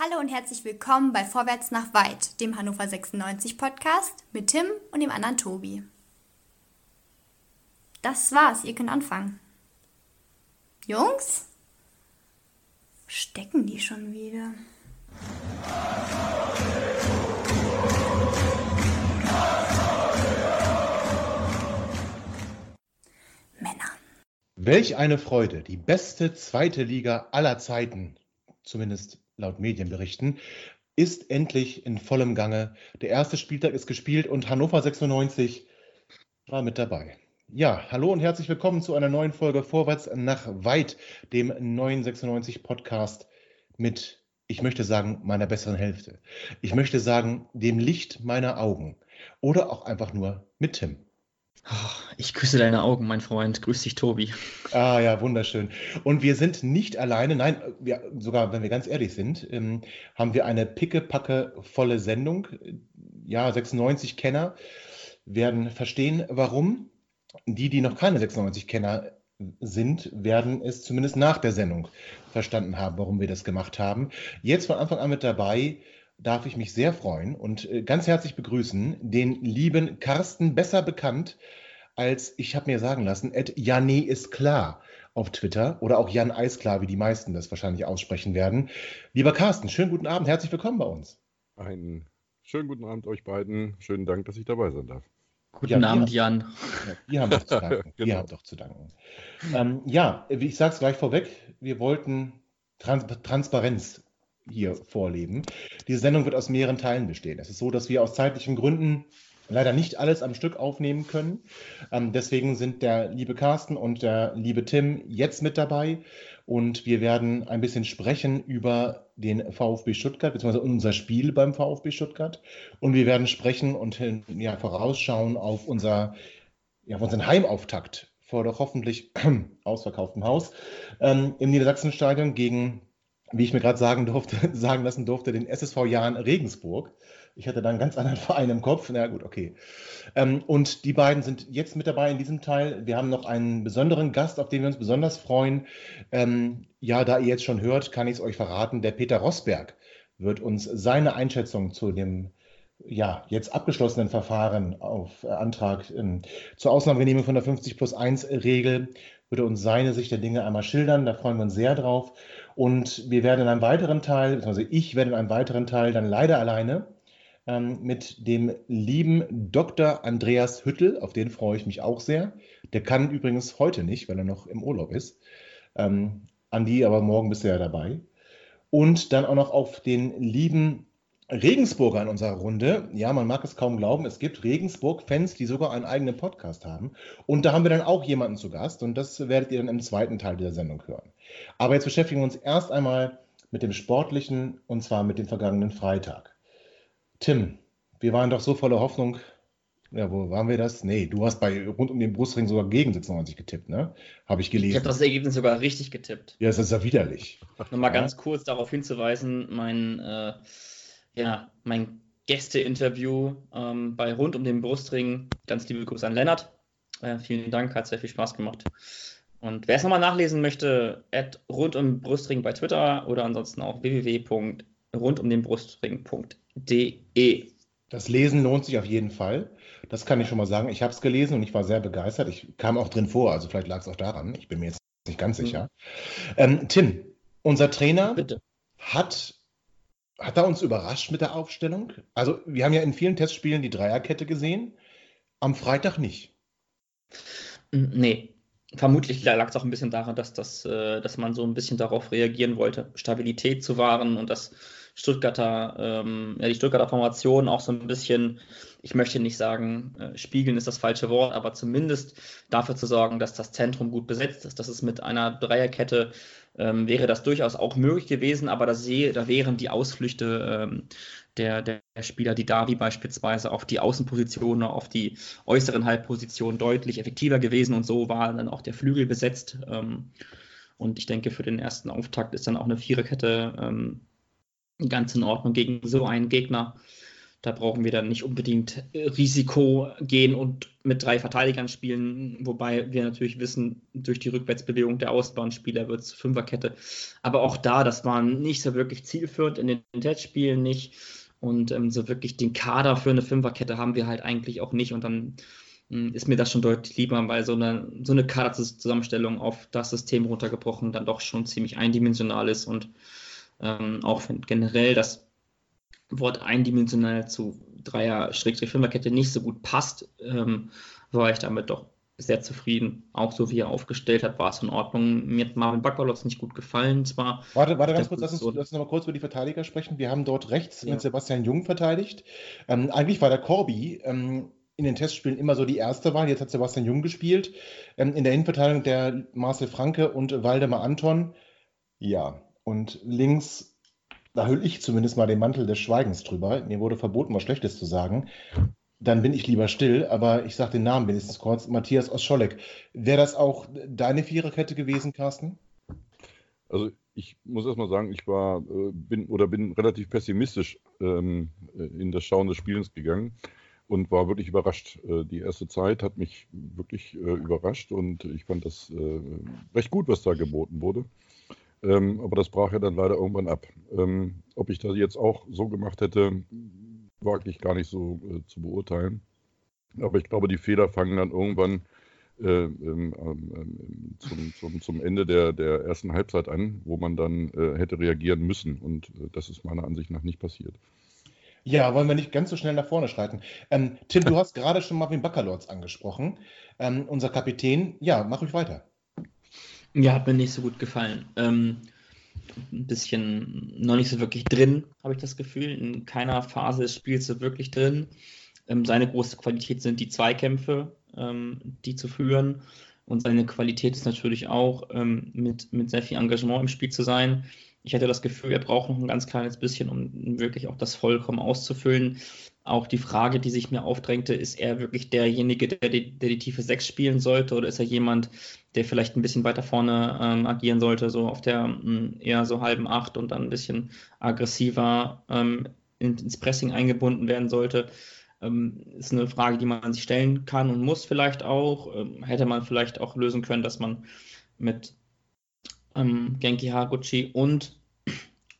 Hallo und herzlich willkommen bei Vorwärts nach Weit, dem Hannover 96 Podcast mit Tim und dem anderen Tobi. Das war's, ihr könnt anfangen. Jungs? Stecken die schon wieder? Männer. Welch eine Freude, die beste zweite Liga aller Zeiten, zumindest laut Medienberichten, ist endlich in vollem Gange. Der erste Spieltag ist gespielt und Hannover 96 war mit dabei. Ja, hallo und herzlich willkommen zu einer neuen Folge Vorwärts nach Weit, dem neuen 96 Podcast mit, ich möchte sagen, meiner besseren Hälfte. Ich möchte sagen, dem Licht meiner Augen. Oder auch einfach nur mit Tim. Oh, ich küsse deine Augen, mein Freund. Grüß dich, Tobi. Ah ja, wunderschön. Und wir sind nicht alleine, nein, wir, sogar wenn wir ganz ehrlich sind, ähm, haben wir eine pickepacke volle Sendung. Ja, 96 Kenner werden verstehen, warum. Die, die noch keine 96 Kenner sind, werden es zumindest nach der Sendung verstanden haben, warum wir das gemacht haben. Jetzt von Anfang an mit dabei darf ich mich sehr freuen und äh, ganz herzlich begrüßen den lieben Carsten, besser bekannt als, ich habe mir sagen lassen, Ed Janne ist klar auf Twitter oder auch Jan Eisklar, wie die meisten das wahrscheinlich aussprechen werden. Lieber Carsten, schönen guten Abend, herzlich willkommen bei uns. Einen schönen guten Abend euch beiden. Schönen Dank, dass ich dabei sein darf. Guten ja, Abend, Jan. Ja, wir haben doch zu danken. genau. Wir haben doch zu danken. Ähm, ja, ich sage es gleich vorweg, wir wollten Trans Transparenz hier vorleben. Diese Sendung wird aus mehreren Teilen bestehen. Es ist so, dass wir aus zeitlichen Gründen leider nicht alles am Stück aufnehmen können. Ähm, deswegen sind der liebe Carsten und der liebe Tim jetzt mit dabei und wir werden ein bisschen sprechen über den VfB Stuttgart beziehungsweise unser Spiel beim VfB Stuttgart und wir werden sprechen und ja, vorausschauen auf unser ja, auf unseren Heimauftakt vor doch hoffentlich ausverkauftem Haus ähm, im Niedersachsenstadion gegen wie ich mir gerade sagen durfte, sagen lassen durfte, den SSV Jahn Regensburg. Ich hatte da einen ganz anderen Verein im Kopf. Na gut, okay. Ähm, und die beiden sind jetzt mit dabei in diesem Teil. Wir haben noch einen besonderen Gast, auf den wir uns besonders freuen. Ähm, ja, da ihr jetzt schon hört, kann ich es euch verraten. Der Peter Rosberg wird uns seine Einschätzung zu dem ja, jetzt abgeschlossenen Verfahren auf Antrag ähm, zur Ausnahmegenehmigung von der 50 plus 1 Regel, würde uns seine Sicht der Dinge einmal schildern. Da freuen wir uns sehr drauf. Und wir werden in einem weiteren Teil, also ich werde in einem weiteren Teil dann leider alleine ähm, mit dem lieben Dr. Andreas Hüttel, auf den freue ich mich auch sehr. Der kann übrigens heute nicht, weil er noch im Urlaub ist. Ähm, Andi, aber morgen bist du ja dabei. Und dann auch noch auf den lieben Regensburger in unserer Runde. Ja, man mag es kaum glauben, es gibt Regensburg-Fans, die sogar einen eigenen Podcast haben. Und da haben wir dann auch jemanden zu Gast und das werdet ihr dann im zweiten Teil dieser Sendung hören. Aber jetzt beschäftigen wir uns erst einmal mit dem Sportlichen und zwar mit dem vergangenen Freitag. Tim, wir waren doch so voller Hoffnung. Ja, wo waren wir das? Nee, du hast bei rund um den Brustring sogar gegen 96 getippt, ne? Habe ich gelesen. Ich habe das Ergebnis sogar richtig getippt. Ja, das ist ja widerlich. Nochmal ja. ganz kurz darauf hinzuweisen, mein äh, ja, mein Gästeinterview ähm, bei Rund um den Brustring. Ganz liebe Grüße an Lennart. Äh, vielen Dank, hat sehr viel Spaß gemacht. Und wer es nochmal nachlesen möchte, at rund um Brustring bei Twitter oder ansonsten auch www.rundumdenbrustring.de. Das Lesen lohnt sich auf jeden Fall. Das kann ich schon mal sagen. Ich habe es gelesen und ich war sehr begeistert. Ich kam auch drin vor, also vielleicht lag es auch daran. Ich bin mir jetzt nicht ganz sicher. Mhm. Ähm, Tim, unser Trainer Bitte. hat hat er uns überrascht mit der Aufstellung? Also, wir haben ja in vielen Testspielen die Dreierkette gesehen, am Freitag nicht. Nee, vermutlich lag es auch ein bisschen daran, dass, das, äh, dass man so ein bisschen darauf reagieren wollte, Stabilität zu wahren und dass Stuttgarter, ähm, ja, die Stuttgarter Formation auch so ein bisschen, ich möchte nicht sagen, äh, spiegeln ist das falsche Wort, aber zumindest dafür zu sorgen, dass das Zentrum gut besetzt ist, dass es mit einer Dreierkette ähm, wäre das durchaus auch möglich gewesen, aber da, sehe, da wären die Ausflüchte ähm, der, der Spieler, die da wie beispielsweise auf die Außenpositionen, auf die äußeren Halbpositionen deutlich effektiver gewesen und so war dann auch der Flügel besetzt. Ähm, und ich denke, für den ersten Auftakt ist dann auch eine Viererkette ähm, ganz in Ordnung gegen so einen Gegner. Da brauchen wir dann nicht unbedingt Risiko gehen und mit drei Verteidigern spielen, wobei wir natürlich wissen, durch die Rückwärtsbewegung der Ausbahnspieler wird es Fünferkette. Aber auch da, das war nicht so wirklich zielführend in den Testspielen nicht. Und ähm, so wirklich den Kader für eine Fünferkette haben wir halt eigentlich auch nicht. Und dann ähm, ist mir das schon deutlich lieber, weil so eine, so eine Kaderzusammenstellung auf das System runtergebrochen dann doch schon ziemlich eindimensional ist und ähm, auch generell das Wort eindimensional zu Dreier-Fünferkette nicht so gut passt, ähm, war ich damit doch sehr zufrieden. Auch so wie er aufgestellt hat, war es in Ordnung. Mir hat Marvin Backbalotz nicht gut gefallen. Zwar warte, warte ganz kurz, lass uns, so lass uns noch mal kurz über die Verteidiger sprechen. Wir haben dort rechts ja. mit Sebastian Jung verteidigt. Ähm, eigentlich war der Corby ähm, in den Testspielen immer so die erste Wahl. Jetzt hat Sebastian Jung gespielt. Ähm, in der Innenverteidigung der Marcel Franke und Waldemar Anton. Ja, und links da hülle ich zumindest mal den Mantel des Schweigens drüber. Mir wurde verboten, was Schlechtes zu sagen. Dann bin ich lieber still, aber ich sage den Namen wenigstens kurz. Matthias Oscholek. Wäre das auch deine Viererkette gewesen, Carsten? Also ich muss erstmal sagen, ich war äh, bin oder bin relativ pessimistisch ähm, äh, in das Schauen des Spielens gegangen und war wirklich überrascht. Äh, die erste Zeit hat mich wirklich überrascht und ich fand das recht gut, was da geboten wurde. Ähm, aber das brach ja dann leider irgendwann ab. Ähm, ob ich das jetzt auch so gemacht hätte, wage ich gar nicht so äh, zu beurteilen. Aber ich glaube, die Fehler fangen dann irgendwann äh, ähm, ähm, zum, zum, zum, Ende der, der, ersten Halbzeit an, wo man dann äh, hätte reagieren müssen. Und äh, das ist meiner Ansicht nach nicht passiert. Ja, wollen wir nicht ganz so schnell nach vorne schreiten. Ähm, Tim, du hast gerade schon Marvin Baccalords angesprochen, ähm, unser Kapitän. Ja, mach ruhig weiter. Ja, hat mir nicht so gut gefallen. Ähm, ein bisschen noch nicht so wirklich drin, habe ich das Gefühl. In keiner Phase des Spiels so wirklich drin. Ähm, seine große Qualität sind die Zweikämpfe, ähm, die zu führen. Und seine Qualität ist natürlich auch, ähm, mit, mit sehr viel Engagement im Spiel zu sein. Ich hatte das Gefühl, er braucht noch ein ganz kleines bisschen, um wirklich auch das vollkommen auszufüllen auch die Frage, die sich mir aufdrängte, ist er wirklich derjenige, der die, der die tiefe 6 spielen sollte oder ist er jemand, der vielleicht ein bisschen weiter vorne ähm, agieren sollte, so auf der mh, hm, eher so halben 8 und dann ein bisschen aggressiver ähm, ins Pressing eingebunden werden sollte? Ähm, ist eine Frage, die man sich stellen kann und muss vielleicht auch. Ähm, hätte man vielleicht auch lösen können, dass man mit ähm, Genki Haguchi und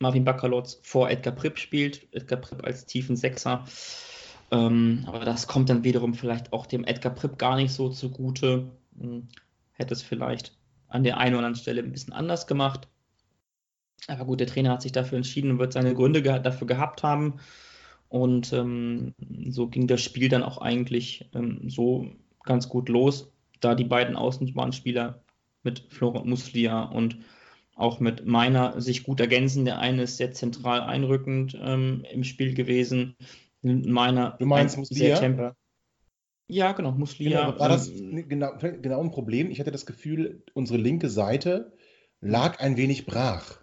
Marvin Bakalotz vor Edgar Pripp spielt. Edgar Pripp als tiefen Sechser. Ähm, aber das kommt dann wiederum vielleicht auch dem Edgar Pripp gar nicht so zugute. Hm, hätte es vielleicht an der einen oder anderen Stelle ein bisschen anders gemacht. Aber gut, der Trainer hat sich dafür entschieden und wird seine Gründe ge dafür gehabt haben. Und ähm, so ging das Spiel dann auch eigentlich ähm, so ganz gut los, da die beiden Außenbahnspieler mit Florent Muslia und auch mit meiner sich gut ergänzen. Der eine ist sehr zentral einrückend ähm, im Spiel gewesen. Meiner du meinst Muslia? Ja, genau, Muslia. Genau, war das ähm, genau, genau ein Problem? Ich hatte das Gefühl, unsere linke Seite lag ein wenig brach.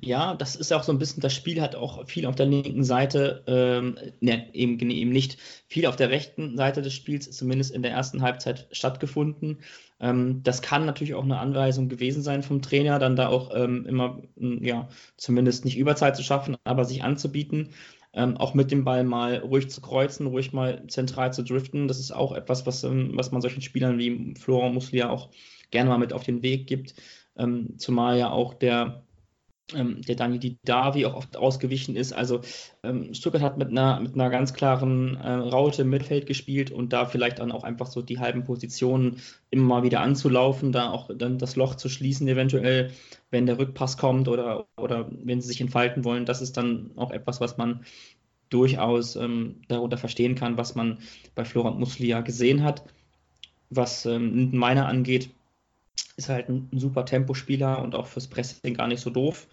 Ja, das ist auch so ein bisschen, das Spiel hat auch viel auf der linken Seite, ähm, ne, eben, eben nicht, viel auf der rechten Seite des Spiels, zumindest in der ersten Halbzeit stattgefunden. Ähm, das kann natürlich auch eine Anweisung gewesen sein vom Trainer, dann da auch ähm, immer, ja, zumindest nicht Überzeit zu schaffen, aber sich anzubieten. Ähm, auch mit dem Ball mal ruhig zu kreuzen, ruhig mal zentral zu driften. Das ist auch etwas, was, ähm, was man solchen Spielern wie Florent Muslia auch gerne mal mit auf den Weg gibt. Ähm, zumal ja auch der ähm, der Daniel Didavi auch oft ausgewichen ist. Also ähm, Stuttgart hat mit einer, mit einer ganz klaren äh, Raute im Mittelfeld gespielt und da vielleicht dann auch einfach so die halben Positionen immer mal wieder anzulaufen, da auch dann das Loch zu schließen, eventuell, wenn der Rückpass kommt oder, oder wenn sie sich entfalten wollen. Das ist dann auch etwas, was man durchaus ähm, darunter verstehen kann, was man bei Florent Muslia gesehen hat. Was ähm, meiner angeht, ist halt ein, super Tempospieler und auch fürs Pressing gar nicht so doof.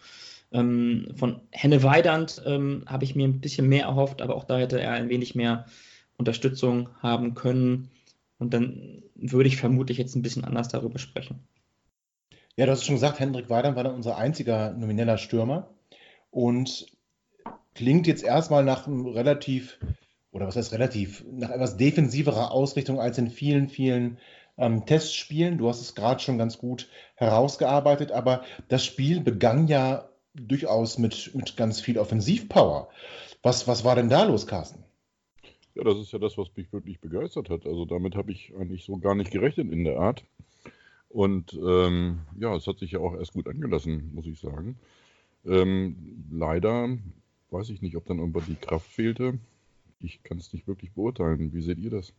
Ähm, von Henne Weidand ähm, habe ich mir ein bisschen mehr erhofft, aber auch da hätte er ein wenig mehr Unterstützung haben können. Und dann würde ich vermutlich jetzt ein bisschen anders darüber sprechen. Ja, du hast schon gesagt, Hendrik Weidand war dann unser einziger nomineller Stürmer und klingt jetzt erstmal nach einem relativ, oder was heißt relativ, nach etwas defensiverer Ausrichtung als in vielen, vielen ähm, Testspielen. Du hast es gerade schon ganz gut herausgearbeitet, aber das Spiel begann ja durchaus mit, mit ganz viel Offensivpower. Was, was war denn da los, Carsten? Ja, das ist ja das, was mich wirklich begeistert hat. Also damit habe ich eigentlich so gar nicht gerechnet in der Art. Und ähm, ja, es hat sich ja auch erst gut angelassen, muss ich sagen. Ähm, leider weiß ich nicht, ob dann irgendwann die Kraft fehlte. Ich kann es nicht wirklich beurteilen. Wie seht ihr das?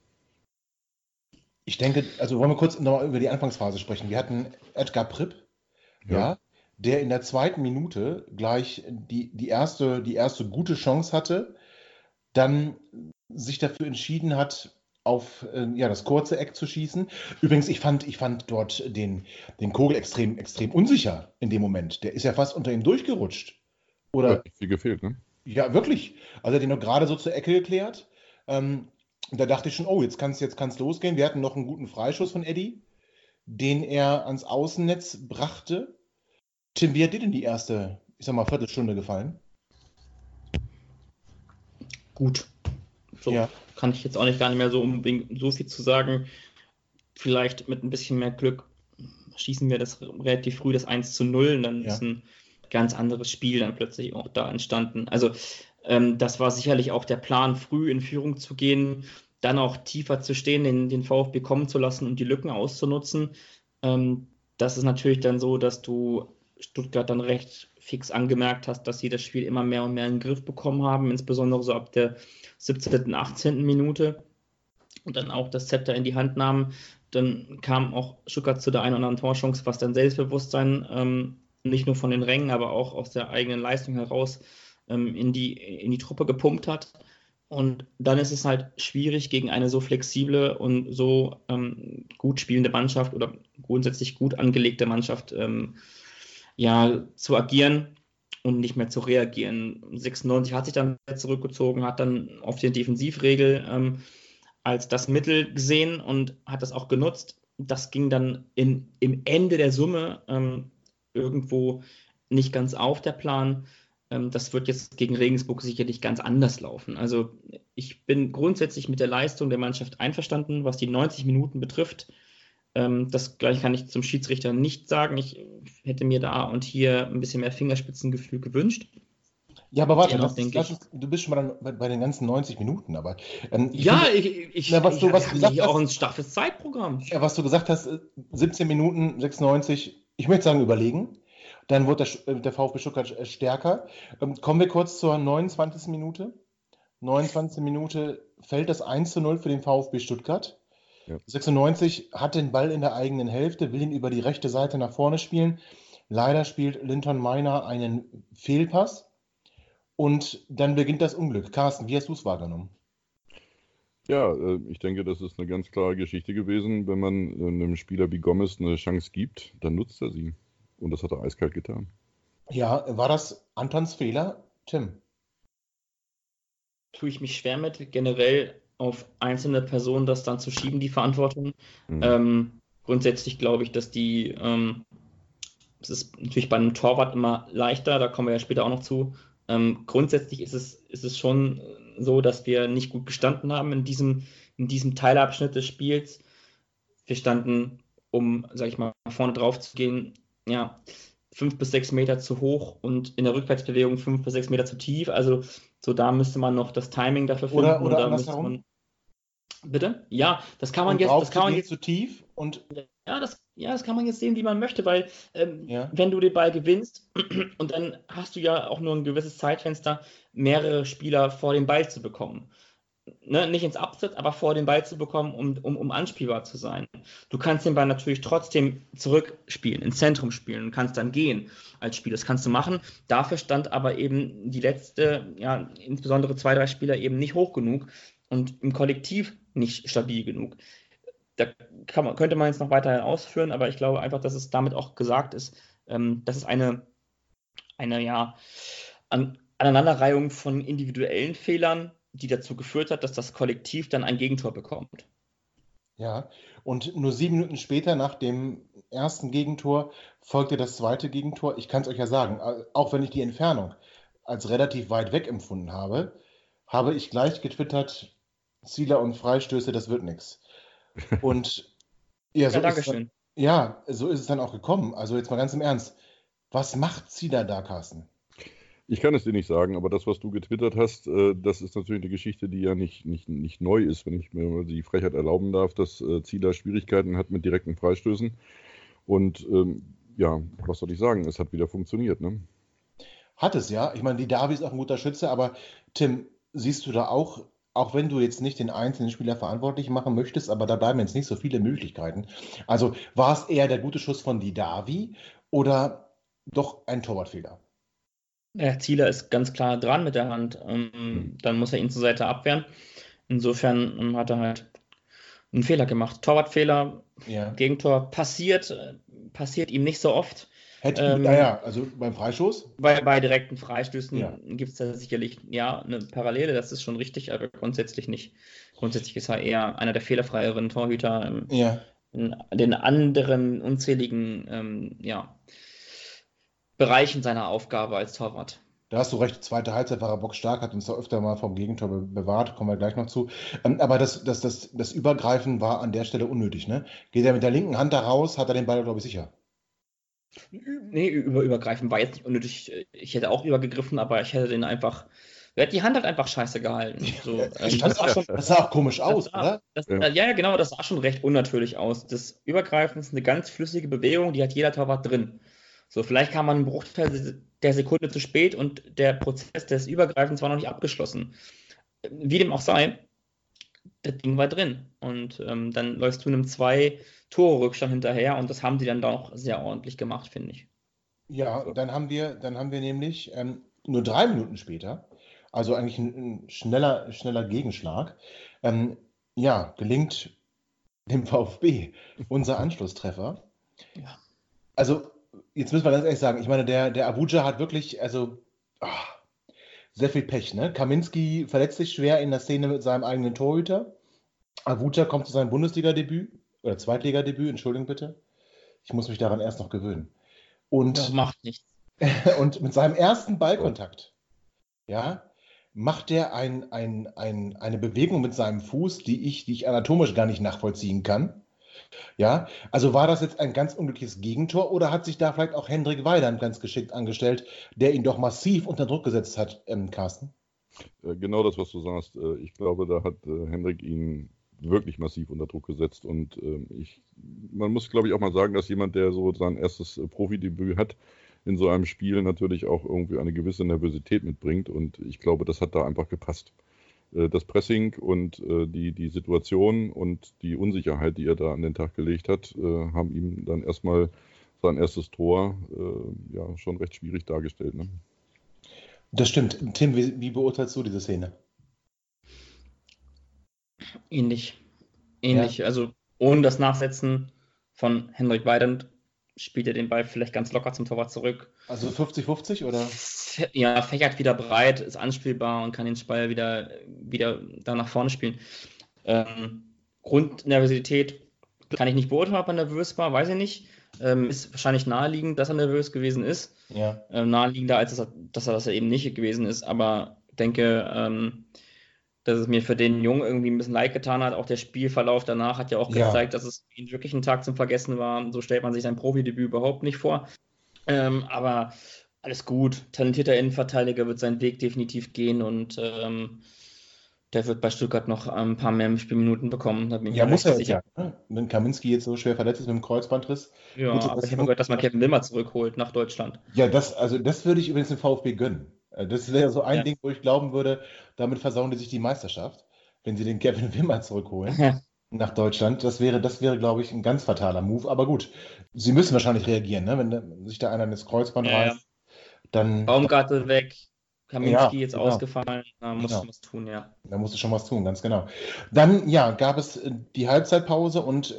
Ich denke, also wollen wir kurz nochmal über die Anfangsphase sprechen. Wir hatten Edgar Pripp, ja. ja. der in der zweiten Minute gleich die, die, erste, die erste gute Chance hatte, dann sich dafür entschieden hat, auf äh, ja, das kurze Eck zu schießen. Übrigens, ich fand, ich fand dort den, den Kogel extrem, extrem unsicher in dem Moment. Der ist ja fast unter ihm durchgerutscht. Oder? Hat viel gefehlt, ne? Ja, wirklich. Also er hat ihn noch gerade so zur Ecke geklärt. Ähm, da dachte ich schon, oh, jetzt kann es jetzt kann's losgehen. Wir hatten noch einen guten Freischuss von Eddie, den er ans Außennetz brachte. Tim, wie hat dir denn die erste, ich sag mal, Viertelstunde gefallen? Gut. So ja. kann ich jetzt auch nicht gar nicht mehr so unbedingt so viel zu sagen. Vielleicht mit ein bisschen mehr Glück schießen wir das relativ früh das 1 zu 0 und dann ja. ist ein ganz anderes Spiel dann plötzlich auch da entstanden. Also ähm, das war sicherlich auch der Plan, früh in Führung zu gehen, dann auch tiefer zu stehen, den, den VfB kommen zu lassen und die Lücken auszunutzen. Ähm, das ist natürlich dann so, dass du Stuttgart dann recht fix angemerkt hast, dass sie das Spiel immer mehr und mehr in den Griff bekommen haben, insbesondere so ab der 17., 18. Minute und dann auch das Zepter in die Hand nahmen. Dann kam auch Stuttgart zu der einen oder anderen Torchance, was dann Selbstbewusstsein ähm, nicht nur von den Rängen, aber auch aus der eigenen Leistung heraus ähm, in, die, in die Truppe gepumpt hat. Und dann ist es halt schwierig, gegen eine so flexible und so ähm, gut spielende Mannschaft oder grundsätzlich gut angelegte Mannschaft ähm, ja, zu agieren und nicht mehr zu reagieren. 96 hat sich dann zurückgezogen, hat dann auf die Defensivregel ähm, als das Mittel gesehen und hat das auch genutzt. Das ging dann in, im Ende der Summe ähm, irgendwo nicht ganz auf, der Plan. Ähm, das wird jetzt gegen Regensburg sicherlich ganz anders laufen. Also ich bin grundsätzlich mit der Leistung der Mannschaft einverstanden, was die 90 Minuten betrifft. Ähm, das gleich kann ich zum Schiedsrichter nicht sagen. Ich hätte mir da und hier ein bisschen mehr Fingerspitzengefühl gewünscht. Ja, aber warte, das, das ist, du bist schon mal bei, bei, den ganzen 90 Minuten, aber. Ähm, ich ja, finde, ich, ich, na, was du, was gesagt hast, auch ein straffes Zeitprogramm. Ja, was du gesagt hast, 17 äh, Minuten, 96, ich möchte sagen, überlegen. Dann wird der, äh, der VfB Stuttgart äh, stärker. Ähm, kommen wir kurz zur 29. Minute. 29. Minute fällt das 1 zu 0 für den VfB Stuttgart. Ja. 96 hat den Ball in der eigenen Hälfte, will ihn über die rechte Seite nach vorne spielen. Leider spielt Linton Meiner einen Fehlpass. Und dann beginnt das Unglück. Carsten, wie hast du es wahrgenommen? Ja, äh, ich denke, das ist eine ganz klare Geschichte gewesen. Wenn man einem Spieler wie Gomez eine Chance gibt, dann nutzt er sie. Und das hat er eiskalt getan. Ja, war das Antons Fehler, Tim? Tue ich mich schwer mit, generell auf einzelne Personen das dann zu schieben, die Verantwortung. Mhm. Ähm, grundsätzlich glaube ich, dass die, ähm, es ist natürlich bei einem Torwart immer leichter, da kommen wir ja später auch noch zu. Ähm, grundsätzlich ist es, ist es schon so, dass wir nicht gut gestanden haben in diesem, in diesem Teilabschnitt des Spiels. Wir standen, um, sag ich mal, vorne drauf zu gehen, ja, fünf bis sechs Meter zu hoch und in der Rückwärtsbewegung fünf bis sechs Meter zu tief. Also so da müsste man noch das Timing dafür finden. Oder, oder andersherum. Man... Bitte? Ja, das kann man und jetzt. Das kann man jetzt zu tief und. Ja das, ja, das kann man jetzt sehen, wie man möchte, weil ähm, ja. wenn du den Ball gewinnst und dann hast du ja auch nur ein gewisses Zeitfenster, mehrere Spieler vor den Ball zu bekommen ne, nicht ins Absatz, aber vor den Ball zu bekommen, um, um, um anspielbar zu sein. Du kannst den Ball natürlich trotzdem zurückspielen, ins Zentrum spielen und kannst dann gehen als Spieler. Das kannst du machen. Dafür stand aber eben die letzte, ja, insbesondere zwei, drei Spieler eben nicht hoch genug und im Kollektiv nicht stabil genug. Da man, könnte man jetzt noch weiter ausführen, aber ich glaube einfach, dass es damit auch gesagt ist, ähm, dass es eine, eine ja, an, Aneinanderreihung von individuellen Fehlern die dazu geführt hat, dass das Kollektiv dann ein Gegentor bekommt. Ja, und nur sieben Minuten später nach dem ersten Gegentor folgte das zweite Gegentor. Ich kann es euch ja sagen, auch wenn ich die Entfernung als relativ weit weg empfunden habe, habe ich gleich getwittert, Zieler und Freistöße, das wird nichts. Und ja, so ja, ist dann, ja, so ist es dann auch gekommen. Also jetzt mal ganz im Ernst. Was macht da da, Carsten? Ich kann es dir nicht sagen, aber das, was du getwittert hast, äh, das ist natürlich eine Geschichte, die ja nicht, nicht, nicht neu ist, wenn ich mir die Frechheit erlauben darf, dass äh, Zieler Schwierigkeiten hat mit direkten Freistößen. Und ähm, ja, was soll ich sagen? Es hat wieder funktioniert. Ne? Hat es ja. Ich meine, die Davi ist auch ein guter Schütze, aber Tim, siehst du da auch, auch wenn du jetzt nicht den einzelnen Spieler verantwortlich machen möchtest, aber da bleiben jetzt nicht so viele Möglichkeiten. Also war es eher der gute Schuss von Didavi oder doch ein Torwartfehler? Der Zieler ist ganz klar dran mit der Hand. Ähm, dann muss er ihn zur Seite abwehren. Insofern ähm, hat er halt einen Fehler gemacht. Torwartfehler, ja. Gegentor passiert, äh, passiert ihm nicht so oft. Hätte, ähm, ja, ja, also beim Freistoß? Bei, bei direkten Freistößen ja. gibt es da sicherlich ja eine Parallele, das ist schon richtig, aber grundsätzlich nicht. Grundsätzlich ist er eher einer der fehlerfreieren Torhüter ja. in den anderen unzähligen ähm, ja, Bereichen seiner Aufgabe als Torwart. Da hast du recht, zweite Halbzeit war er bockstark, hat uns da öfter mal vom Gegentor be bewahrt, kommen wir gleich noch zu. Ähm, aber das, das, das, das Übergreifen war an der Stelle unnötig, ne? Geht er mit der linken Hand da raus, hat er den Ball, glaube ich, sicher. Nee, über, übergreifen war jetzt nicht unnötig. Ich hätte auch übergegriffen, aber ich hätte den einfach. Er hat die Hand halt einfach scheiße gehalten. So, ähm, das, sah schon, das, sah auch komisch aus, sah, oder? Das, ja. ja, genau, das sah schon recht unnatürlich aus. Das Übergreifen ist eine ganz flüssige Bewegung, die hat jeder Torwart drin. So, vielleicht kam man einen Bruchteil der Sekunde zu spät und der Prozess des Übergreifens war noch nicht abgeschlossen. Wie dem auch sei, das Ding war drin. Und ähm, dann läufst du einem zwei Tore Rückstand hinterher und das haben die dann doch sehr ordentlich gemacht, finde ich. Ja, dann haben wir, dann haben wir nämlich ähm, nur drei Minuten später, also eigentlich ein, ein schneller, schneller Gegenschlag, ähm, ja, gelingt dem VfB unser Anschlusstreffer. Ja. Also jetzt müssen wir ganz ehrlich sagen, ich meine, der, der Abuja hat wirklich, also ach, sehr viel Pech. Ne? Kaminski verletzt sich schwer in der Szene mit seinem eigenen Torhüter. Abuja kommt zu seinem Bundesliga-Debüt oder Zweitligadebüt, Entschuldigung bitte. Ich muss mich daran erst noch gewöhnen. Und das macht nichts. und mit seinem ersten Ballkontakt, ja, macht er ein, ein, ein, eine Bewegung mit seinem Fuß, die ich, die ich anatomisch gar nicht nachvollziehen kann. Ja, also war das jetzt ein ganz unglückliches Gegentor oder hat sich da vielleicht auch Hendrik Weidand ganz geschickt angestellt, der ihn doch massiv unter Druck gesetzt hat, ähm, Carsten? Äh, genau das, was du sagst. Äh, ich glaube, da hat äh, Hendrik ihn wirklich massiv unter Druck gesetzt und ähm, ich, man muss, glaube ich, auch mal sagen, dass jemand, der so sein erstes Profidebüt hat, in so einem Spiel natürlich auch irgendwie eine gewisse Nervosität mitbringt und ich glaube, das hat da einfach gepasst. Äh, das Pressing und äh, die, die Situation und die Unsicherheit, die er da an den Tag gelegt hat, äh, haben ihm dann erstmal sein erstes Tor ja schon recht schwierig dargestellt. Ne? Das stimmt. Tim, wie, wie, beurteilst du diese Szene? Ähnlich. Ähnlich. Ja. Also ohne das Nachsetzen von Henrik Weidand spielt er den Ball vielleicht ganz locker zum Torwart zurück. Also 50-50 oder? Ja, fächert wieder breit, ist anspielbar und kann den Ball wieder, wieder da nach vorne spielen. Ähm, Grundnervosität kann ich nicht beurteilen, ob er nervös war, weiß ich nicht. Ähm, ist wahrscheinlich naheliegend, dass er nervös gewesen ist. Ja. Ähm, naheliegender, als dass er, dass er, dass er eben nicht gewesen ist. Aber denke, ähm, dass es mir für den Jungen irgendwie ein bisschen leid getan hat. Auch der Spielverlauf danach hat ja auch ja. gezeigt, dass es wirklich ein Tag zum Vergessen war. So stellt man sich sein Profidebüt überhaupt nicht vor. Ähm, aber alles gut. Talentierter Innenverteidiger wird seinen Weg definitiv gehen und ähm, der wird bei Stuttgart noch ein paar mehr Spielminuten bekommen. ja, muss er sicher. Ja. Ne? Wenn Kaminski jetzt so schwer verletzt ist mit dem Kreuzbandriss. Ja, gut, aber ich habe gehört, dass man Kevin Wimmer zurückholt nach Deutschland. Ja, das, also das würde ich übrigens dem VfB gönnen. Äh, das wäre so ein ja. Ding, wo ich glauben würde, damit versauen die sich die Meisterschaft, wenn sie den Kevin Wimmer zurückholen ja. nach Deutschland. Das wäre, das wäre, glaube ich, ein ganz fataler Move. Aber gut, sie müssen wahrscheinlich reagieren, ne? wenn sich da einer ins Kreuzband ja, reißt. Dann, Baumgartel weg, Kaminski jetzt genau. ausgefallen, da musst genau. du was tun, ja. Da musst du schon was tun, ganz genau. Dann, ja, gab es äh, die Halbzeitpause und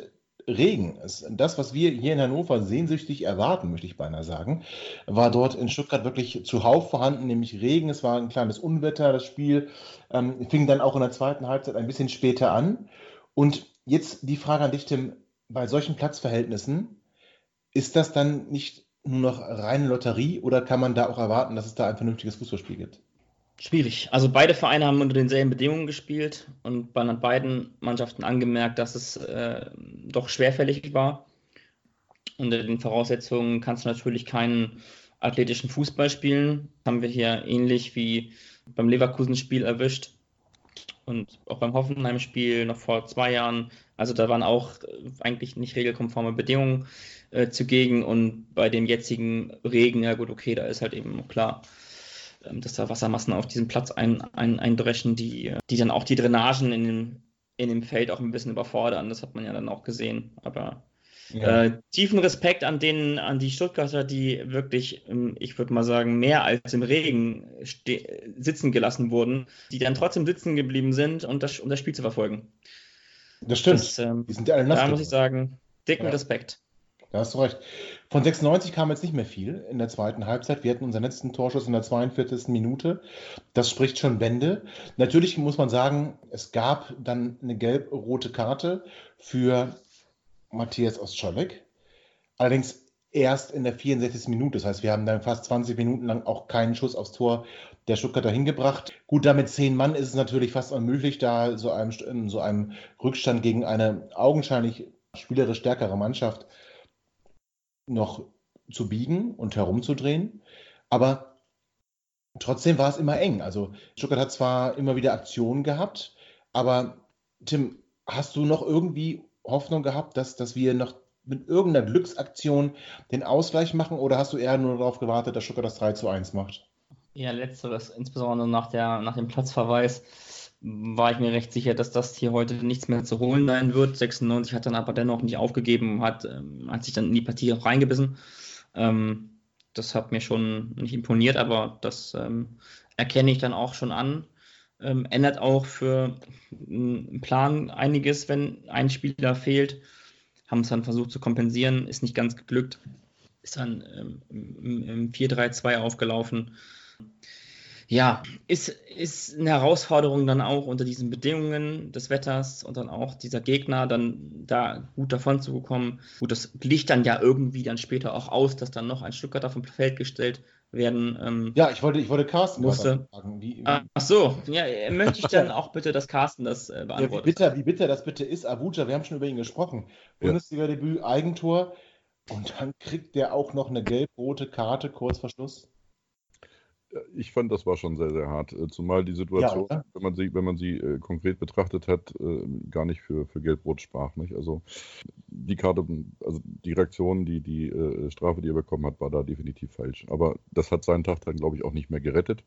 Regen, das, was wir hier in Hannover sehnsüchtig erwarten, möchte ich beinahe sagen, war dort in Stuttgart wirklich zuhauf vorhanden, nämlich Regen. Es war ein kleines Unwetter. Das Spiel ähm, fing dann auch in der zweiten Halbzeit ein bisschen später an. Und jetzt die Frage an dich, Tim, bei solchen Platzverhältnissen, ist das dann nicht nur noch reine Lotterie oder kann man da auch erwarten, dass es da ein vernünftiges Fußballspiel gibt? Schwierig. Also beide Vereine haben unter denselben Bedingungen gespielt und hat beiden Mannschaften angemerkt, dass es äh, doch schwerfällig war. Unter den Voraussetzungen kannst du natürlich keinen athletischen Fußball spielen. Haben wir hier ähnlich wie beim Leverkusen-Spiel erwischt und auch beim Hoffenheim-Spiel noch vor zwei Jahren. Also da waren auch eigentlich nicht regelkonforme Bedingungen äh, zugegen und bei dem jetzigen Regen, ja gut, okay, da ist halt eben klar, dass da Wassermassen auf diesen Platz ein, ein, eindreschen, die, die dann auch die Drainagen in dem, in dem Feld auch ein bisschen überfordern. Das hat man ja dann auch gesehen. Aber ja. Äh, tiefen Respekt an den, an die Stuttgarter, die wirklich, ähm, ich würde mal sagen, mehr als im Regen sitzen gelassen wurden, die dann trotzdem sitzen geblieben sind, um das, um das Spiel zu verfolgen. Das stimmt. Das, ähm, die sind ja alle Da muss ich sagen, dicken ja. Respekt. Da hast du recht. Von 96 kam jetzt nicht mehr viel in der zweiten Halbzeit. Wir hatten unseren letzten Torschuss in der 42. Minute. Das spricht schon Bände. Natürlich muss man sagen, es gab dann eine gelb-rote Karte für Matthias Ostscholek. Allerdings erst in der 64. Minute. Das heißt, wir haben dann fast 20 Minuten lang auch keinen Schuss aufs Tor der Stuttgarter hingebracht. Gut, damit zehn Mann ist es natürlich fast unmöglich, da so einem, in so einem Rückstand gegen eine augenscheinlich spielerisch stärkere Mannschaft noch zu biegen und herumzudrehen. Aber trotzdem war es immer eng. Also Stuttgart hat zwar immer wieder Aktionen gehabt, aber Tim, hast du noch irgendwie Hoffnung gehabt, dass, dass wir noch mit irgendeiner Glücksaktion den Ausgleich machen oder hast du eher nur darauf gewartet, dass Stuttgart das 3 zu 1 macht? Ja, letzteres, insbesondere nach, der, nach dem Platzverweis war ich mir recht sicher, dass das hier heute nichts mehr zu holen sein wird. 96 hat dann aber dennoch nicht aufgegeben, hat, ähm, hat sich dann in die Partie auch reingebissen. Ähm, das hat mir schon nicht imponiert, aber das ähm, erkenne ich dann auch schon an. Ähm, ändert auch für einen Plan einiges, wenn ein Spieler fehlt. Haben es dann versucht zu kompensieren, ist nicht ganz geglückt. Ist dann ähm, im, im 4-3-2 aufgelaufen ja, ist, ist eine Herausforderung dann auch unter diesen Bedingungen des Wetters und dann auch dieser Gegner dann da gut davon zu bekommen. Gut, das liegt dann ja irgendwie dann später auch aus, dass dann noch ein Stuttgarter vom Feld gestellt werden. Ähm, ja, ich wollte, ich wollte Carsten musste. fragen. Wie, wie, Ach so, ja, möchte ich dann auch bitte, dass Carsten das äh, beantwortet. Ja, wie, bitter, wie bitter das bitte ist, Abuja, wir haben schon über ihn gesprochen. Ja. Bundesliga-Debüt, Eigentor und dann kriegt der auch noch eine gelb-rote Karte kurz vor Schluss ich fand, das war schon sehr, sehr hart. Äh, zumal die Situation, ja, wenn man sie, wenn man sie äh, konkret betrachtet hat, äh, gar nicht für, für Gelbrot sprach. Nicht? Also die Karte, also die Reaktion, die, die äh, Strafe, die er bekommen hat, war da definitiv falsch. Aber das hat seinen Tag dann, glaube ich, auch nicht mehr gerettet.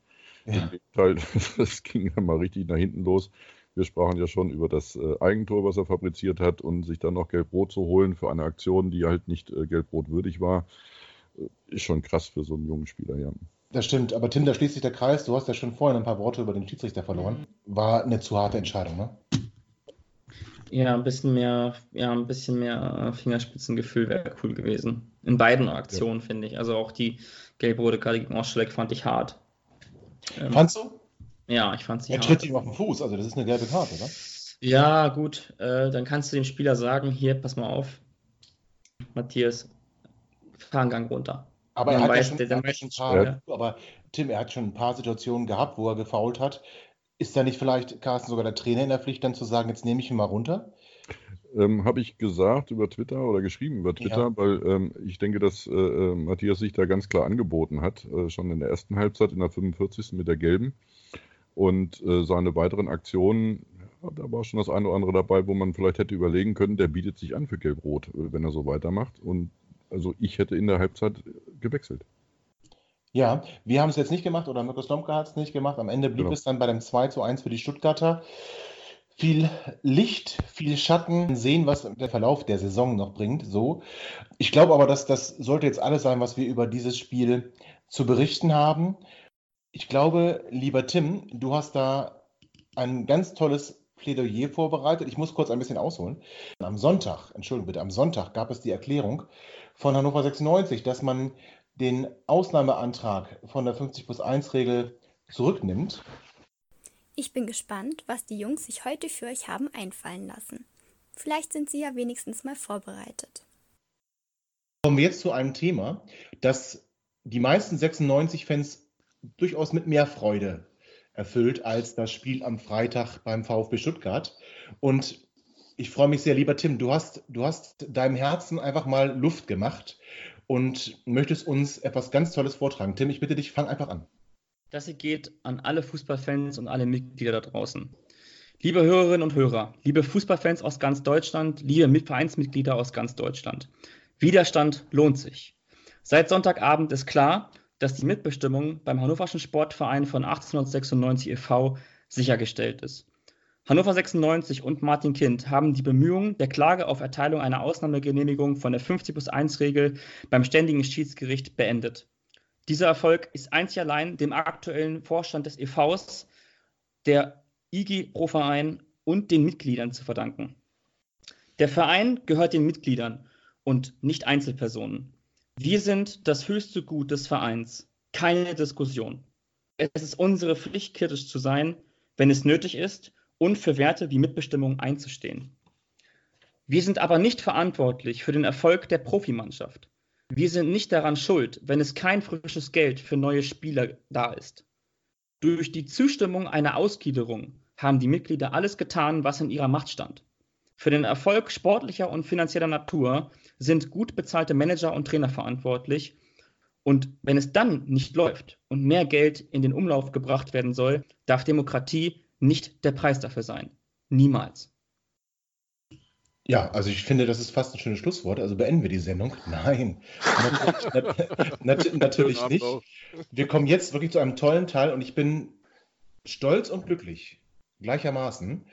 Ja. Im Gegenteil, das ging dann mal richtig nach hinten los. Wir sprachen ja schon über das äh, Eigentor, was er fabriziert hat und sich dann noch Gelbrot zu holen für eine Aktion, die halt nicht äh, Gelbrot würdig war, ist schon krass für so einen jungen Spieler, ja. Das stimmt, aber Tim, da schließt sich der Kreis. Du hast ja schon vorhin ein paar Worte über den Schiedsrichter verloren. War eine zu harte Entscheidung, ne? Ja, ein bisschen mehr, ja, ein bisschen mehr Fingerspitzengefühl wäre cool gewesen. In beiden Aktionen, ja. finde ich. Also auch die gelb-rote Karte gegen Oschleck fand ich hart. Ähm, Fandst du? Ja, ich fand sie Er tritt ihm auf den Fuß, also das ist eine gelbe Karte, oder? Ja, gut. Äh, dann kannst du dem Spieler sagen, hier, pass mal auf, Matthias, fahr einen Gang runter. Aber er hat, weiß, ja schon, schon paar, ja. aber Tim, er hat schon ein paar Situationen gehabt, wo er gefault hat. Ist da nicht vielleicht, Carsten, sogar der Trainer in der Pflicht, dann zu sagen, jetzt nehme ich ihn mal runter? Ähm, Habe ich gesagt über Twitter oder geschrieben über Twitter, ja. weil ähm, ich denke, dass äh, äh, Matthias sich da ganz klar angeboten hat, äh, schon in der ersten Halbzeit, in der 45. mit der gelben. Und äh, seine weiteren Aktionen, ja, da war schon das eine oder andere dabei, wo man vielleicht hätte überlegen können, der bietet sich an für Gelb-Rot, äh, wenn er so weitermacht. Und also ich hätte in der Halbzeit gewechselt. Ja, wir haben es jetzt nicht gemacht oder Mirko Slomka hat es nicht gemacht. Am Ende blieb genau. es dann bei dem 2 zu 1 für die Stuttgarter. Viel Licht, viel Schatten, sehen, was der Verlauf der Saison noch bringt. So. Ich glaube aber, dass das sollte jetzt alles sein, was wir über dieses Spiel zu berichten haben. Ich glaube, lieber Tim, du hast da ein ganz tolles Plädoyer vorbereitet. Ich muss kurz ein bisschen ausholen. Am Sonntag, Entschuldigung bitte, am Sonntag gab es die Erklärung von Hannover 96, dass man den Ausnahmeantrag von der 50 plus 1 Regel zurücknimmt. Ich bin gespannt, was die Jungs sich heute für euch haben einfallen lassen. Vielleicht sind sie ja wenigstens mal vorbereitet. Kommen wir jetzt zu einem Thema, das die meisten 96-Fans durchaus mit mehr Freude erfüllt als das Spiel am Freitag beim VfB Stuttgart. Und ich freue mich sehr, lieber Tim. Du hast, du hast deinem Herzen einfach mal Luft gemacht und möchtest uns etwas ganz Tolles vortragen. Tim, ich bitte dich, fang einfach an. Das geht an alle Fußballfans und alle Mitglieder da draußen. Liebe Hörerinnen und Hörer, liebe Fußballfans aus ganz Deutschland, liebe Vereinsmitglieder aus ganz Deutschland. Widerstand lohnt sich. Seit Sonntagabend ist klar, dass die Mitbestimmung beim Hannoverschen Sportverein von 1896 e.V. sichergestellt ist. Hannover 96 und Martin Kind haben die Bemühungen der Klage auf Erteilung einer Ausnahmegenehmigung von der 50 plus 1 Regel beim Ständigen Schiedsgericht beendet. Dieser Erfolg ist einzig allein dem aktuellen Vorstand des EVs, der IG Pro Verein und den Mitgliedern zu verdanken. Der Verein gehört den Mitgliedern und nicht Einzelpersonen. Wir sind das höchste Gut des Vereins. Keine Diskussion. Es ist unsere Pflicht, kritisch zu sein, wenn es nötig ist und für Werte wie Mitbestimmung einzustehen. Wir sind aber nicht verantwortlich für den Erfolg der Profimannschaft. Wir sind nicht daran schuld, wenn es kein frisches Geld für neue Spieler da ist. Durch die Zustimmung einer Ausgliederung haben die Mitglieder alles getan, was in ihrer Macht stand. Für den Erfolg sportlicher und finanzieller Natur sind gut bezahlte Manager und Trainer verantwortlich. Und wenn es dann nicht läuft und mehr Geld in den Umlauf gebracht werden soll, darf Demokratie nicht der Preis dafür sein. Niemals. Ja, also ich finde, das ist fast ein schönes Schlusswort. Also beenden wir die Sendung. Nein, natürlich, natürlich nicht. Wir kommen jetzt wirklich zu einem tollen Teil und ich bin stolz und glücklich gleichermaßen,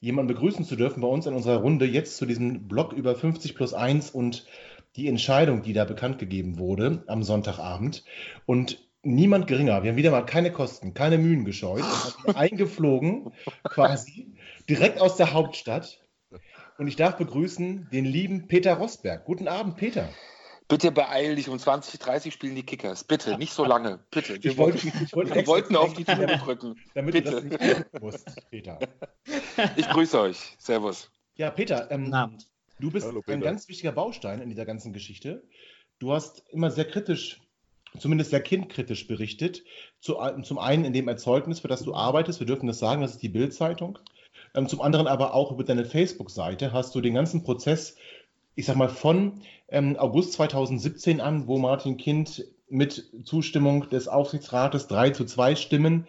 jemanden begrüßen zu dürfen bei uns in unserer Runde jetzt zu diesem Blog über 50 plus 1 und die Entscheidung, die da bekannt gegeben wurde am Sonntagabend. Und niemand geringer. Wir haben wieder mal keine Kosten, keine Mühen gescheut. eingeflogen, quasi, direkt aus der Hauptstadt. Und ich darf begrüßen den lieben Peter Rosberg. Guten Abend, Peter. Bitte beeil dich, um 20, 30 spielen die Kickers. Bitte, nicht so lange. Bitte. Wir, wollte, ich wollte wir wollten auf die Tür drücken. Damit Bitte. du das nicht musst, Peter. Ich grüße euch. Servus. Ja, Peter, ähm, Guten Abend. du bist Hallo, ein Peter. ganz wichtiger Baustein in dieser ganzen Geschichte. Du hast immer sehr kritisch zumindest sehr kindkritisch berichtet. Zu, zum einen in dem Erzeugnis, für das du arbeitest, wir dürfen das sagen, das ist die Bild-Zeitung. Ähm, zum anderen aber auch über deine Facebook-Seite hast du den ganzen Prozess, ich sag mal, von ähm, August 2017 an, wo Martin Kind mit Zustimmung des Aufsichtsrates 3 zu 2 Stimmen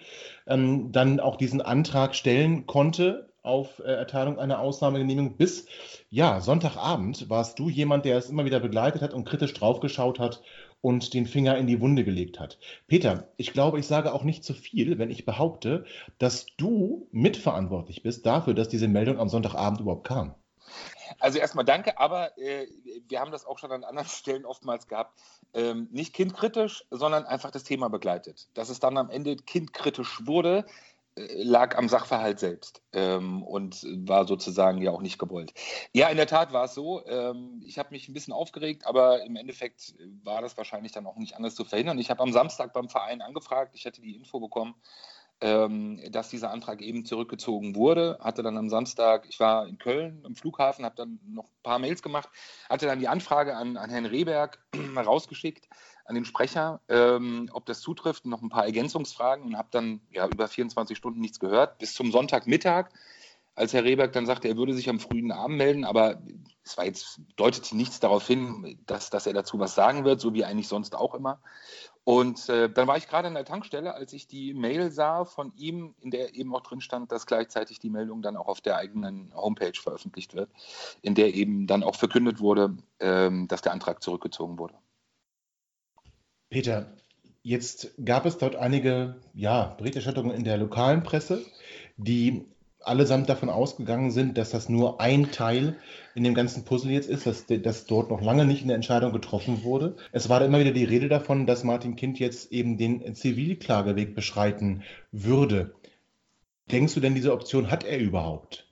ähm, dann auch diesen Antrag stellen konnte auf äh, Erteilung einer Ausnahmegenehmigung bis, ja, Sonntagabend warst du jemand, der es immer wieder begleitet hat und kritisch draufgeschaut hat und den Finger in die Wunde gelegt hat. Peter, ich glaube, ich sage auch nicht zu viel, wenn ich behaupte, dass du mitverantwortlich bist dafür, dass diese Meldung am Sonntagabend überhaupt kam. Also erstmal danke, aber äh, wir haben das auch schon an anderen Stellen oftmals gehabt. Ähm, nicht kindkritisch, sondern einfach das Thema begleitet. Dass es dann am Ende kindkritisch wurde, lag am Sachverhalt selbst ähm, und war sozusagen ja auch nicht gewollt. Ja, in der Tat war es so. Ähm, ich habe mich ein bisschen aufgeregt, aber im Endeffekt war das wahrscheinlich dann auch nicht anders zu verhindern. Ich habe am Samstag beim Verein angefragt, ich hätte die Info bekommen, ähm, dass dieser Antrag eben zurückgezogen wurde. Hatte dann am Samstag, ich war in Köln am Flughafen, habe dann noch ein paar Mails gemacht, hatte dann die Anfrage an, an Herrn Rehberg rausgeschickt, an den Sprecher, ähm, ob das zutrifft, noch ein paar Ergänzungsfragen und habe dann ja über 24 Stunden nichts gehört. Bis zum Sonntagmittag, als Herr Rehberg dann sagte, er würde sich am frühen Abend melden, aber es war jetzt, deutete nichts darauf hin, dass, dass er dazu was sagen wird, so wie eigentlich sonst auch immer. Und äh, dann war ich gerade an der Tankstelle, als ich die Mail sah von ihm, in der eben auch drin stand, dass gleichzeitig die Meldung dann auch auf der eigenen Homepage veröffentlicht wird, in der eben dann auch verkündet wurde, ähm, dass der Antrag zurückgezogen wurde. Peter, jetzt gab es dort einige ja, Berichterstattungen in der lokalen Presse, die allesamt davon ausgegangen sind, dass das nur ein Teil in dem ganzen Puzzle jetzt ist, dass, dass dort noch lange nicht eine Entscheidung getroffen wurde. Es war da immer wieder die Rede davon, dass Martin Kind jetzt eben den Zivilklageweg beschreiten würde. Denkst du denn, diese Option hat er überhaupt?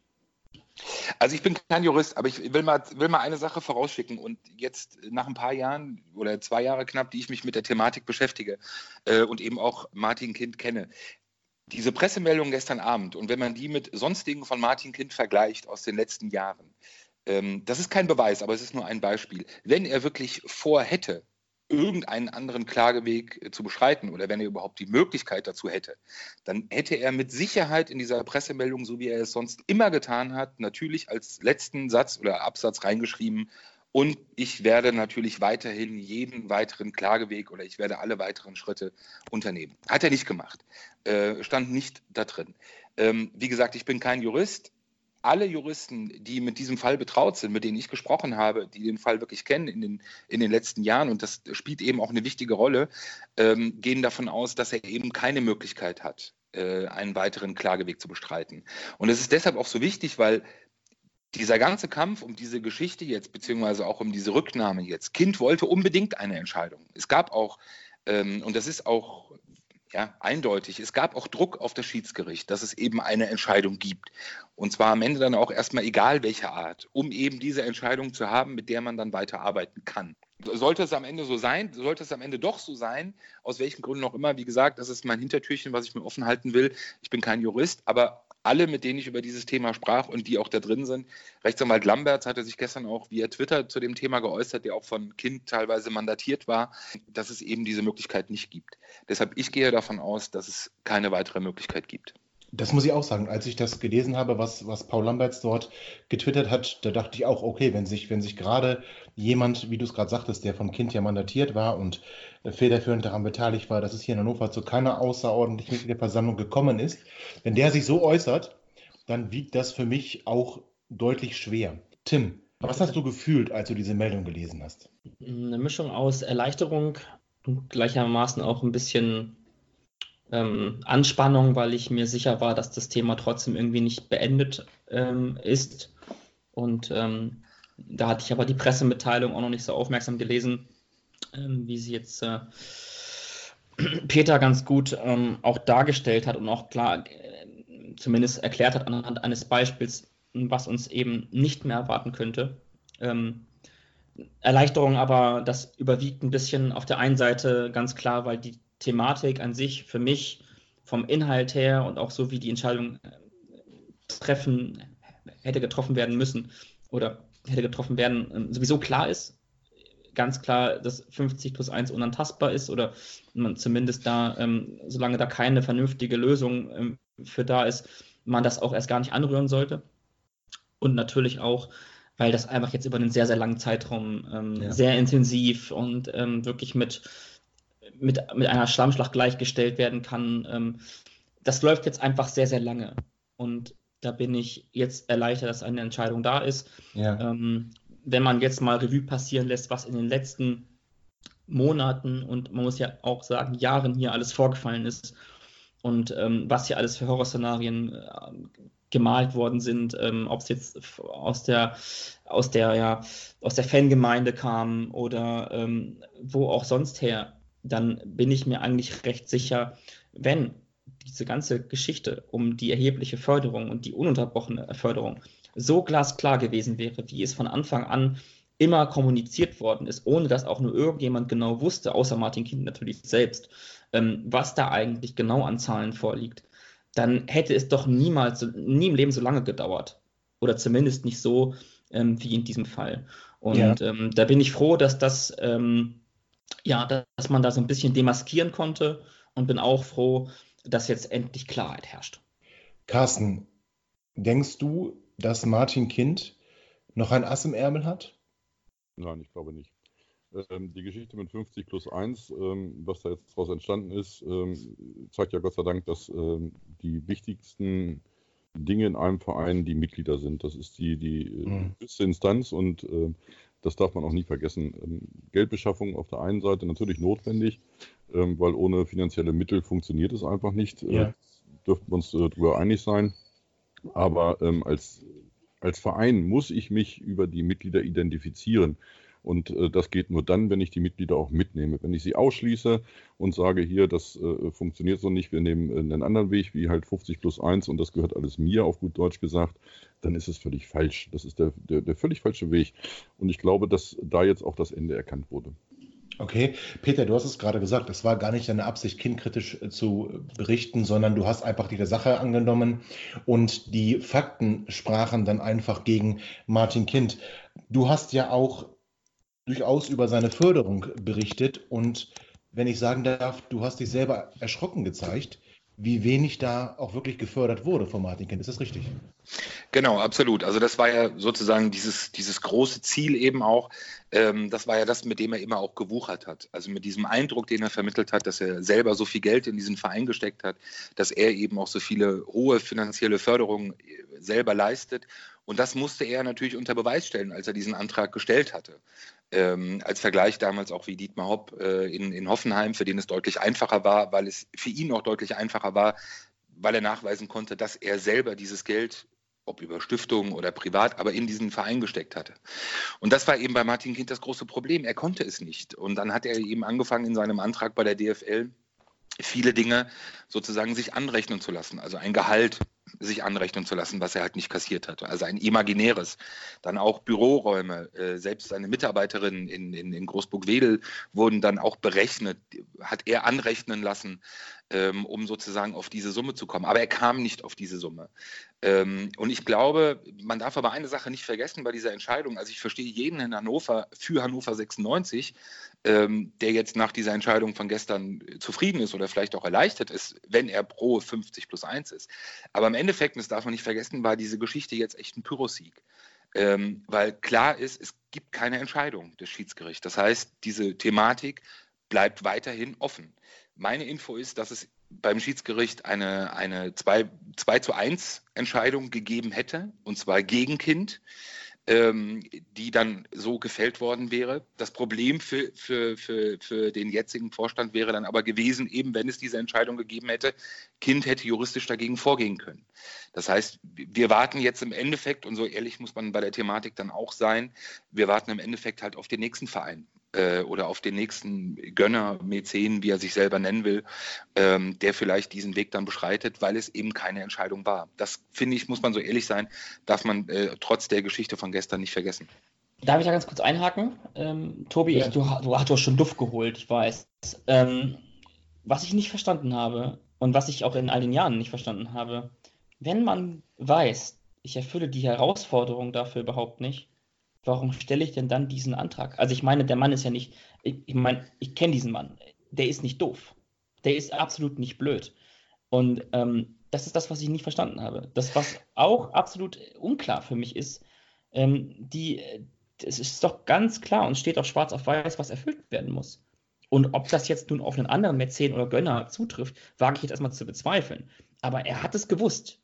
Also ich bin kein Jurist, aber ich will mal, will mal eine Sache vorausschicken. Und jetzt nach ein paar Jahren oder zwei Jahre knapp, die ich mich mit der Thematik beschäftige äh, und eben auch Martin Kind kenne, diese Pressemeldung gestern Abend und wenn man die mit sonstigen von Martin Kind vergleicht aus den letzten Jahren, ähm, das ist kein Beweis, aber es ist nur ein Beispiel. Wenn er wirklich vorhätte, irgendeinen anderen Klageweg äh, zu beschreiten oder wenn er überhaupt die Möglichkeit dazu hätte, dann hätte er mit Sicherheit in dieser Pressemeldung, so wie er es sonst immer getan hat, natürlich als letzten Satz oder Absatz reingeschrieben, Und ich werde natürlich weiterhin jeden weiteren Klageweg oder ich werde alle weiteren Schritte unternehmen. Hat er nicht gemacht. Äh, stand nicht da drin. Ähm, wie gesagt, ich bin kein Jurist. Alle Juristen, die mit diesem Fall betraut sind, mit denen ich gesprochen habe, die den Fall wirklich kennen in den, in den letzten Jahren, und das spielt eben auch eine wichtige Rolle, ähm, gehen davon aus, dass er eben keine Möglichkeit hat, äh, einen weiteren Klageweg zu bestreiten. Und es ist deshalb auch so wichtig, weil dieser ganze Kampf um diese Geschichte jetzt, beziehungsweise auch um diese Rücknahme jetzt, Kind wollte unbedingt eine Entscheidung. Es gab auch, ähm, und das ist auch ja, eindeutig, es gab auch Druck auf das Schiedsgericht, dass es eben eine Entscheidung gibt. Und zwar am Ende dann auch erstmal egal welcher Art, um eben diese Entscheidung zu haben, mit der man dann weiterarbeiten kann. Sollte es am Ende so sein, sollte es am Ende doch so sein, aus welchen Gründen auch immer, wie gesagt, das ist mein Hintertürchen, was ich mir offen halten will. Ich bin kein Jurist, aber alle, mit denen ich über dieses Thema sprach und die auch da drin sind. Rechtsanwalt Lamberts hatte sich gestern auch via Twitter zu dem Thema geäußert, der auch von Kind teilweise mandatiert war, dass es eben diese Möglichkeit nicht gibt. Deshalb, ich gehe davon aus, dass es keine weitere Möglichkeit gibt. Das muss ich auch sagen. Als ich das gelesen habe, was, was Paul Lamberts dort getwittert hat, da dachte ich auch, okay, wenn sich, wenn sich gerade jemand, wie du es gerade sagtest, der vom Kind ja mandatiert war und federführend daran beteiligt war, dass es hier in Hannover zu keiner außerordentlichen Mitgliederversammlung gekommen ist, wenn der sich so äußert, dann wiegt das für mich auch deutlich schwer. Tim, was hast du gefühlt, als du diese Meldung gelesen hast? Eine Mischung aus Erleichterung und gleichermaßen auch ein bisschen ähm, Anspannung, weil ich mir sicher war, dass das Thema trotzdem irgendwie nicht beendet ähm, ist. Und ähm, da hatte ich aber die Pressemitteilung auch noch nicht so aufmerksam gelesen, ähm, wie sie jetzt äh, Peter ganz gut ähm, auch dargestellt hat und auch klar äh, zumindest erklärt hat anhand eines Beispiels, was uns eben nicht mehr erwarten könnte. Ähm, Erleichterung aber, das überwiegt ein bisschen auf der einen Seite ganz klar, weil die Thematik an sich für mich vom Inhalt her und auch so wie die Entscheidung äh, treffen hätte getroffen werden müssen oder hätte getroffen werden, ähm, sowieso klar ist. Ganz klar, dass 50 plus 1 unantastbar ist oder man zumindest da, ähm, solange da keine vernünftige Lösung ähm, für da ist, man das auch erst gar nicht anrühren sollte. Und natürlich auch, weil das einfach jetzt über einen sehr, sehr langen Zeitraum ähm, ja. sehr intensiv und ähm, wirklich mit mit, mit einer Schlammschlacht gleichgestellt werden kann. Ähm, das läuft jetzt einfach sehr, sehr lange. Und da bin ich jetzt erleichtert, dass eine Entscheidung da ist. Ja. Ähm, wenn man jetzt mal Revue passieren lässt, was in den letzten Monaten und man muss ja auch sagen, Jahren hier alles vorgefallen ist und ähm, was hier alles für Horrorszenarien äh, gemalt worden sind, ähm, ob es jetzt aus der aus der ja aus der Fangemeinde kam oder ähm, wo auch sonst her dann bin ich mir eigentlich recht sicher, wenn diese ganze Geschichte um die erhebliche Förderung und die ununterbrochene Förderung so glasklar gewesen wäre, wie es von Anfang an immer kommuniziert worden ist, ohne dass auch nur irgendjemand genau wusste, außer Martin Kind natürlich selbst, ähm, was da eigentlich genau an Zahlen vorliegt, dann hätte es doch niemals, nie im Leben so lange gedauert. Oder zumindest nicht so ähm, wie in diesem Fall. Und ja. ähm, da bin ich froh, dass das ähm, ja, dass man da so ein bisschen demaskieren konnte und bin auch froh, dass jetzt endlich Klarheit herrscht. Carsten, denkst du, dass Martin Kind noch ein Ass im Ärmel hat? Nein, ich glaube nicht. Ähm, die Geschichte mit 50 plus 1, ähm, was da jetzt daraus entstanden ist, ähm, zeigt ja Gott sei Dank, dass ähm, die wichtigsten Dinge in einem Verein die Mitglieder sind. Das ist die, die äh, mhm. höchste Instanz und äh, das darf man auch nie vergessen. Ähm, Geldbeschaffung auf der einen Seite natürlich notwendig, ähm, weil ohne finanzielle Mittel funktioniert es einfach nicht. Äh, ja. Dürften wir uns äh, darüber einig sein. Aber ähm, als, als Verein muss ich mich über die Mitglieder identifizieren. Und äh, das geht nur dann, wenn ich die Mitglieder auch mitnehme. Wenn ich sie ausschließe und sage, hier, das äh, funktioniert so nicht, wir nehmen äh, einen anderen Weg, wie halt 50 plus 1 und das gehört alles mir, auf gut Deutsch gesagt, dann ist es völlig falsch. Das ist der, der, der völlig falsche Weg. Und ich glaube, dass da jetzt auch das Ende erkannt wurde. Okay, Peter, du hast es gerade gesagt, es war gar nicht deine Absicht, kindkritisch äh, zu berichten, sondern du hast einfach die Sache angenommen und die Fakten sprachen dann einfach gegen Martin Kind. Du hast ja auch durchaus über seine Förderung berichtet und wenn ich sagen darf, du hast dich selber erschrocken gezeigt, wie wenig da auch wirklich gefördert wurde von Martin Kind. Ist das richtig? Genau, absolut. Also das war ja sozusagen dieses, dieses große Ziel eben auch. Ähm, das war ja das, mit dem er immer auch gewuchert hat. Also mit diesem Eindruck, den er vermittelt hat, dass er selber so viel Geld in diesen Verein gesteckt hat, dass er eben auch so viele hohe finanzielle Förderungen äh, selber leistet. Und das musste er natürlich unter Beweis stellen, als er diesen Antrag gestellt hatte. Ähm, als Vergleich damals auch wie Dietmar Hopp äh, in, in Hoffenheim, für den es deutlich einfacher war, weil es für ihn auch deutlich einfacher war, weil er nachweisen konnte, dass er selber dieses Geld ob über Stiftungen oder privat, aber in diesen Verein gesteckt hatte. Und das war eben bei Martin Kind das große Problem. Er konnte es nicht. Und dann hat er eben angefangen in seinem Antrag bei der DFL viele Dinge sozusagen sich anrechnen zu lassen. Also ein Gehalt sich anrechnen zu lassen, was er halt nicht kassiert hatte. Also ein imaginäres. Dann auch Büroräume. Äh, selbst seine Mitarbeiterinnen in, in, in Großburg-Wedel wurden dann auch berechnet, hat er anrechnen lassen, ähm, um sozusagen auf diese Summe zu kommen. Aber er kam nicht auf diese Summe. Ähm, und ich glaube, man darf aber eine Sache nicht vergessen bei dieser Entscheidung. Also ich verstehe jeden in Hannover für Hannover 96, ähm, der jetzt nach dieser Entscheidung von gestern zufrieden ist oder vielleicht auch erleichtert ist, wenn er pro 50 plus 1 ist. Aber im Endeffekt, das darf man nicht vergessen, war diese Geschichte jetzt echt ein Pyrrhussieg. Ähm, weil klar ist, es gibt keine Entscheidung des Schiedsgerichts. Das heißt, diese Thematik bleibt weiterhin offen. Meine Info ist, dass es beim Schiedsgericht eine, eine 2, 2 zu 1 Entscheidung gegeben hätte, und zwar gegen Kind ähm, die dann so gefällt worden wäre. Das Problem für, für, für, für den jetzigen Vorstand wäre dann aber gewesen, eben wenn es diese Entscheidung gegeben hätte, Kind hätte juristisch dagegen vorgehen können. Das heißt, wir warten jetzt im Endeffekt, und so ehrlich muss man bei der Thematik dann auch sein, wir warten im Endeffekt halt auf den nächsten Verein äh, oder auf den nächsten Gönner, Mäzen, wie er sich selber nennen will, ähm, der vielleicht diesen Weg dann beschreitet, weil es eben keine Entscheidung war. Das finde ich, muss man so ehrlich sein, darf man äh, trotz der Geschichte von gestern nicht vergessen. Darf ich da ganz kurz einhaken? Ähm, Tobi, ja. ich, du, du, hast schon Duft geholt, ich weiß. Ähm, was ich nicht verstanden habe und was ich auch in all den Jahren nicht verstanden habe, wenn man weiß, ich erfülle die Herausforderung dafür überhaupt nicht, warum stelle ich denn dann diesen Antrag? Also ich meine, der Mann ist ja nicht, ich, ich meine, ich kenne diesen Mann, der ist nicht doof, der ist absolut nicht blöd. Und ähm, das ist das, was ich nicht verstanden habe. Das, was auch absolut unklar für mich ist, ähm, die, es ist doch ganz klar und steht auch schwarz auf weiß, was erfüllt werden muss. Und ob das jetzt nun auf einen anderen Mäzen oder Gönner zutrifft, wage ich jetzt erstmal zu bezweifeln. Aber er hat es gewusst.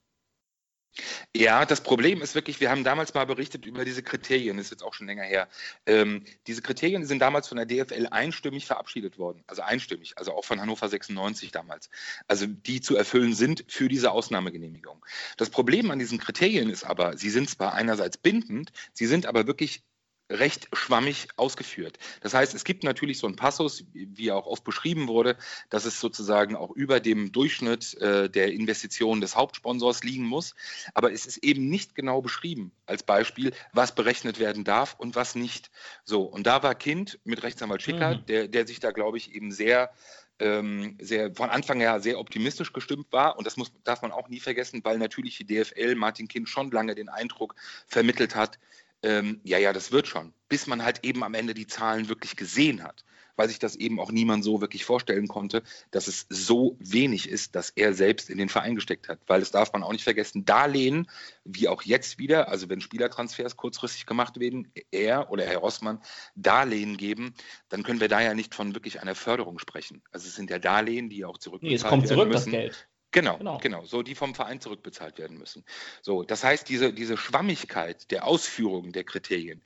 Ja, das Problem ist wirklich, wir haben damals mal berichtet über diese Kriterien, das ist jetzt auch schon länger her. Ähm, diese Kriterien sind damals von der DFL einstimmig verabschiedet worden, also einstimmig, also auch von Hannover 96 damals, also die zu erfüllen sind für diese Ausnahmegenehmigung. Das Problem an diesen Kriterien ist aber, sie sind zwar einerseits bindend, sie sind aber wirklich recht schwammig ausgeführt. Das heißt, es gibt natürlich so einen Passus, wie auch oft beschrieben wurde, dass es sozusagen auch über dem Durchschnitt äh, der Investitionen des Hauptsponsors liegen muss. Aber es ist eben nicht genau beschrieben, als Beispiel, was berechnet werden darf und was nicht. So, und da war Kind mit Rechtsanwalt Schicker, mhm. der, der sich da, glaube ich, eben sehr ähm, sehr, von Anfang her sehr optimistisch gestimmt war. Und das muss, darf man auch nie vergessen, weil natürlich die DFL Martin Kind schon lange den Eindruck vermittelt hat, ähm, ja, ja, das wird schon, bis man halt eben am Ende die Zahlen wirklich gesehen hat, weil sich das eben auch niemand so wirklich vorstellen konnte, dass es so wenig ist, dass er selbst in den Verein gesteckt hat. Weil das darf man auch nicht vergessen, Darlehen, wie auch jetzt wieder, also wenn Spielertransfers kurzfristig gemacht werden, er oder Herr Rossmann Darlehen geben, dann können wir da ja nicht von wirklich einer Förderung sprechen. Also es sind ja Darlehen, die auch zurückbezahlt nee, es kommt zurück, müssen. das Geld. Genau, genau, genau, so die vom Verein zurückbezahlt werden müssen. So, das heißt, diese, diese Schwammigkeit der Ausführung der Kriterien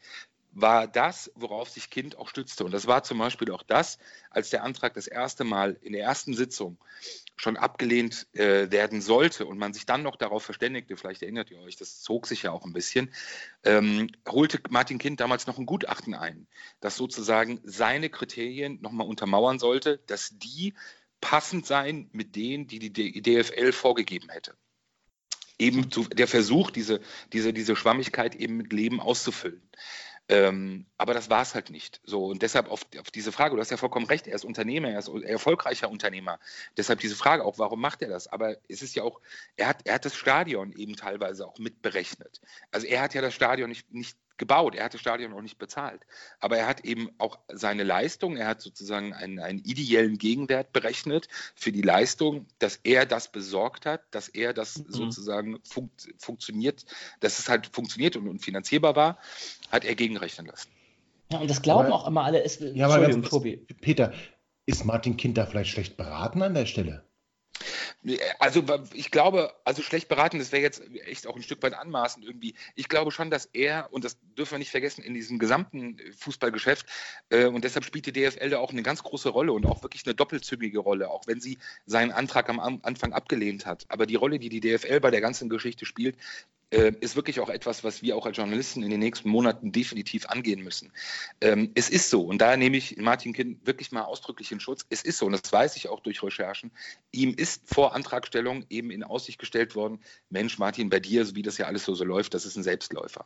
war das, worauf sich Kind auch stützte. Und das war zum Beispiel auch das, als der Antrag das erste Mal in der ersten Sitzung schon abgelehnt äh, werden sollte und man sich dann noch darauf verständigte, vielleicht erinnert ihr euch, das zog sich ja auch ein bisschen, ähm, holte Martin Kind damals noch ein Gutachten ein, das sozusagen seine Kriterien nochmal untermauern sollte, dass die passend sein mit denen, die die DFL vorgegeben hätte. Eben zu, der Versuch, diese, diese, diese Schwammigkeit eben mit Leben auszufüllen. Ähm, aber das war es halt nicht. So, und deshalb auf, auf, diese Frage, du hast ja vollkommen recht, er ist Unternehmer, er ist erfolgreicher Unternehmer. Deshalb diese Frage auch, warum macht er das? Aber es ist ja auch, er hat, er hat das Stadion eben teilweise auch mitberechnet. Also er hat ja das Stadion nicht, nicht gebaut, er hat das Stadion auch nicht bezahlt. Aber er hat eben auch seine Leistung, er hat sozusagen einen, einen ideellen Gegenwert berechnet für die Leistung, dass er das besorgt hat, dass er das mhm. sozusagen fun funktioniert, dass es halt funktioniert und, und finanzierbar war, hat er gegenrechnen lassen. Ja, und das glauben aber, auch immer alle. Ist, ja, Entschuldigung, Tobi. Peter, ist Martin Kind da vielleicht schlecht beraten an der Stelle? Also ich glaube, also schlecht beraten, das wäre jetzt echt auch ein Stück weit anmaßend irgendwie. Ich glaube schon, dass er, und das dürfen wir nicht vergessen, in diesem gesamten Fußballgeschäft, äh, und deshalb spielt die DFL da auch eine ganz große Rolle und auch wirklich eine doppelzügige Rolle, auch wenn sie seinen Antrag am Anfang abgelehnt hat. Aber die Rolle, die die DFL bei der ganzen Geschichte spielt, äh, ist wirklich auch etwas, was wir auch als Journalisten in den nächsten Monaten definitiv angehen müssen. Ähm, es ist so, und da nehme ich Martin Kind wirklich mal ausdrücklich in Schutz, es ist so, und das weiß ich auch durch Recherchen, ihm ist vor Antragstellung eben in Aussicht gestellt worden, Mensch, Martin, bei dir, so wie das ja alles so, so läuft, das ist ein Selbstläufer.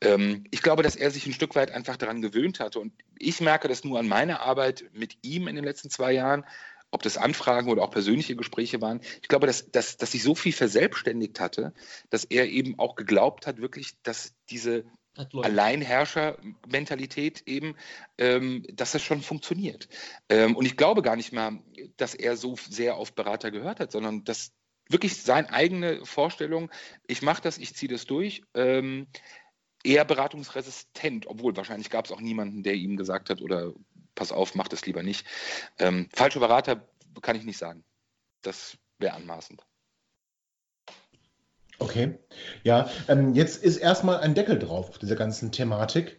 Ähm, ich glaube, dass er sich ein Stück weit einfach daran gewöhnt hatte und ich merke das nur an meiner Arbeit mit ihm in den letzten zwei Jahren, ob das Anfragen oder auch persönliche Gespräche waren. Ich glaube, dass, dass, dass sich so viel verselbstständigt hatte, dass er eben auch geglaubt hat, wirklich, dass diese Alleinherrscher-Mentalität eben, ähm, dass das schon funktioniert. Ähm, und ich glaube gar nicht mehr, dass er so sehr auf Berater gehört hat, sondern dass wirklich seine eigene Vorstellung, ich mache das, ich ziehe das durch, ähm, eher beratungsresistent, obwohl wahrscheinlich gab es auch niemanden, der ihm gesagt hat oder pass auf, mach das lieber nicht. Ähm, falsche Berater kann ich nicht sagen. Das wäre anmaßend. Okay, ja, ähm, jetzt ist erstmal ein Deckel drauf auf dieser ganzen Thematik.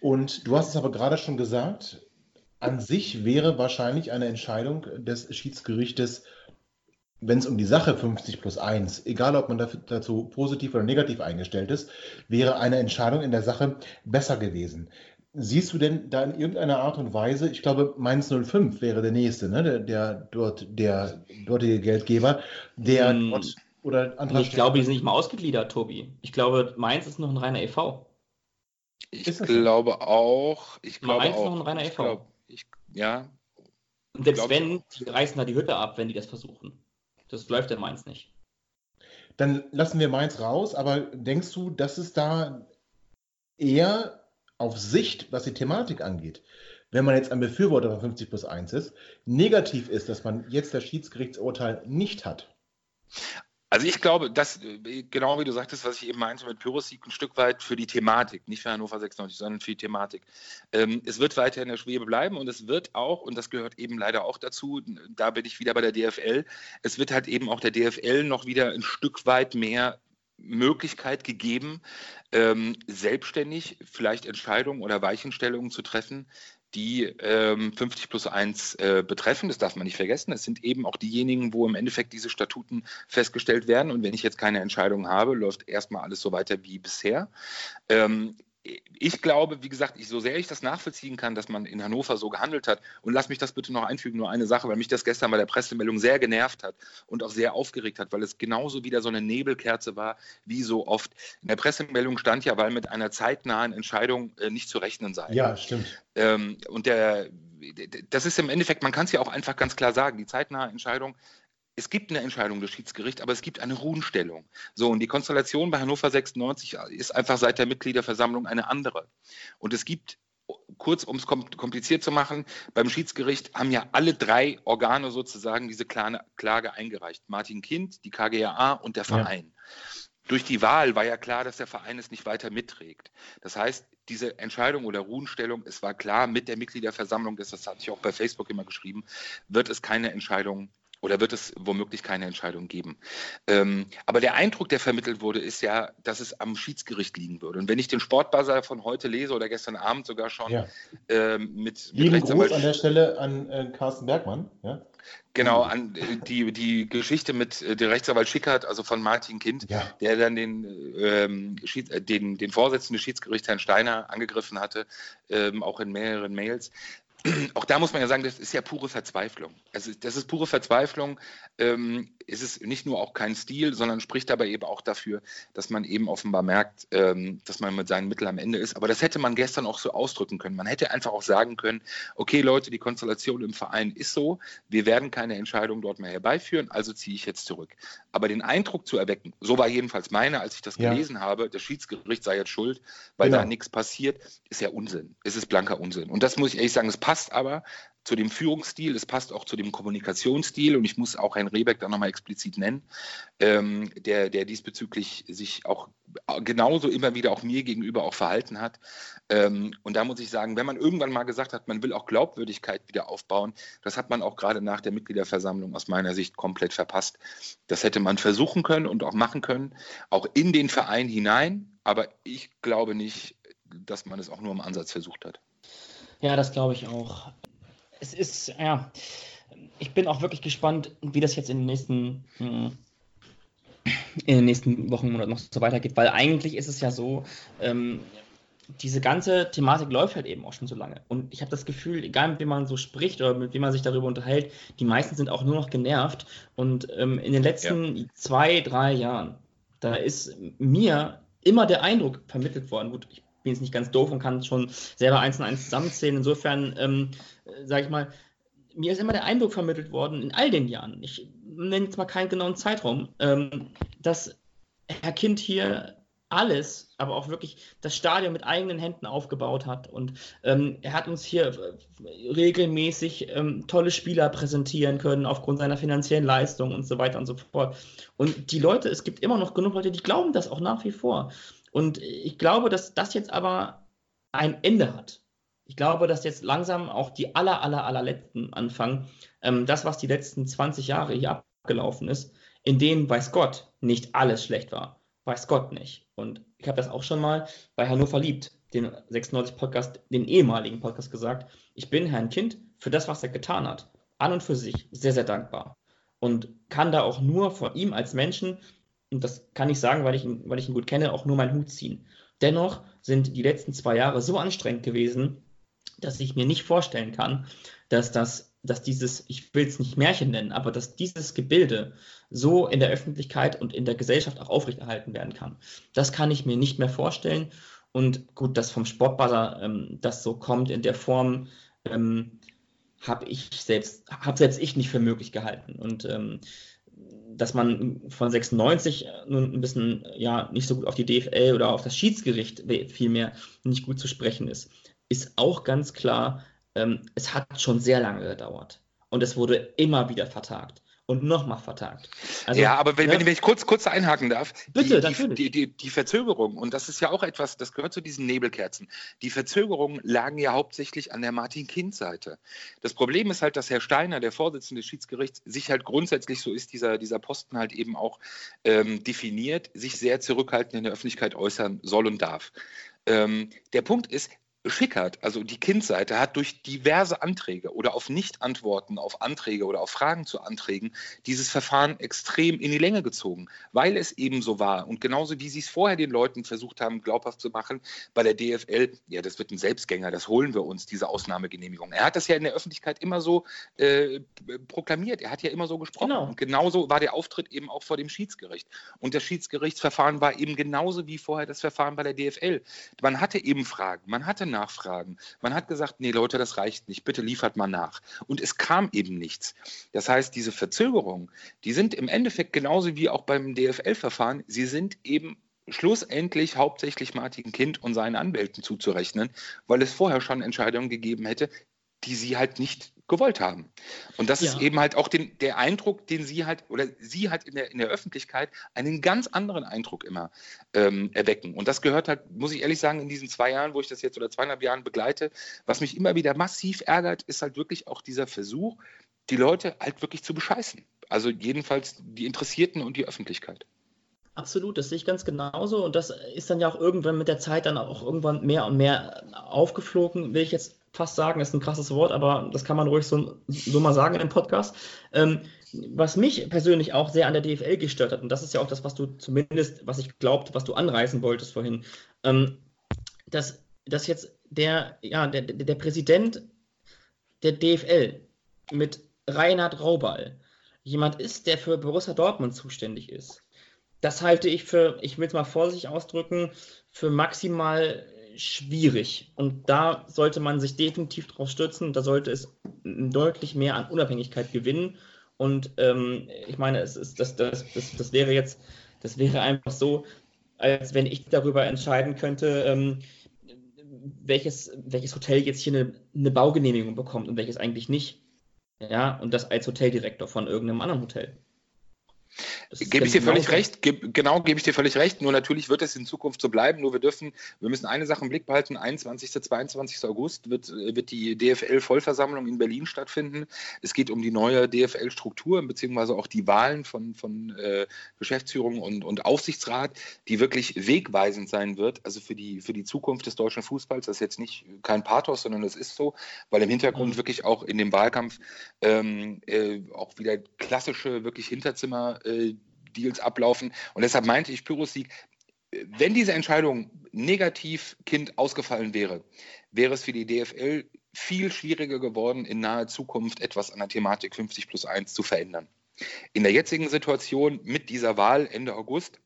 Und du hast es aber gerade schon gesagt, an sich wäre wahrscheinlich eine Entscheidung des Schiedsgerichtes, wenn es um die Sache 50 plus 1, egal ob man dazu positiv oder negativ eingestellt ist, wäre eine Entscheidung in der Sache besser gewesen. Siehst du denn da in irgendeiner Art und Weise, ich glaube, Mainz 05 wäre der nächste, ne? der, der dort der dortige Geldgeber, der hm, dort oder andere. Ich glaube, die sind nicht mal ausgegliedert, Tobi. Ich glaube, Mainz ist noch ein reiner EV. Ich glaube so? auch. Ich glaube Mainz auch. noch ein reiner EV. Glaub, ich, ja. Und selbst wenn, die reißen da die Hütte ab, wenn die das versuchen. Das läuft in Mainz nicht. Dann lassen wir Mainz raus, aber denkst du, dass es da eher auf Sicht, was die Thematik angeht, wenn man jetzt ein Befürworter von 50 plus 1 ist, negativ ist, dass man jetzt das Schiedsgerichtsurteil nicht hat? Also ich glaube, dass, genau wie du sagtest, was ich eben meinte mit Pyrrhusik, ein Stück weit für die Thematik, nicht für Hannover 96, sondern für die Thematik. Ähm, es wird weiter in der Schwebe bleiben und es wird auch, und das gehört eben leider auch dazu, da bin ich wieder bei der DFL, es wird halt eben auch der DFL noch wieder ein Stück weit mehr Möglichkeit gegeben, ähm, selbstständig vielleicht Entscheidungen oder Weichenstellungen zu treffen, die ähm, 50 plus 1 äh, betreffen. Das darf man nicht vergessen. Es sind eben auch diejenigen, wo im Endeffekt diese Statuten festgestellt werden. Und wenn ich jetzt keine Entscheidung habe, läuft erstmal alles so weiter wie bisher. Ähm, ich glaube, wie gesagt, ich, so sehr ich das nachvollziehen kann, dass man in Hannover so gehandelt hat, und lass mich das bitte noch einfügen, nur eine Sache, weil mich das gestern bei der Pressemeldung sehr genervt hat und auch sehr aufgeregt hat, weil es genauso wieder so eine Nebelkerze war, wie so oft. In der Pressemeldung stand ja, weil mit einer zeitnahen Entscheidung äh, nicht zu rechnen sei. Ja, stimmt. Ähm, und der, das ist im Endeffekt, man kann es ja auch einfach ganz klar sagen, die zeitnahe Entscheidung es gibt eine Entscheidung des Schiedsgerichts, aber es gibt eine Ruhenstellung. So, und die Konstellation bei Hannover 96 ist einfach seit der Mitgliederversammlung eine andere. Und es gibt, kurz um es kompliziert zu machen, beim Schiedsgericht haben ja alle drei Organe sozusagen diese Klage eingereicht. Martin Kind, die KGAA und der Verein. Ja. Durch die Wahl war ja klar, dass der Verein es nicht weiter mitträgt. Das heißt, diese Entscheidung oder Ruhenstellung, es war klar, mit der Mitgliederversammlung, das, das hatte ich auch bei Facebook immer geschrieben, wird es keine Entscheidung oder wird es womöglich keine Entscheidung geben? Ähm, aber der Eindruck, der vermittelt wurde, ist ja, dass es am Schiedsgericht liegen würde. Und wenn ich den Sportbuzzer von heute lese oder gestern Abend sogar schon ja. ähm, mit, Lieben mit Gruß an der Stelle an äh, Carsten Bergmann. Ja? Genau, an äh, die, die Geschichte mit äh, der Rechtsanwalt Schickert, also von Martin Kind, ja. der dann den, ähm, äh, den, den Vorsitzenden des Schiedsgerichts, Herrn Steiner, angegriffen hatte, ähm, auch in mehreren Mails auch da muss man ja sagen, das ist ja pure Verzweiflung. Also das ist pure Verzweiflung. Ähm, es ist nicht nur auch kein Stil, sondern spricht aber eben auch dafür, dass man eben offenbar merkt, ähm, dass man mit seinen Mitteln am Ende ist. Aber das hätte man gestern auch so ausdrücken können. Man hätte einfach auch sagen können, okay Leute, die Konstellation im Verein ist so, wir werden keine Entscheidung dort mehr herbeiführen, also ziehe ich jetzt zurück. Aber den Eindruck zu erwecken, so war jedenfalls meine, als ich das ja. gelesen habe, das Schiedsgericht sei jetzt schuld, weil genau. da nichts passiert, ist ja Unsinn. Es ist blanker Unsinn. Und das muss ich ehrlich sagen, es passt aber zu dem Führungsstil, es passt auch zu dem Kommunikationsstil und ich muss auch Herrn Rebeck da nochmal explizit nennen, ähm, der, der diesbezüglich sich auch genauso immer wieder auch mir gegenüber auch verhalten hat. Ähm, und da muss ich sagen, wenn man irgendwann mal gesagt hat, man will auch Glaubwürdigkeit wieder aufbauen, das hat man auch gerade nach der Mitgliederversammlung aus meiner Sicht komplett verpasst. Das hätte man versuchen können und auch machen können, auch in den Verein hinein, aber ich glaube nicht, dass man es auch nur im Ansatz versucht hat. Ja, das glaube ich auch es ist, ja, ich bin auch wirklich gespannt, wie das jetzt in den nächsten, hm, in den nächsten Wochen oder noch so weitergeht, weil eigentlich ist es ja so, ähm, diese ganze Thematik läuft halt eben auch schon so lange. Und ich habe das Gefühl, egal mit wem man so spricht oder mit wem man sich darüber unterhält, die meisten sind auch nur noch genervt. Und ähm, in den letzten ja. zwei, drei Jahren, da ist mir immer der Eindruck vermittelt worden, gut, ich bin jetzt nicht ganz doof und kann schon selber eins und eins zusammenzählen. Insofern, ähm, äh, sage ich mal, mir ist immer der Eindruck vermittelt worden, in all den Jahren, ich nenne jetzt mal keinen genauen Zeitraum, ähm, dass Herr Kind hier alles, aber auch wirklich das Stadion mit eigenen Händen aufgebaut hat. Und ähm, er hat uns hier äh, regelmäßig ähm, tolle Spieler präsentieren können aufgrund seiner finanziellen Leistung und so weiter und so fort. Und die Leute, es gibt immer noch genug Leute, die glauben das auch nach wie vor. Und ich glaube, dass das jetzt aber ein Ende hat. Ich glaube, dass jetzt langsam auch die aller, aller, allerletzten anfangen. Ähm, das, was die letzten 20 Jahre hier abgelaufen ist, in denen, weiß Gott, nicht alles schlecht war. Weiß Gott nicht. Und ich habe das auch schon mal bei Hannover liebt, den 96-Podcast, den ehemaligen Podcast gesagt. Ich bin Herrn Kind für das, was er getan hat, an und für sich sehr, sehr dankbar. Und kann da auch nur vor ihm als Menschen und das kann ich sagen, weil ich, ihn, weil ich ihn gut kenne, auch nur meinen Hut ziehen. Dennoch sind die letzten zwei Jahre so anstrengend gewesen, dass ich mir nicht vorstellen kann, dass das, dass dieses, ich will es nicht Märchen nennen, aber dass dieses Gebilde so in der Öffentlichkeit und in der Gesellschaft auch aufrechterhalten werden kann. Das kann ich mir nicht mehr vorstellen. Und gut, dass vom Sportbuzzer ähm, das so kommt in der Form, ähm, habe ich selbst, habe selbst ich nicht für möglich gehalten. Und ähm, dass man von 96 nun ein bisschen ja nicht so gut auf die DFL oder auf das Schiedsgericht vielmehr nicht gut zu sprechen ist, ist auch ganz klar, ähm, es hat schon sehr lange gedauert. Und es wurde immer wieder vertagt und nochmal vertagt. Also, ja, aber wenn, ja, wenn, ich kurz, kurz einhaken darf, bitte, die, die, die, die, Verzögerung, und das ist ja auch etwas, das gehört zu diesen Nebelkerzen, die Verzögerungen lagen ja hauptsächlich an der Martin-Kind-Seite. Das Problem ist halt, dass Herr Steiner, der Vorsitzende des Schiedsgerichts, sich halt grundsätzlich, so ist dieser, dieser Posten halt eben auch ähm, definiert, sich sehr zurückhaltend in der Öffentlichkeit äußern soll und darf. Ähm, der Punkt ist, Schickert, also die Kindseite, hat durch diverse Anträge oder auf Nichtantworten auf Anträge oder auf Fragen zu Anträgen dieses Verfahren extrem in die Länge gezogen, weil es eben so war. Und genauso wie sie es vorher den Leuten versucht haben, glaubhaft zu machen, bei der DFL, ja, das wird ein Selbstgänger, das holen wir uns, diese Ausnahmegenehmigung. Er hat das ja in der Öffentlichkeit immer so äh, proklamiert, er hat ja immer so gesprochen. Genau. Und genauso war der Auftritt eben auch vor dem Schiedsgericht. Und das Schiedsgerichtsverfahren war eben genauso wie vorher das Verfahren bei der DFL. Man hatte eben Fragen, man hatte nachfragen. Man hat gesagt, nee Leute, das reicht nicht, bitte liefert mal nach. Und es kam eben nichts. Das heißt, diese Verzögerungen, die sind im Endeffekt genauso wie auch beim DFL-Verfahren, sie sind eben schlussendlich hauptsächlich Martin Kind und seinen Anwälten zuzurechnen, weil es vorher schon Entscheidungen gegeben hätte, die sie halt nicht gewollt haben. Und das ja. ist eben halt auch den, der Eindruck, den sie halt, oder sie halt in der, in der Öffentlichkeit einen ganz anderen Eindruck immer ähm, erwecken. Und das gehört halt, muss ich ehrlich sagen, in diesen zwei Jahren, wo ich das jetzt oder zweieinhalb Jahren begleite, was mich immer wieder massiv ärgert, ist halt wirklich auch dieser Versuch, die Leute halt wirklich zu bescheißen. Also jedenfalls die Interessierten und die Öffentlichkeit. Absolut, das sehe ich ganz genauso. Und das ist dann ja auch irgendwann mit der Zeit dann auch irgendwann mehr und mehr aufgeflogen, will ich jetzt fast sagen, ist ein krasses Wort, aber das kann man ruhig so, so mal sagen im Podcast. Ähm, was mich persönlich auch sehr an der DFL gestört hat, und das ist ja auch das, was du zumindest, was ich glaubt, was du anreißen wolltest vorhin, ähm, dass, dass jetzt der, ja, der, der Präsident der DFL mit Reinhard Raubal jemand ist, der für Borussia Dortmund zuständig ist, das halte ich für, ich will es mal vorsichtig ausdrücken, für maximal schwierig. Und da sollte man sich definitiv drauf stürzen. Da sollte es deutlich mehr an Unabhängigkeit gewinnen. Und ähm, ich meine, es ist, das, das, das, das wäre jetzt, das wäre einfach so, als wenn ich darüber entscheiden könnte, ähm, welches, welches Hotel jetzt hier eine, eine Baugenehmigung bekommt und welches eigentlich nicht. Ja, und das als Hoteldirektor von irgendeinem anderen Hotel. Gebe ich dir völlig recht, ge genau, gebe ich dir völlig recht. Nur natürlich wird es in Zukunft so bleiben. Nur wir dürfen, wir müssen eine Sache im Blick behalten. 21. 22. August wird, wird die DFL-Vollversammlung in Berlin stattfinden. Es geht um die neue DFL-Struktur, beziehungsweise auch die Wahlen von, von äh, Geschäftsführung und, und Aufsichtsrat, die wirklich wegweisend sein wird, also für die, für die Zukunft des deutschen Fußballs. Das ist jetzt nicht kein Pathos, sondern es ist so, weil im Hintergrund mhm. wirklich auch in dem Wahlkampf ähm, äh, auch wieder klassische, wirklich Hinterzimmer äh, Deals ablaufen. Und deshalb meinte ich, Pyrrhus-Sieg, wenn diese Entscheidung negativ Kind ausgefallen wäre, wäre es für die DFL viel schwieriger geworden, in naher Zukunft etwas an der Thematik 50 plus 1 zu verändern. In der jetzigen Situation mit dieser Wahl Ende August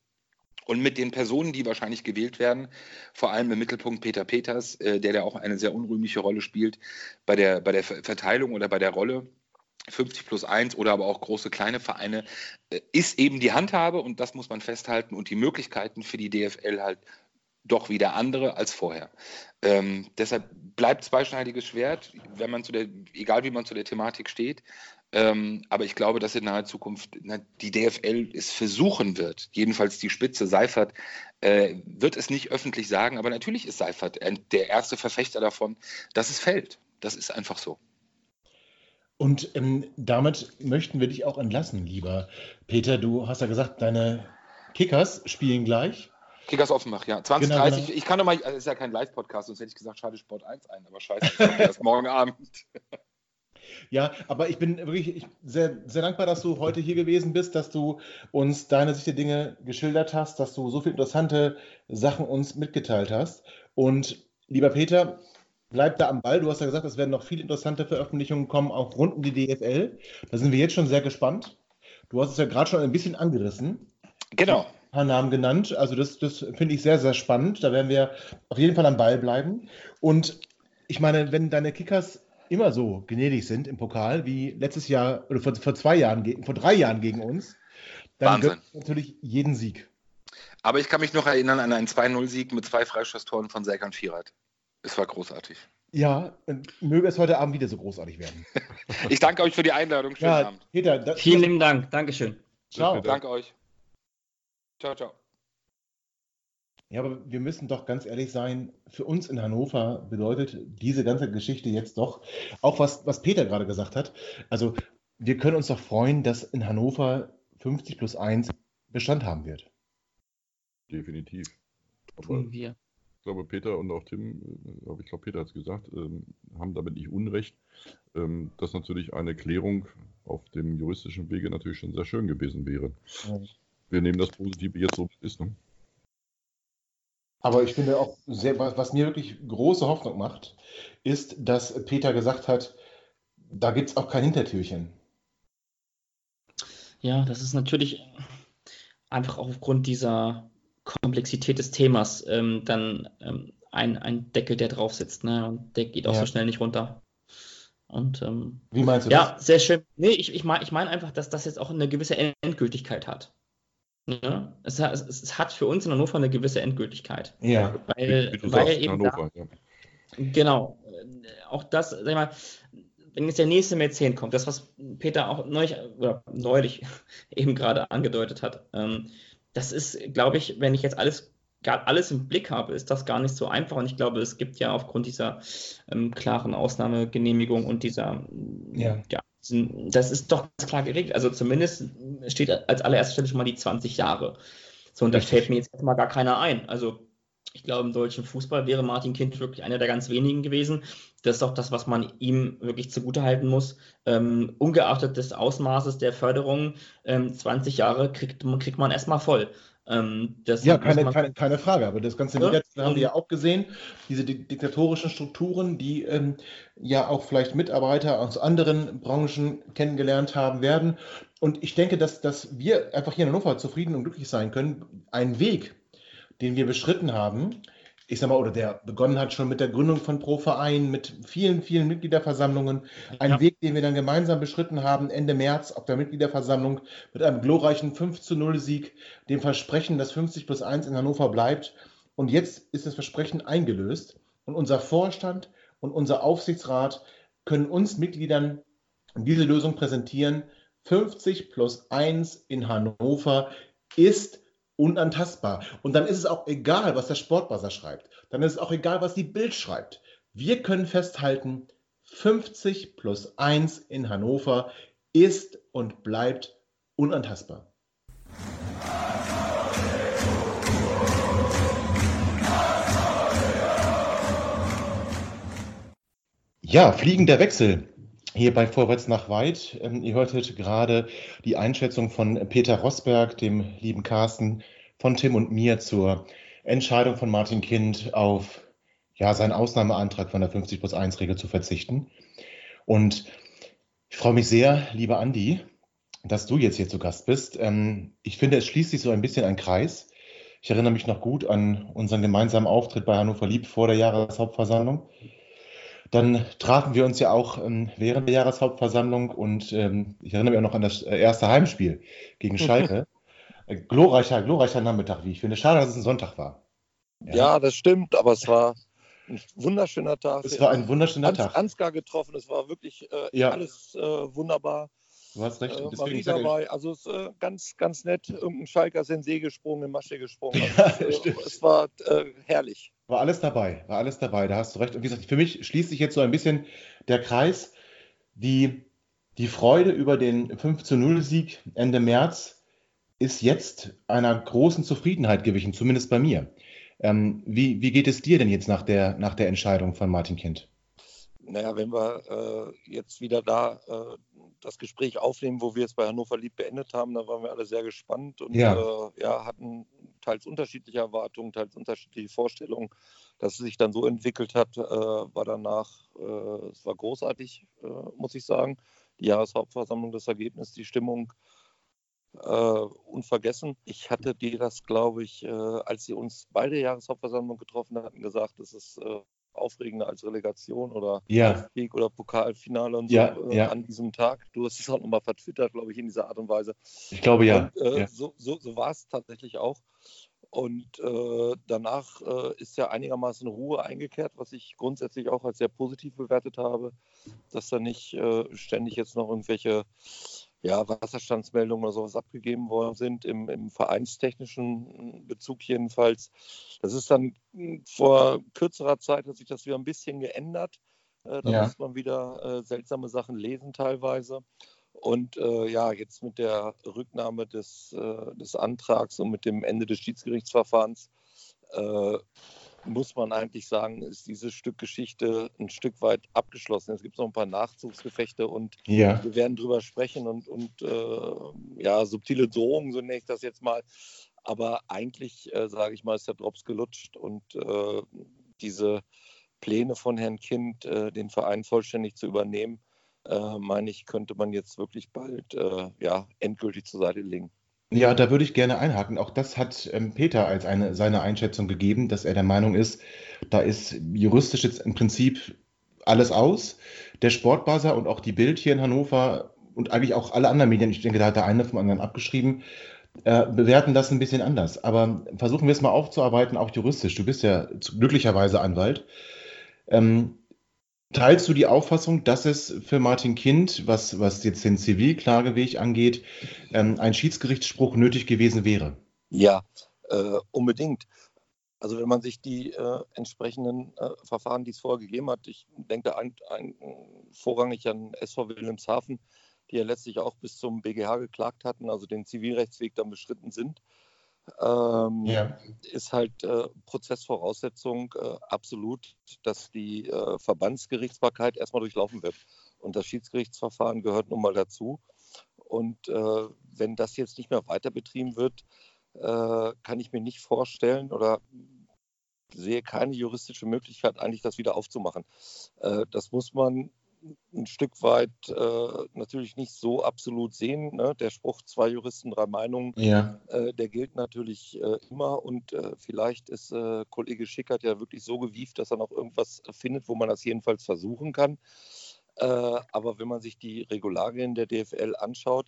und mit den Personen, die wahrscheinlich gewählt werden, vor allem im Mittelpunkt Peter Peters, äh, der da auch eine sehr unrühmliche Rolle spielt bei der, bei der Verteilung oder bei der Rolle 50 plus 1 oder aber auch große kleine Vereine, äh, ist eben die Handhabe und das muss man festhalten und die Möglichkeiten für die DFL halt doch wieder andere als vorher. Ähm, deshalb bleibt zweischneidiges Schwert, wenn man zu der, egal wie man zu der Thematik steht. Ähm, aber ich glaube, dass in naher Zukunft na, die DFL es versuchen wird, jedenfalls die Spitze Seifert äh, wird es nicht öffentlich sagen, aber natürlich ist Seifert der erste Verfechter davon, dass es fällt. Das ist einfach so. Und ähm, damit möchten wir dich auch entlassen, lieber Peter. Du hast ja gesagt, deine Kickers spielen gleich. Kickers Offenbach, ja. 2030. Genau, genau. Ich kann doch mal, das ist ja kein Live-Podcast, sonst hätte ich gesagt, schade Sport 1 ein, aber scheiße, erst morgen Abend. Ja, aber ich bin wirklich sehr, sehr dankbar, dass du heute hier gewesen bist, dass du uns deine Sicht der Dinge geschildert hast, dass du so viele interessante Sachen uns mitgeteilt hast. Und lieber Peter, bleib da am Ball. Du hast ja gesagt, es werden noch viele interessante Veröffentlichungen kommen, auch rund um die DFL. Da sind wir jetzt schon sehr gespannt. Du hast es ja gerade schon ein bisschen angerissen. Genau. Ein paar Namen genannt. Also das, das finde ich sehr, sehr spannend. Da werden wir auf jeden Fall am Ball bleiben. Und ich meine, wenn deine Kickers immer so gnädig sind im Pokal wie letztes Jahr oder vor, vor zwei Jahren, vor drei Jahren gegen uns, dann wird natürlich jeden Sieg. Aber ich kann mich noch erinnern an einen 2-0-Sieg mit zwei Freistoßtoren von Serkan Firat. Es war großartig. Ja, möge es heute Abend wieder so großartig werden. ich danke euch für die Einladung. Schönen ja, Abend. Peter, da, Vielen lieben Dank. Dankeschön. Ciao. Danke euch. Ciao, ciao. Ja, aber wir müssen doch ganz ehrlich sein, für uns in Hannover bedeutet diese ganze Geschichte jetzt doch, auch was, was Peter gerade gesagt hat, also wir können uns doch freuen, dass in Hannover 50 plus 1 Bestand haben wird. Definitiv. Tun wir glaube, Peter und auch Tim, äh, aber ich glaube, Peter hat es gesagt, ähm, haben damit nicht Unrecht, ähm, dass natürlich eine Klärung auf dem juristischen Wege natürlich schon sehr schön gewesen wäre. Ja. Wir nehmen das Positive jetzt so, wie es ist. Ne? Aber ich finde auch, sehr, was mir wirklich große Hoffnung macht, ist, dass Peter gesagt hat, da gibt es auch kein Hintertürchen. Ja, das ist natürlich einfach auch aufgrund dieser Komplexität des Themas ähm, dann ähm, ein, ein Deckel, der drauf sitzt. Ne? Und der geht auch ja. so schnell nicht runter. Und, ähm, Wie meinst du ja, das? Ja, sehr schön. Nee, ich, ich meine ich mein einfach, dass das jetzt auch eine gewisse Endgültigkeit hat. Ja? Es, es, es, hat für uns in Hannover eine gewisse Endgültigkeit. Ja. Weil, wie, wie weil eben Hannover, da, ja. Genau. Auch das, sag ich mal, wenn jetzt der nächste Mäzen kommt, das, was Peter auch neulich, oder neulich eben gerade angedeutet hat, ähm, das ist, glaube ich, wenn ich jetzt alles alles im Blick habe, ist das gar nicht so einfach. Und ich glaube, es gibt ja aufgrund dieser ähm, klaren Ausnahmegenehmigung und dieser, ja. ja. das ist doch ganz klar geregelt. Also zumindest steht als allererste Stelle schon mal die 20 Jahre. So, und da fällt mir jetzt erstmal gar keiner ein. Also Ich glaube, im deutschen Fußball wäre Martin Kind wirklich einer der ganz wenigen gewesen. Das ist auch das, was man ihm wirklich zugutehalten muss. Ähm, ungeachtet des Ausmaßes der Förderung, ähm, 20 Jahre kriegt, kriegt man erstmal voll. Ähm, ja, keine, keine, keine, Frage, aber das ganze ja, Negative haben wir ja auch gesehen, diese diktatorischen Strukturen, die ähm, ja auch vielleicht Mitarbeiter aus anderen Branchen kennengelernt haben werden. Und ich denke, dass, dass wir einfach hier in Hannover zufrieden und glücklich sein können. Ein Weg, den wir beschritten haben, ich sag mal, oder der begonnen hat schon mit der Gründung von Pro Verein, mit vielen, vielen Mitgliederversammlungen. Ein ja. Weg, den wir dann gemeinsam beschritten haben, Ende März auf der Mitgliederversammlung mit einem glorreichen 5 zu 0 Sieg, dem Versprechen, dass 50 plus 1 in Hannover bleibt. Und jetzt ist das Versprechen eingelöst und unser Vorstand und unser Aufsichtsrat können uns Mitgliedern diese Lösung präsentieren. 50 plus 1 in Hannover ist unantastbar. Und dann ist es auch egal, was der Sportbuzzer schreibt. Dann ist es auch egal, was die Bild schreibt. Wir können festhalten, 50 plus 1 in Hannover ist und bleibt unantastbar. Ja, fliegender Wechsel hier bei Vorwärts nach Weit. Ähm, ihr hörtet gerade die Einschätzung von Peter Rosberg, dem lieben Carsten, von Tim und mir zur Entscheidung von Martin Kind auf ja, seinen Ausnahmeantrag von der 50 plus 1 Regel zu verzichten. Und ich freue mich sehr, lieber Andi, dass du jetzt hier zu Gast bist. Ähm, ich finde, es schließt sich so ein bisschen ein Kreis. Ich erinnere mich noch gut an unseren gemeinsamen Auftritt bei Hannover Lieb vor der Jahreshauptversammlung. Dann trafen wir uns ja auch ähm, während der Jahreshauptversammlung und ähm, ich erinnere mich auch noch an das äh, erste Heimspiel gegen Schalke. äh, glorreicher, glorreicher Nachmittag, wie ich finde. Schade, dass es ein Sonntag war. Ja, ja das stimmt, aber es war ein wunderschöner Tag. Es war ein wunderschöner Hans, Tag. Ansgar getroffen, es war wirklich äh, ja. alles äh, wunderbar. Du hast recht. Äh, Marie dabei, also es ist äh, ganz, ganz nett. Irgendein Schalker ist in den See gesprungen, in Masche gesprungen. Also, ja, es, es war äh, herrlich. War alles dabei, war alles dabei, da hast du recht. Und wie gesagt, für mich schließt sich jetzt so ein bisschen der Kreis. Die, die Freude über den 5 zu 0 Sieg Ende März ist jetzt einer großen Zufriedenheit gewichen, zumindest bei mir. Ähm, wie, wie geht es dir denn jetzt nach der, nach der Entscheidung von Martin Kind? Naja, wenn wir äh, jetzt wieder da äh, das Gespräch aufnehmen, wo wir es bei Hannover Lieb beendet haben, da waren wir alle sehr gespannt und ja. Äh, ja, hatten teils unterschiedliche Erwartungen, teils unterschiedliche Vorstellungen. Dass es sich dann so entwickelt hat, äh, war danach, äh, es war großartig, äh, muss ich sagen. Die Jahreshauptversammlung, das Ergebnis, die Stimmung, äh, unvergessen. Ich hatte dir das, glaube ich, äh, als sie uns bei der Jahreshauptversammlung getroffen hatten, gesagt, dass es aufregender als Relegation oder ja. Sieg oder Pokalfinale und so ja, äh, ja. an diesem Tag. Du hast es auch nochmal vertwittert, glaube ich, in dieser Art und Weise. Ich glaube ja. Und, äh, so, so, so war es tatsächlich auch. Und äh, danach äh, ist ja einigermaßen Ruhe eingekehrt, was ich grundsätzlich auch als sehr positiv bewertet habe, dass da nicht äh, ständig jetzt noch irgendwelche ja, Wasserstandsmeldungen oder sowas abgegeben worden sind, im, im, vereinstechnischen Bezug jedenfalls. Das ist dann hm, vor kürzerer Zeit hat sich das wieder ein bisschen geändert. Äh, da ja. muss man wieder äh, seltsame Sachen lesen teilweise. Und äh, ja, jetzt mit der Rücknahme des, äh, des Antrags und mit dem Ende des Schiedsgerichtsverfahrens äh, muss man eigentlich sagen, ist dieses Stück Geschichte ein Stück weit abgeschlossen. Es gibt noch ein paar Nachzugsgefechte und ja. wir werden drüber sprechen und, und äh, ja, subtile Drohungen, so nenne ich das jetzt mal. Aber eigentlich, äh, sage ich mal, ist der Drops gelutscht und äh, diese Pläne von Herrn Kind, äh, den Verein vollständig zu übernehmen, äh, meine ich, könnte man jetzt wirklich bald äh, ja, endgültig zur Seite legen. Ja, da würde ich gerne einhaken. Auch das hat ähm, Peter als eine, seine Einschätzung gegeben, dass er der Meinung ist, da ist juristisch jetzt im Prinzip alles aus. Der Sportbuzzer und auch die Bild hier in Hannover und eigentlich auch alle anderen Medien, ich denke, da hat der eine vom anderen abgeschrieben, äh, bewerten das ein bisschen anders. Aber versuchen wir es mal aufzuarbeiten, auch juristisch. Du bist ja glücklicherweise Anwalt. Ähm, Teilst du die Auffassung, dass es für Martin Kind, was, was jetzt den Zivilklageweg angeht, ähm, ein Schiedsgerichtsspruch nötig gewesen wäre? Ja, äh, unbedingt. Also wenn man sich die äh, entsprechenden äh, Verfahren, die es vorher gegeben hat, ich denke ein, ein, vorrangig an SV Wilhelmshaven, die ja letztlich auch bis zum BGH geklagt hatten, also den Zivilrechtsweg dann beschritten sind, ähm, ja. ist halt äh, Prozessvoraussetzung äh, absolut, dass die äh, Verbandsgerichtsbarkeit erstmal durchlaufen wird. Und das Schiedsgerichtsverfahren gehört nun mal dazu. Und äh, wenn das jetzt nicht mehr weiter betrieben wird, äh, kann ich mir nicht vorstellen oder sehe keine juristische Möglichkeit, eigentlich das wieder aufzumachen. Äh, das muss man ein Stück weit äh, natürlich nicht so absolut sehen. Ne? Der Spruch zwei Juristen, drei Meinungen, ja. äh, der gilt natürlich äh, immer und äh, vielleicht ist äh, Kollege Schickert ja wirklich so gewieft, dass er noch irgendwas findet, wo man das jedenfalls versuchen kann. Äh, aber wenn man sich die Regularien der DFL anschaut,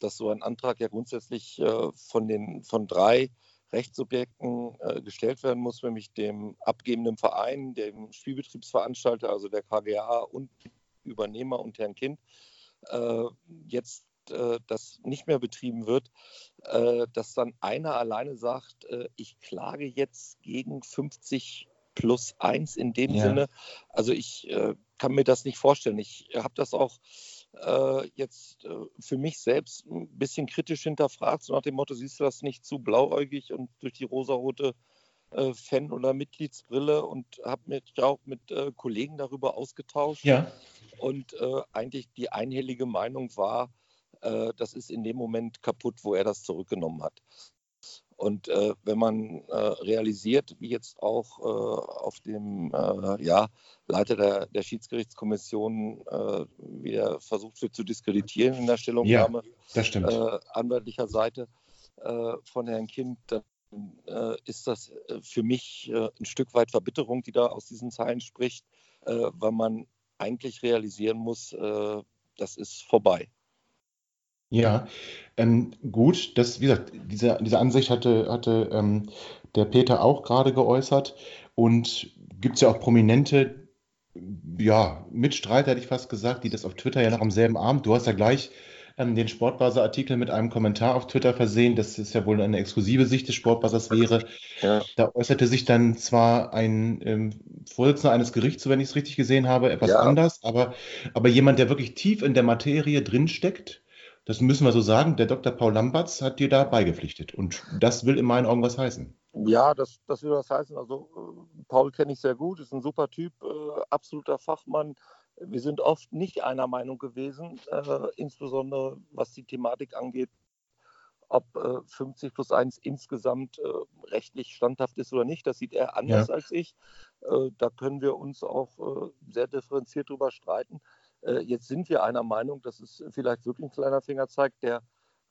dass so ein Antrag ja grundsätzlich von den von drei Rechtssubjekten äh, gestellt werden muss, nämlich dem abgebenden Verein, dem Spielbetriebsveranstalter, also der KGA und Übernehmer und Herrn Kind, äh, jetzt äh, das nicht mehr betrieben wird, äh, dass dann einer alleine sagt, äh, ich klage jetzt gegen 50 plus 1 in dem ja. Sinne. Also ich äh, kann mir das nicht vorstellen. Ich habe das auch äh, jetzt für mich selbst ein bisschen kritisch hinterfragt, so nach dem Motto, siehst du das nicht zu blauäugig und durch die rosarote Fan- oder Mitgliedsbrille und habe mich auch mit Kollegen darüber ausgetauscht. Ja. Und äh, eigentlich die einhellige Meinung war, äh, das ist in dem Moment kaputt, wo er das zurückgenommen hat. Und äh, wenn man äh, realisiert, wie jetzt auch äh, auf dem äh, ja, Leiter der, der Schiedsgerichtskommission wieder versucht wird zu diskreditieren in der Stellungnahme ja, anwaltlicher Seite von Herrn Kind, dann ist das für mich ein Stück weit Verbitterung, die da aus diesen Zeilen spricht, weil man eigentlich realisieren muss, das ist vorbei. Ja, ähm, gut, das, wie gesagt, diese, diese Ansicht hatte, hatte ähm, der Peter auch gerade geäußert. Und gibt es ja auch prominente, ja, Mitstreiter, hätte ich fast gesagt, die das auf Twitter ja noch am selben Abend, du hast ja gleich ähm, den Sportbuzzer-Artikel mit einem Kommentar auf Twitter versehen, dass es ja wohl eine exklusive Sicht des Sportbuzzers wäre. Ja. Da äußerte sich dann zwar ein ähm, Vorsitzender eines Gerichts, wenn ich es richtig gesehen habe, etwas ja. anders, aber, aber jemand, der wirklich tief in der Materie drinsteckt, das müssen wir so sagen, der Dr. Paul Lamberts hat dir da beigepflichtet. Und das will in meinen Augen was heißen. Ja, das, das will was heißen. Also äh, Paul kenne ich sehr gut, ist ein super Typ, äh, absoluter Fachmann. Wir sind oft nicht einer Meinung gewesen, äh, insbesondere was die Thematik angeht, ob äh, 50 plus 1 insgesamt äh, rechtlich standhaft ist oder nicht. Das sieht er anders ja. als ich. Äh, da können wir uns auch sehr differenziert drüber streiten. Äh, jetzt sind wir einer Meinung, das ist vielleicht wirklich ein kleiner Fingerzeig. Der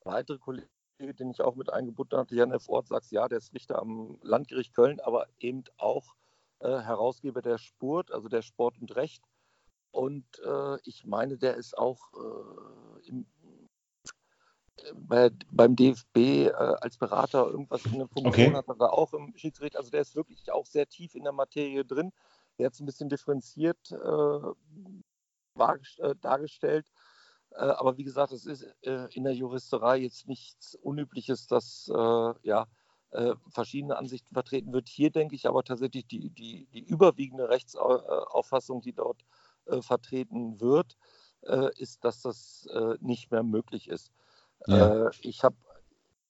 weitere Kollege, den ich auch mit eingebunden hatte, Jan F. Ort, sagt, ja, der ist Richter am Landgericht Köln, aber eben auch äh, Herausgeber der Spurt, also der Sport und Recht. Und äh, ich meine, der ist auch äh, im, bei, beim DFB äh, als Berater irgendwas in der Funktion okay. hat, er auch im Schiedsgericht. Also der ist wirklich auch sehr tief in der Materie drin. Der hat es ein bisschen differenziert äh, äh, dargestellt. Äh, aber wie gesagt, es ist äh, in der Juristerei jetzt nichts Unübliches, dass ja, verschiedene Ansichten vertreten wird. Hier denke ich aber tatsächlich die, die, die überwiegende Rechtsauffassung, die dort vertreten wird, ist, dass das nicht mehr möglich ist. Ja. ich habe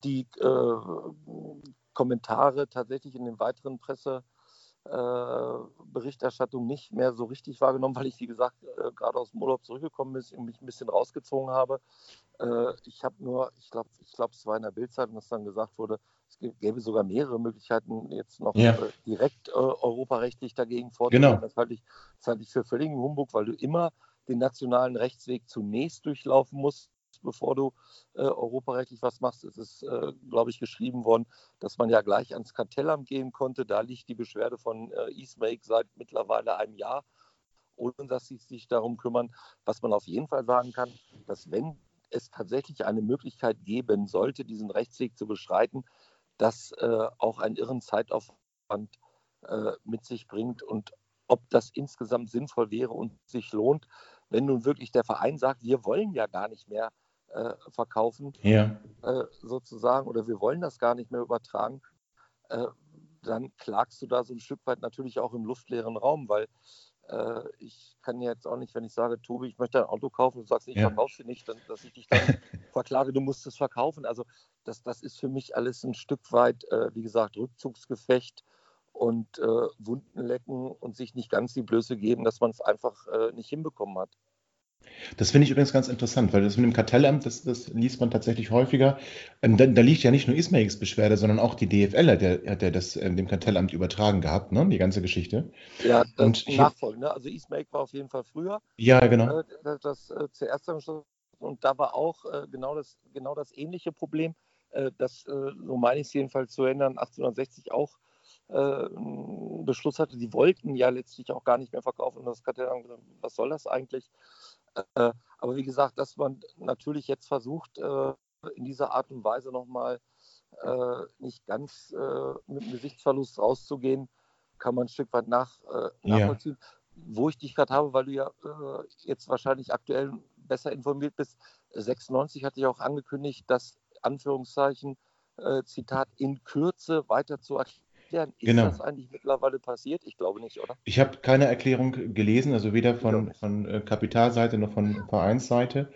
die Kommentare tatsächlich in den weiteren Presse äh, Berichterstattung nicht mehr so richtig wahrgenommen, weil ich, wie gesagt, äh, gerade aus dem Urlaub zurückgekommen bin und mich ein bisschen rausgezogen habe. Äh, ich habe nur, ich glaube, ich glaube, es war in der Bildzeitung, dass dann gesagt wurde, es gäbe sogar mehrere Möglichkeiten, jetzt noch ja. Äh, direkt äh, europarechtlich dagegen vorzugehen. Genau. Das, halte ich, das halte ich für völligen Humbug, weil du immer den nationalen Rechtsweg zunächst durchlaufen musst bevor du äh, europarechtlich was machst. Es ist, äh, glaube ich, geschrieben worden, dass man ja gleich ans Kartellamt gehen konnte. Da liegt die Beschwerde von äh, Eastmake seit mittlerweile einem Jahr, ohne dass sie sich darum kümmern. Was man auf jeden Fall sagen kann, dass wenn es tatsächlich eine Möglichkeit geben sollte, diesen Rechtsweg zu beschreiten, dass äh, auch einen irren Zeitaufwand äh, mit sich bringt und ob das insgesamt sinnvoll wäre und sich lohnt, wenn nun wirklich der Verein sagt, wir wollen ja gar nicht mehr äh, verkaufen, ja. äh, sozusagen, oder wir wollen das gar nicht mehr übertragen, äh, dann klagst du da so ein Stück weit natürlich auch im luftleeren Raum, weil äh, ich kann jetzt auch nicht, wenn ich sage, Tobi, ich möchte ein Auto kaufen, du sagst, ich ja. verkaufe sie nicht, dann, dass ich dich dann verklage, du musst es verkaufen. Also das, das ist für mich alles ein Stück weit, äh, wie gesagt, Rückzugsgefecht und äh, Wunden lecken und sich nicht ganz die Blöße geben, dass man es einfach äh, nicht hinbekommen hat. Das finde ich übrigens ganz interessant, weil das mit dem Kartellamt, das, das liest man tatsächlich häufiger. Ähm, da, da, liegt ja nicht nur Ismails Beschwerde, sondern auch die DFL hat ja, hat ja das ähm, dem Kartellamt übertragen gehabt, ne? die ganze Geschichte. Ja, das und Nachfolgen. Ne? Also Ismail war auf jeden Fall früher. Ja, genau. Äh, das, das äh, zuerst und da war auch äh, genau, das, genau das ähnliche Problem, äh, das, äh, so meine ich es jedenfalls zu erinnern, 1860 auch äh, Beschluss hatte, die wollten ja letztlich auch gar nicht mehr verkaufen. Und das Kartellamt was soll das eigentlich? Äh, aber wie gesagt, dass man natürlich jetzt versucht, äh, in dieser Art und Weise nochmal äh, nicht ganz mit dem Gesichtsverlust rauszugehen, kann man ein Stück weit nach, nachvollziehen. Ja. Wo ich dich gerade habe, weil du ja jetzt wahrscheinlich aktuell besser informiert bist, 96 hatte ich auch angekündigt, dass Anführungszeichen, Zitat, in Kürze weiter zu erklären. Ist genau. das eigentlich mittlerweile passiert? Ich glaube nicht, oder? Ich habe keine Erklärung gelesen, also weder von, von äh, Kapitalseite noch von Vereinsseite,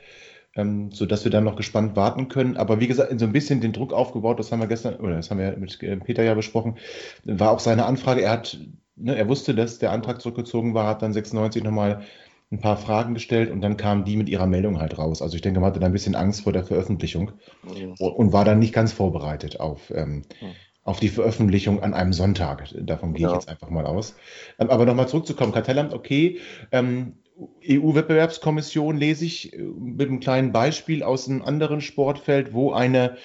ähm, sodass wir dann noch gespannt warten können. Aber wie gesagt, so ein bisschen den Druck aufgebaut, das haben wir gestern, oder das haben wir mit äh, Peter ja besprochen, war auch seine Anfrage. Er hat, ne, er wusste, dass der Antrag zurückgezogen war, hat dann 96 nochmal ein paar Fragen gestellt und dann kam die mit ihrer Meldung halt raus. Also ich denke, man hatte da ein bisschen Angst vor der Veröffentlichung ja. und war dann nicht ganz vorbereitet auf, ähm, auf die Veröffentlichung an einem Sonntag. Davon gehe ja. ich jetzt einfach mal aus. Ähm, aber nochmal zurückzukommen, Kartellamt, okay. Ähm, EU-Wettbewerbskommission lese ich äh, mit einem kleinen Beispiel aus einem anderen Sportfeld, wo ein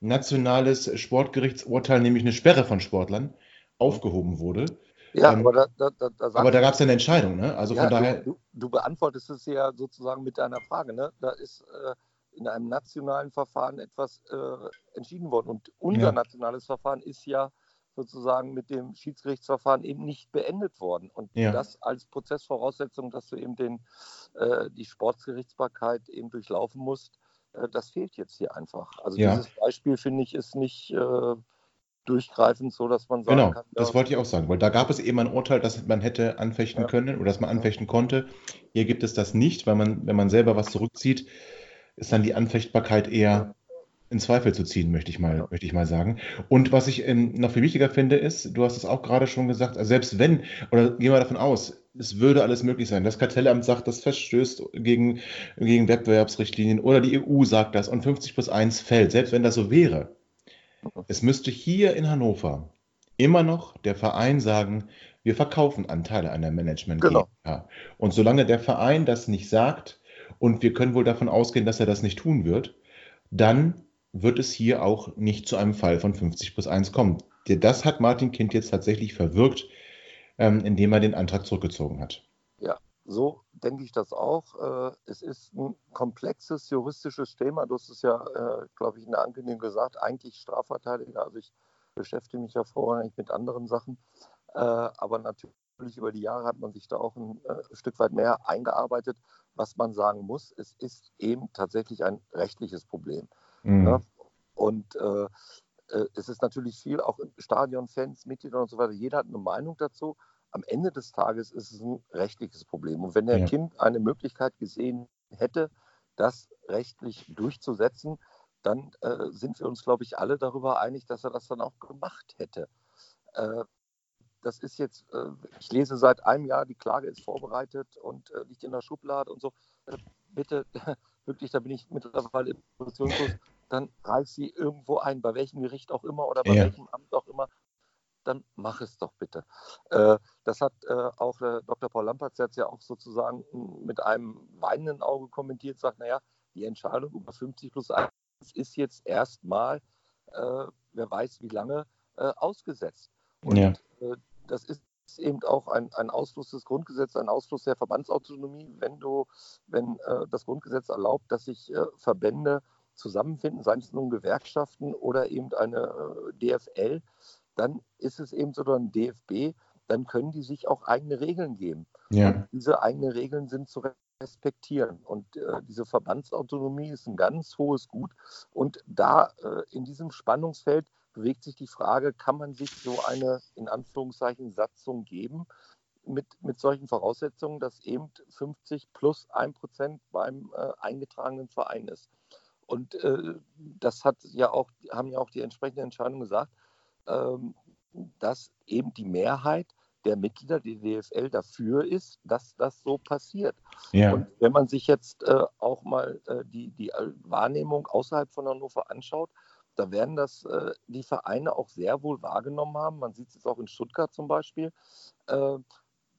nationales Sportgerichtsurteil, nämlich eine Sperre von Sportlern, aufgehoben wurde. Ja, ähm, aber da, da, da aber da gab es eine Entscheidung, ne? Also ja, von daher. Du, du, beantwortest es ja sozusagen mit deiner Frage, ne? Da ist äh, in einem nationalen Verfahren etwas äh, entschieden worden. Und unser ja. nationales Verfahren ist ja sozusagen mit dem Schiedsgerichtsverfahren eben nicht beendet worden. Und ja. das als Prozessvoraussetzung, dass du eben den, äh, die Sportsgerichtsbarkeit eben durchlaufen musst, äh, das fehlt jetzt hier einfach. Also ja. dieses Beispiel, finde ich, ist nicht äh, durchgreifend so, dass man sagen genau, kann. Genau, das wollte ich auch sagen, weil da gab es eben ein Urteil, das man hätte anfechten ja. können oder das man anfechten konnte. Hier gibt es das nicht, weil man, wenn man selber was zurückzieht, ist dann die Anfechtbarkeit eher in Zweifel zu ziehen, möchte ich mal, möchte ich mal sagen. Und was ich ähm, noch viel wichtiger finde, ist, du hast es auch gerade schon gesagt, also selbst wenn, oder gehen wir davon aus, es würde alles möglich sein. Das Kartellamt sagt, das verstößt gegen, gegen Wettbewerbsrichtlinien oder die EU sagt das und 50 plus 1 fällt, selbst wenn das so wäre. Es müsste hier in Hannover immer noch der Verein sagen, wir verkaufen Anteile an der Management genau. Und solange der Verein das nicht sagt, und wir können wohl davon ausgehen, dass er das nicht tun wird, dann wird es hier auch nicht zu einem Fall von 50 plus 1 kommen. Das hat Martin Kind jetzt tatsächlich verwirkt, ähm, indem er den Antrag zurückgezogen hat. Ja, so denke ich das auch. Äh, es ist ein komplexes juristisches Thema. Du hast es ja, äh, glaube ich, in der Ankündigung gesagt, eigentlich Strafverteidiger. Also ich beschäftige mich ja vorrangig mit anderen Sachen. Äh, aber natürlich über die Jahre hat man sich da auch ein Stück weit mehr eingearbeitet was man sagen muss, es ist eben tatsächlich ein rechtliches Problem. Mhm. Ne? Und äh, äh, es ist natürlich viel, auch Stadionfans, Mitglieder und so weiter, jeder hat eine Meinung dazu. Am Ende des Tages ist es ein rechtliches Problem. Und wenn der ja. Kind eine Möglichkeit gesehen hätte, das rechtlich durchzusetzen, dann äh, sind wir uns, glaube ich, alle darüber einig, dass er das dann auch gemacht hätte. Äh, das ist jetzt, äh, ich lese seit einem Jahr, die Klage ist vorbereitet und äh, liegt in der Schublade und so. Äh, bitte, wirklich, da bin ich mittlerweile emotionslos, dann reich sie irgendwo ein, bei welchem Gericht auch immer oder bei ja. welchem Amt auch immer, dann mach es doch bitte. das hat auch Dr. Paul Lampertz jetzt ja auch sozusagen mit einem weinenden Auge kommentiert, sagt, naja, die Entscheidung über 50 plus 1 ist jetzt erstmal, wer weiß wie lange, ausgesetzt. Und ja das ist eben auch ein, ein Ausfluss des Grundgesetzes, ein Ausfluss der Verbandsautonomie, wenn du, wenn äh, das Grundgesetz erlaubt, dass sich äh, Verbände zusammenfinden, seien es nun Gewerkschaften oder eben eine äh, DFL, dann ist es eben so ein DFB, dann können die sich auch eigene Regeln geben. Ja. Diese eigenen Regeln sind zu respektieren. Und äh, diese Verbandsautonomie ist ein ganz hohes Gut. Und da äh, in diesem Spannungsfeld bewegt sich die Frage, kann man sich so eine in Anführungszeichen Satzung geben, mit, mit solchen Voraussetzungen, dass eben 50 plus 1 Prozent beim äh, eingetragenen Verein ist. Und äh, das hat ja auch, haben ja auch die entsprechenden Entscheidungen gesagt, ähm, dass eben die Mehrheit der Mitglieder der DFL dafür ist, dass das so passiert. Ja. Und wenn man sich jetzt äh, auch mal äh, die, die Wahrnehmung außerhalb von Hannover anschaut, da werden das äh, die Vereine auch sehr wohl wahrgenommen haben. Man sieht es jetzt auch in Stuttgart zum Beispiel, äh,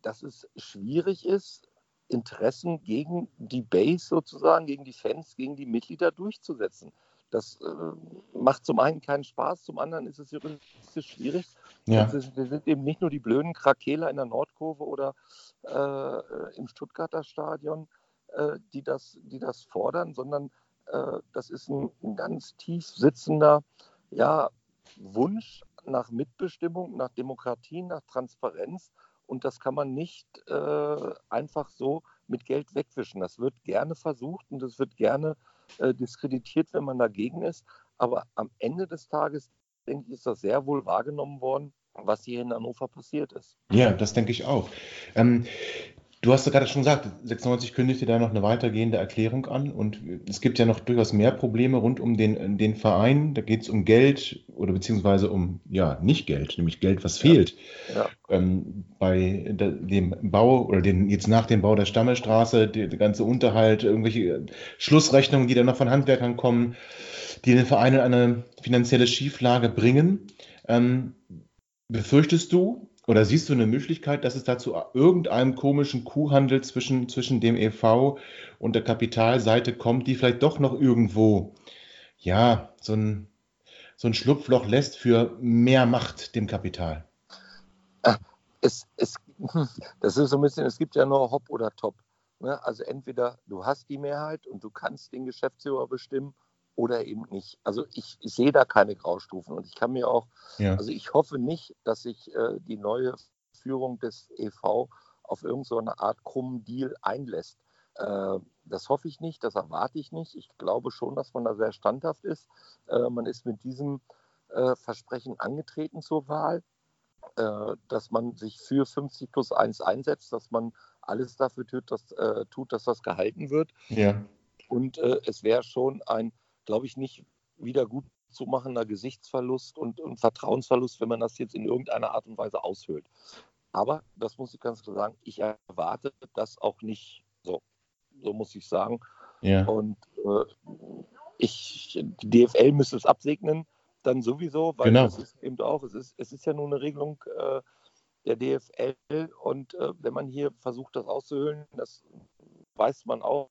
dass es schwierig ist, Interessen gegen die Base sozusagen, gegen die Fans, gegen die Mitglieder durchzusetzen. Das äh, macht zum einen keinen Spaß, zum anderen ist es juristisch schwierig. Ja. Ist, wir sind eben nicht nur die blöden Krakeler in der Nordkurve oder äh, im Stuttgarter Stadion, äh, die, das, die das fordern, sondern äh, das ist ein, ein, ganz tief sitzender ja, Wunsch nach Mitbestimmung, nach Demokratie, nach Transparenz. Und das kann man nicht äh, einfach so mit Geld wegwischen. Das wird gerne versucht und es wird gerne äh, diskreditiert, wenn man dagegen ist. Aber am Ende des Tages, denke ich, ist das sehr wohl wahrgenommen worden, was hier in Hannover passiert ist. Ja, das denke ich auch. Ähm, Du hast ja gerade schon gesagt, 96 kündigte da noch eine weitergehende Erklärung an und es gibt ja noch durchaus mehr Probleme rund um den, den Verein. Da geht es um Geld oder beziehungsweise um, ja, nicht Geld, nämlich Geld, was fehlt. Ja. Ähm, bei der, dem Bau oder den, jetzt nach dem Bau der Stammelstraße, der, der ganze Unterhalt, irgendwelche Schlussrechnungen, die dann noch von Handwerkern kommen, die den Verein in eine finanzielle Schieflage bringen. Ähm, befürchtest du, oder siehst du eine Möglichkeit, dass es da zu irgendeinem komischen Kuhhandel zwischen, zwischen dem EV und der Kapitalseite kommt, die vielleicht doch noch irgendwo, ja, so ein, so ein Schlupfloch lässt für mehr Macht dem Kapital? Es, es, das ist so ein bisschen, es gibt ja nur Hop oder Top. Ne? Also entweder du hast die Mehrheit und du kannst den Geschäftsführer bestimmen oder eben nicht. Also ich, ich, sehe da keine Graustufen und ich kann mir auch, ja. also ich hoffe nicht, dass sich äh, die neue Führung des EV auf irgendeine so Art krummen Deal einlässt. Äh, das hoffe ich nicht, das erwarte ich nicht. Ich glaube schon, dass man da sehr standhaft ist. Äh, man ist mit diesem äh, Versprechen angetreten zur Wahl, äh, dass man sich für 50 plus 1 einsetzt, dass man alles dafür tut, dass, äh, tut, dass das gehalten wird. Ja. Und es wäre schon ein glaube ich, nicht wieder gut zu machender Gesichtsverlust und, und, Vertrauensverlust, wenn man das jetzt in irgendeiner Art und Weise aushöhlt. Aber, das muss ich ganz klar sagen, ich erwarte das auch nicht so. So muss ich sagen. Ja. Und äh, ich, die DFL müsste es absegnen, dann sowieso, weil genau. es ist eben auch, es ist, es ist ja nur eine Regelung äh, der DFL und äh, wenn man hier versucht, das auszuhöhlen, das weiß man auch,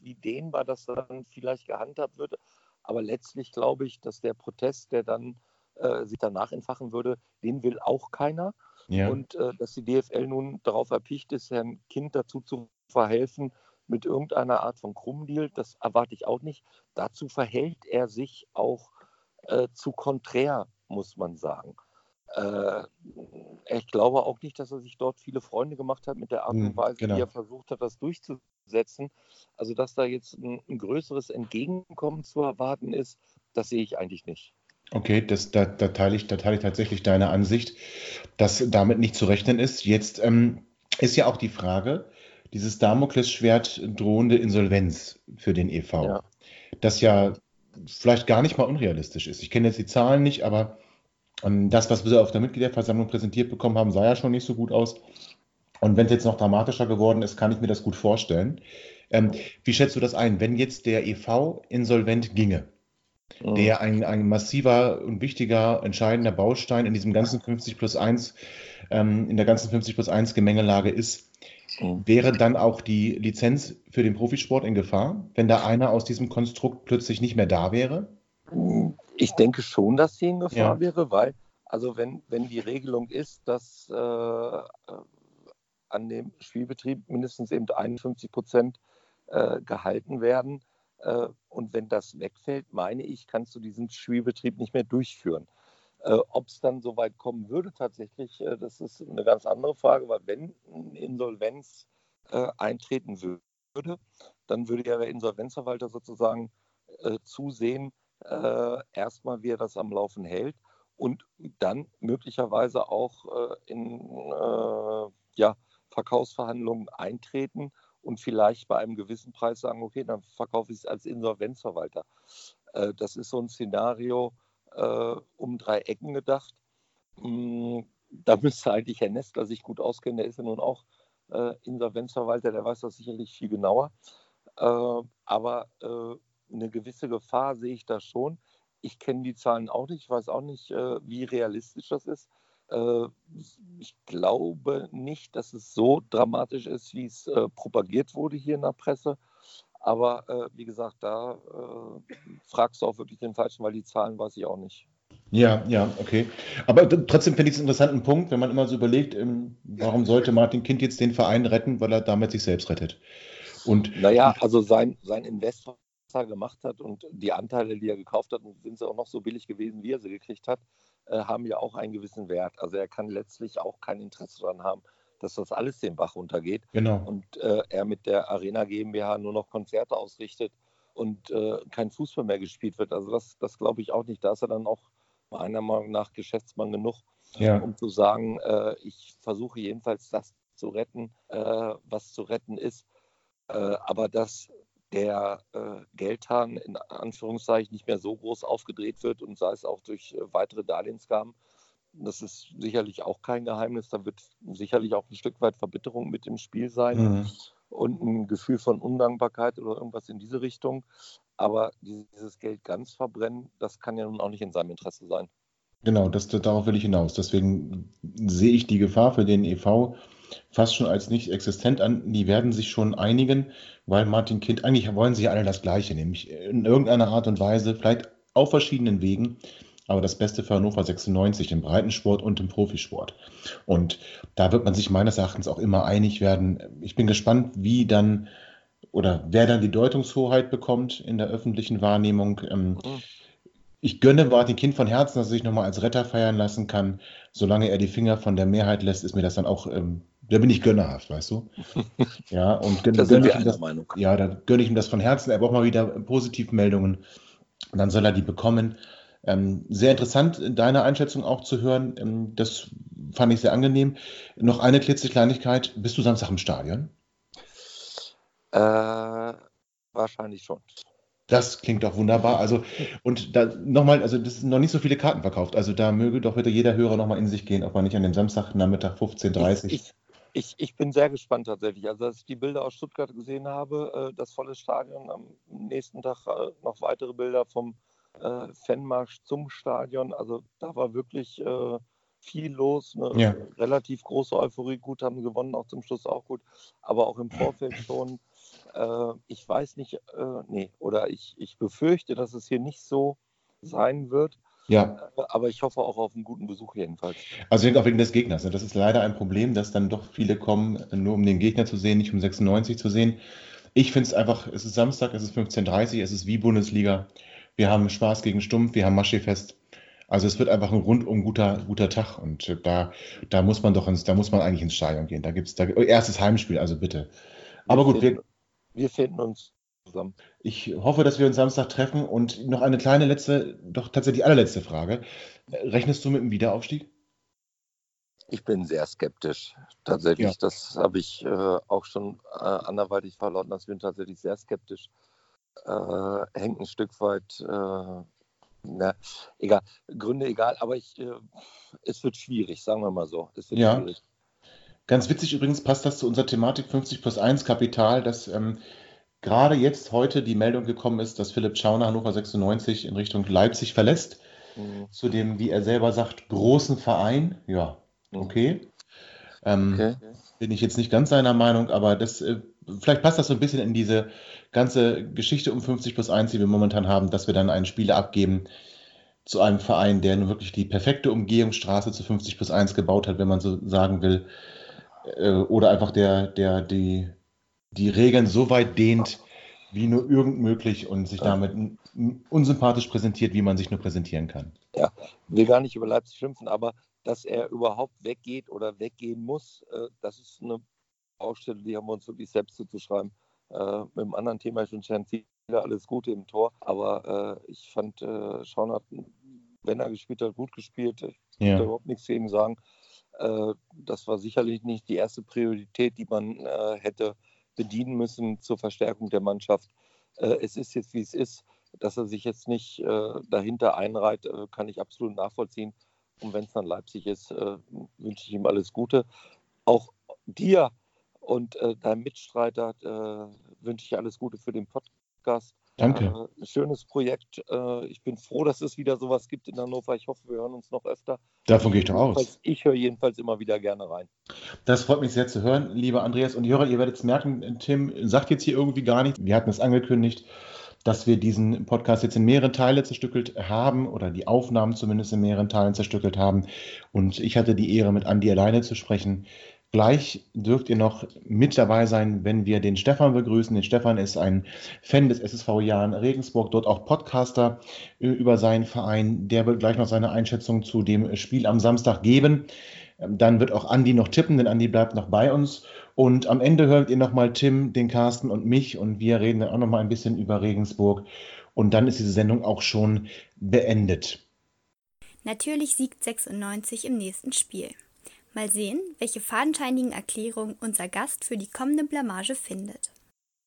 wie dehnbar das dann vielleicht gehandhabt wird. Aber letztlich glaube ich, dass der Protest, der dann äh, sich danach entfachen würde, den will auch keiner. Ja. Und äh, dass die DFL nun darauf erpicht ist, Herrn Kind dazu zu verhelfen, mit irgendeiner Art von Krummdeal, das erwarte ich auch nicht. Dazu verhält er sich auch äh, zu konträr, muss man sagen. Äh, ich glaube auch nicht, dass er sich dort viele Freunde gemacht hat mit der Art und hm, Weise, genau. wie er versucht hat, das durchzusetzen. Also, dass da jetzt ein, ein, größeres Entgegenkommen zu erwarten ist, das sehe ich eigentlich nicht. Okay, das, da, da, teile ich, da teile ich tatsächlich deine Ansicht, dass damit nicht zu rechnen ist. Jetzt ähm, ist ja auch die Frage, dieses Damoklesschwert drohende Insolvenz für den EV, ja. das ja vielleicht gar nicht mal unrealistisch ist. Ich kenne jetzt die Zahlen nicht, aber das, was wir auf der Mitgliederversammlung präsentiert bekommen haben, sah ja schon nicht so gut aus. Und wenn es jetzt noch dramatischer geworden ist, kann ich mir das gut vorstellen. Ähm, wie schätzt du das ein, wenn jetzt der EV insolvent ginge, mhm. der ein, ein massiver und wichtiger, entscheidender Baustein in diesem ganzen 50 plus 1, ähm, in der ganzen 50 plus 1 Gemengelage ist, mhm. wäre dann auch die Lizenz für den Profisport in Gefahr, wenn da einer aus diesem Konstrukt plötzlich nicht mehr da wäre? Ich denke schon, dass sie in Gefahr ja. wäre, weil, also wenn, wenn die Regelung ist, dass äh, an dem Spielbetrieb mindestens eben 51 Prozent äh, gehalten werden äh, und wenn das wegfällt, meine ich, kannst du diesen Spielbetrieb nicht mehr durchführen. Äh, Ob es dann so weit kommen würde tatsächlich, äh, das ist eine ganz andere Frage, weil wenn eine Insolvenz äh, eintreten würde, dann würde ja der Insolvenzverwalter sozusagen zusehen, äh, erstmal, wie er das am Laufen hält und dann möglicherweise auch äh, in äh, ja, Verkaufsverhandlungen eintreten und vielleicht bei einem gewissen Preis sagen, okay, dann verkaufe ich es als Insolvenzverwalter. Äh, das ist so ein Szenario äh, um drei Ecken gedacht. Mm, da müsste eigentlich Herr Nestler sich gut auskennen, der ist ja nun auch äh, Insolvenzverwalter, der weiß das sicherlich viel genauer. Aber eine gewisse Gefahr sehe ich da schon. Ich kenne die Zahlen auch nicht, ich weiß auch nicht, äh, wie realistisch das ist. Äh, ich glaube nicht, dass es so dramatisch ist, wie es äh, propagiert wurde hier in der Presse. Aber wie gesagt, da fragst du auch wirklich den Falschen, weil die Zahlen weiß ich auch nicht. Ja, ja, okay. Aber trotzdem finde ich es einen interessanten Punkt, wenn man immer so überlegt, ähm, warum sollte Martin Kind jetzt den Verein retten, weil er damit sich selbst rettet. Und naja, also sein, sein Investor gemacht hat und die Anteile, die er gekauft hat, sind sie auch noch so billig gewesen, wie er sie gekriegt hat, äh, haben ja auch einen gewissen Wert. Also er kann letztlich auch kein Interesse daran haben, dass das alles den Bach runtergeht. Genau. Und äh, er mit der Arena GmbH nur noch Konzerte ausrichtet und äh, kein Fußball mehr gespielt wird. Also das, das glaube ich auch nicht. Da ist er dann auch meiner Meinung nach Geschäftsmann genug, ja. um zu sagen, äh, ich versuche jedenfalls das zu retten, äh, was zu retten ist. Äh, aber dass der äh, Geldhahn in Anführungszeichen nicht mehr so groß aufgedreht wird und sei es auch durch äh, weitere Darlehensgaben, das ist sicherlich auch kein Geheimnis. Da wird sicherlich auch ein Stück weit Verbitterung mit im Spiel sein mhm. und ein Gefühl von Undankbarkeit oder irgendwas in diese Richtung. Aber dieses Geld ganz verbrennen, das kann ja nun auch nicht in seinem Interesse sein. Genau, das, darauf will ich hinaus. Deswegen sehe ich die Gefahr für den EV fast schon als nicht existent an. Die werden sich schon einigen, weil Martin Kind, eigentlich wollen sie alle das Gleiche, nämlich in irgendeiner Art und Weise, vielleicht auf verschiedenen Wegen, aber das Beste für Hannover 96, im Breitensport und im Profisport. Und da wird man sich meines Erachtens auch immer einig werden. Ich bin gespannt, wie dann oder wer dann die Deutungshoheit bekommt in der öffentlichen Wahrnehmung. Ähm, mhm. Ich gönne Martin Kind von Herzen, dass er sich nochmal als Retter feiern lassen kann. Solange er die Finger von der Mehrheit lässt, ist mir das dann auch ähm, da bin ich gönnerhaft, weißt du? Ja, und gönne, gönne ich ihm das, Meinung. ja, da gönne ich ihm das von Herzen. Er braucht mal wieder Positivmeldungen und dann soll er die bekommen. Ähm, sehr interessant, deine Einschätzung auch zu hören. Ähm, das fand ich sehr angenehm. Noch eine klitzekleinigkeit. Bist du Samstag im Stadion? Äh, wahrscheinlich schon. Das klingt doch wunderbar. Also, und da nochmal, also das sind noch nicht so viele Karten verkauft. Also da möge doch bitte jeder Hörer nochmal in sich gehen, ob man nicht an dem Samstagnachmittag 15.30 Uhr. Ich, ich, ich, bin sehr gespannt tatsächlich. Also, als ich die Bilder aus Stuttgart gesehen habe, äh, das volle Stadion, am nächsten Tag äh, noch weitere Bilder vom äh, Fanmarsch zum Stadion. Also, da war wirklich äh, viel los. Eine ja. relativ große Euphorie. Gut, haben gewonnen, auch zum Schluss auch gut. Aber auch im Vorfeld schon. Äh, ich weiß nicht, äh, nee, oder ich, ich befürchte, dass es hier nicht so sein wird. Ja. Äh, aber ich hoffe auch auf einen guten Besuch jedenfalls. Also auch wegen des Gegners. Ne? Das ist leider ein Problem, dass dann doch viele kommen, nur um den Gegner zu sehen, nicht um 96 zu sehen. Ich finde es einfach, es ist Samstag, es ist 15.30 Uhr, es ist wie Bundesliga. Wir haben Spaß gegen Stumpf, wir haben Maschefest. Also es wird einfach ein rundum guter, guter Tag und da, da muss man doch ins, da muss man eigentlich ins Stadion gehen. Da gibt es da, erstes Heimspiel, also bitte. Aber wir gut, finden, wir, wir finden uns zusammen. Ich hoffe, dass wir uns Samstag treffen. Und noch eine kleine letzte, doch tatsächlich allerletzte Frage. Rechnest du mit dem Wiederaufstieg? Ich bin sehr skeptisch. Tatsächlich, ja. das habe ich äh, auch schon äh, anderweitig verlauten lassen. Ich bin tatsächlich sehr skeptisch. Äh, hängt ein Stück weit, äh, na, egal, Gründe egal, aber ich, äh, es wird schwierig, sagen wir mal so. Es wird ja. schwierig. Ganz witzig übrigens passt das zu unserer Thematik 50 plus 1 Kapital, dass ähm, gerade jetzt heute die Meldung gekommen ist, dass Philipp Schauner Hannover 96 in Richtung Leipzig verlässt. Mhm. Zu dem, wie er selber sagt, großen Verein. Ja, mhm. okay. Ähm, okay. Bin ich jetzt nicht ganz seiner Meinung, aber das, äh, vielleicht passt das so ein bisschen in diese ganze Geschichte um 50 plus 1, die wir momentan haben, dass wir dann einen Spieler abgeben zu einem Verein, der nun wirklich die perfekte Umgehungsstraße zu 50 plus 1 gebaut hat, wenn man so sagen will. Äh, oder einfach der, der die die Regeln so weit dehnt, wie nur irgend möglich und sich damit unsympathisch präsentiert, wie man sich nur präsentieren kann. Ja, will gar nicht über Leipzig schimpfen, aber dass er überhaupt weggeht oder weggehen muss, äh, das ist eine Baustelle, die haben wir uns wirklich selbst zuzuschreiben. Äh, mit dem anderen Thema, ich wünsche Herrn Ziele alles Gute im Tor, aber äh, ich fand, äh, Schaun hat wenn er gespielt hat, gut gespielt. Ich ja. kann überhaupt nichts gegen sagen. Äh, das war sicherlich nicht die erste Priorität, die man hätte bedienen müssen zur Verstärkung der Mannschaft. Äh, es ist jetzt, wie es ist. Dass er sich jetzt nicht dahinter einreiht, kann ich absolut nachvollziehen. Und wenn es dann Leipzig ist, wünsche ich ihm alles Gute. Auch dir und deinem Mitstreiter wünsche ich alles Gute für den Podcast. Danke. Äh, schönes Projekt. Äh, ich bin froh, dass es wieder sowas gibt in Hannover. Ich hoffe, wir hören uns noch öfter. Davon gehe ich doch aus. Ich höre jedenfalls immer wieder gerne rein. Das freut mich sehr zu hören, lieber Andreas. Und Hörer, ihr werdet es merken, Tim sagt jetzt hier irgendwie gar nichts. Wir hatten es angekündigt, dass wir diesen Podcast jetzt in mehrere Teile zerstückelt haben oder die Aufnahmen zumindest in mehreren Teilen zerstückelt haben. Und ich hatte die Ehre, mit Andi alleine zu sprechen. Gleich dürft ihr noch mit dabei sein, wenn wir den Stefan begrüßen. Den Stefan ist ein Fan des SSV Jahren Regensburg, dort auch Podcaster äh, über seinen Verein. Der wird gleich noch seine Einschätzung zu dem Spiel am Samstag geben. Ähm, dann wird auch Andi noch tippen, denn Andi bleibt noch bei uns. Und am Ende hört ihr nochmal Tim, den Carsten und mich und wir reden dann auch nochmal ein bisschen über Regensburg. Und dann ist diese Sendung auch schon beendet. Natürlich siegt 96 im nächsten Spiel. Mal sehen, welche fadenscheinigen Erklärungen unser Gast für die kommende Blamage findet.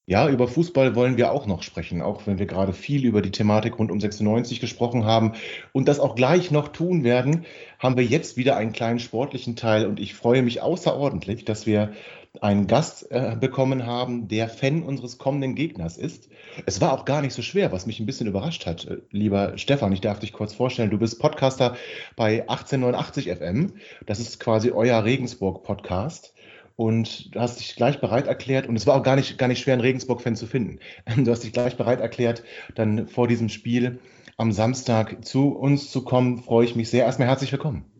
Ja, über Fußball wollen wir auch noch sprechen, auch wenn wir gerade viel über die Thematik rund um 96 gesprochen haben und das auch gleich noch tun werden, haben wir jetzt wieder einen kleinen sportlichen Teil und ich freue mich außerordentlich, dass wir einen Gast äh, bekommen haben, der Fan unseres kommenden Gegners ist. Es war auch gar nicht so schwer, was mich ein bisschen überrascht hat. Äh, lieber Stefan, ich darf dich kurz vorstellen, du bist Podcaster bei 1889 FM. Das ist quasi euer Regensburg-Podcast. Und du hast dich gleich bereit erklärt, und es war auch gar nicht, gar nicht schwer, einen Regensburg-Fan zu finden. Du hast dich gleich bereit erklärt, dann vor diesem Spiel am Samstag zu uns zu kommen. Freue ich mich sehr. Erstmal herzlich willkommen.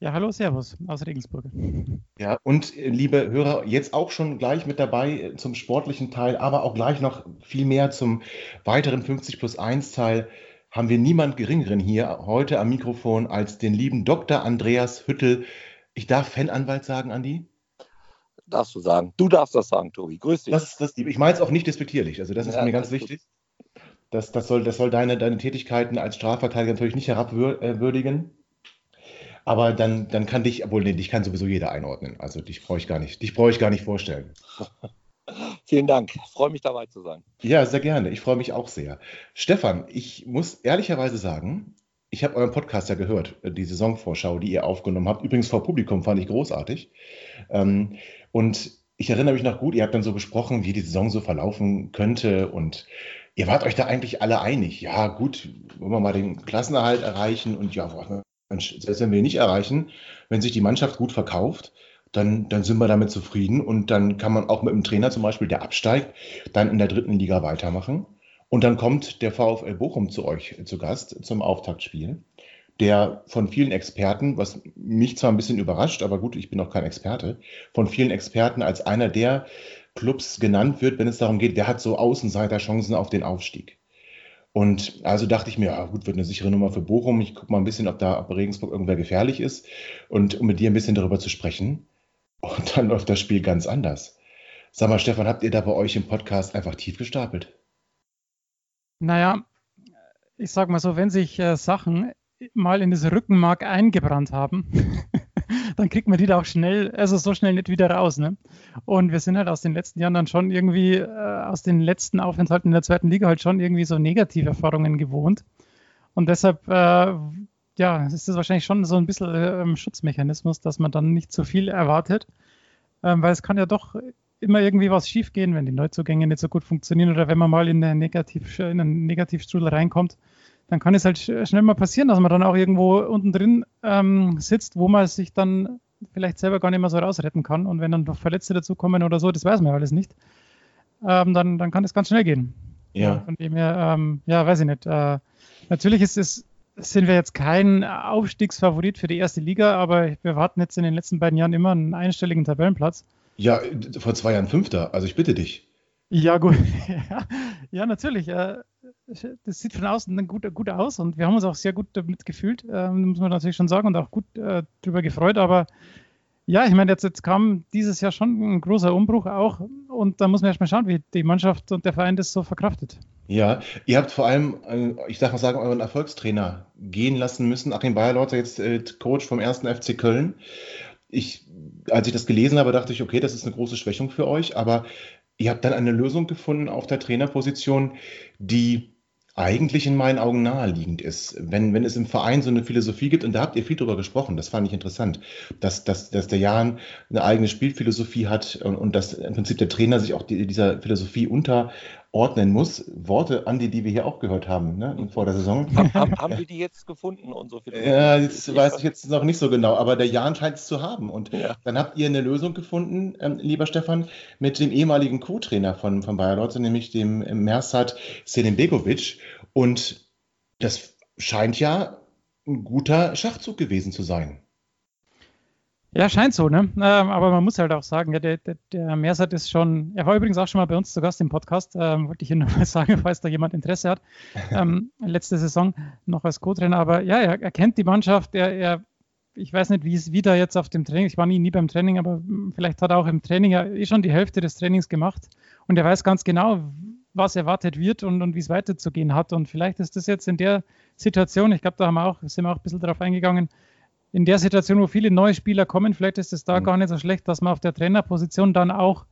Ja, hallo, Servus aus Regensburg. Ja, und äh, liebe Hörer, jetzt auch schon gleich mit dabei äh, zum sportlichen Teil, aber auch gleich noch viel mehr zum weiteren 50 plus 1 Teil haben wir niemand Geringeren hier heute am Mikrofon als den lieben Dr. Andreas Hüttel. Ich darf Fananwalt sagen, Andi? Darfst du sagen. Du darfst das sagen, Tobi. Grüß dich. Das, das, ich meine es auch nicht despektierlich. Also das ist ja, mir ganz wichtig. Das, das, soll, das soll deine, deine Tätigkeiten als Strafverteidiger natürlich nicht herabwürdigen. Aber dann, dann kann dich, obwohl, nee, dich kann sowieso jeder einordnen. Also dich brauche ich gar nicht, dich brauche ich gar nicht vorstellen. Vielen Dank. Ich freue mich dabei zu sein. Ja, sehr gerne. Ich freue mich auch sehr. Stefan, ich muss ehrlicherweise sagen, ich habe euren Podcast ja gehört, äh, die Saisonvorschau, die ihr aufgenommen habt. Übrigens vor Publikum fand ich großartig. Ähm, und ich erinnere mich noch gut, ihr habt dann so besprochen, wie die Saison so verlaufen könnte. Und ihr wart euch da eigentlich alle einig. Ja, gut, wollen wir mal den Klassenerhalt erreichen und ja, selbst wenn wir ihn nicht erreichen, wenn sich die Mannschaft gut verkauft, dann, dann sind wir damit zufrieden und dann kann man auch mit dem Trainer zum Beispiel, der absteigt, dann in der dritten Liga weitermachen. Und dann kommt der VfL Bochum zu euch zu Gast zum Auftaktspiel, der von vielen Experten, was mich zwar ein bisschen überrascht, aber gut, ich bin auch kein Experte, von vielen Experten als einer der Clubs genannt wird, wenn es darum geht, wer hat so Außenseiterchancen auf den Aufstieg. Und also dachte ich mir, ja, gut, wird eine sichere Nummer für Bochum. Ich gucke mal ein bisschen, ob da ob Regensburg irgendwer gefährlich ist und um mit dir ein bisschen darüber zu sprechen. Und dann läuft das Spiel ganz anders. Sag mal, Stefan, habt ihr da bei euch im Podcast einfach tief gestapelt? Naja, ich sag mal so, wenn sich äh, Sachen mal in das Rückenmark eingebrannt haben, dann kriegt man die da auch schnell, also so schnell nicht wieder raus. Ne? Und wir sind halt aus den letzten Jahren dann schon irgendwie, äh, aus den letzten Aufenthalten in der zweiten Liga halt schon irgendwie so negative Erfahrungen gewohnt. Und deshalb, äh, ja, ist das wahrscheinlich schon so ein bisschen äh, Schutzmechanismus, dass man dann nicht zu viel erwartet. Ähm, weil es kann ja doch immer irgendwie was schiefgehen, wenn die Neuzugänge nicht so gut funktionieren oder wenn man mal in, eine Negativ, in einen Negativstrudel reinkommt dann kann es halt schnell mal passieren, dass man dann auch irgendwo unten drin ähm, sitzt, wo man sich dann vielleicht selber gar nicht mehr so rausretten kann. Und wenn dann noch Verletzte dazukommen oder so, das weiß man ja alles nicht, ähm, dann, dann kann es ganz schnell gehen. Ja. Von dem her, ähm, ja, weiß ich nicht. Äh, natürlich ist es, sind wir jetzt kein Aufstiegsfavorit für die erste Liga, aber wir warten jetzt in den letzten beiden Jahren immer einen einstelligen Tabellenplatz. Ja, vor zwei Jahren Fünfter, also ich bitte dich. Ja, gut. ja, natürlich. Äh, das sieht von außen gut, gut aus und wir haben uns auch sehr gut damit gefühlt, ähm, muss man natürlich schon sagen, und auch gut äh, darüber gefreut. Aber ja, ich meine, jetzt, jetzt kam dieses Jahr schon ein großer Umbruch auch und da muss man erstmal schauen, wie die Mannschaft und der Verein das so verkraftet. Ja, ihr habt vor allem, äh, ich sag mal sagen, euren Erfolgstrainer gehen lassen müssen. Achim Bayerlauter, jetzt Coach vom ersten FC Köln. Ich, als ich das gelesen habe, dachte ich, okay, das ist eine große Schwächung für euch, aber ihr habt dann eine Lösung gefunden auf der Trainerposition, die eigentlich in meinen Augen naheliegend ist. Wenn, wenn es im Verein so eine Philosophie gibt, und da habt ihr viel drüber gesprochen, das fand ich interessant, dass, dass, dass der Jan eine eigene Spielphilosophie hat und, und dass im Prinzip der Trainer sich auch die, dieser Philosophie unter, ordnen muss. Worte, Andi, die wir hier auch gehört haben ne, vor der Saison. Haben, haben wir die jetzt gefunden? Unsere ja, jetzt weiß ich jetzt noch nicht so genau, aber der Jan scheint es zu haben. Und ja. dann habt ihr eine Lösung gefunden, ähm, lieber Stefan, mit dem ehemaligen Co-Trainer von, von Bayer Leute, nämlich dem Mersat Selimbegovic. Und das scheint ja ein guter Schachzug gewesen zu sein. Ja, scheint so, ne? Ähm, aber man muss halt auch sagen, ja, der, der, der Mersat ist schon, er war übrigens auch schon mal bei uns zu Gast im Podcast, ähm, wollte ich Ihnen nur mal sagen, falls da jemand Interesse hat, ähm, letzte Saison noch als Co-Trainer, aber ja, er, er, kennt die Mannschaft, er, er ich weiß nicht, wie es wieder jetzt auf dem Training, ich war nie, nie beim Training, aber vielleicht hat er auch im Training ja eh schon die Hälfte des Trainings gemacht und er weiß ganz genau, was erwartet wird und, und wie es weiterzugehen hat und vielleicht ist das jetzt in der Situation, ich glaube, da haben wir auch, sind wir auch ein bisschen darauf eingegangen, in der Situation, wo viele neue Spieler kommen, vielleicht ist es da mhm. gar nicht so schlecht, dass man auf der Trainerposition dann auch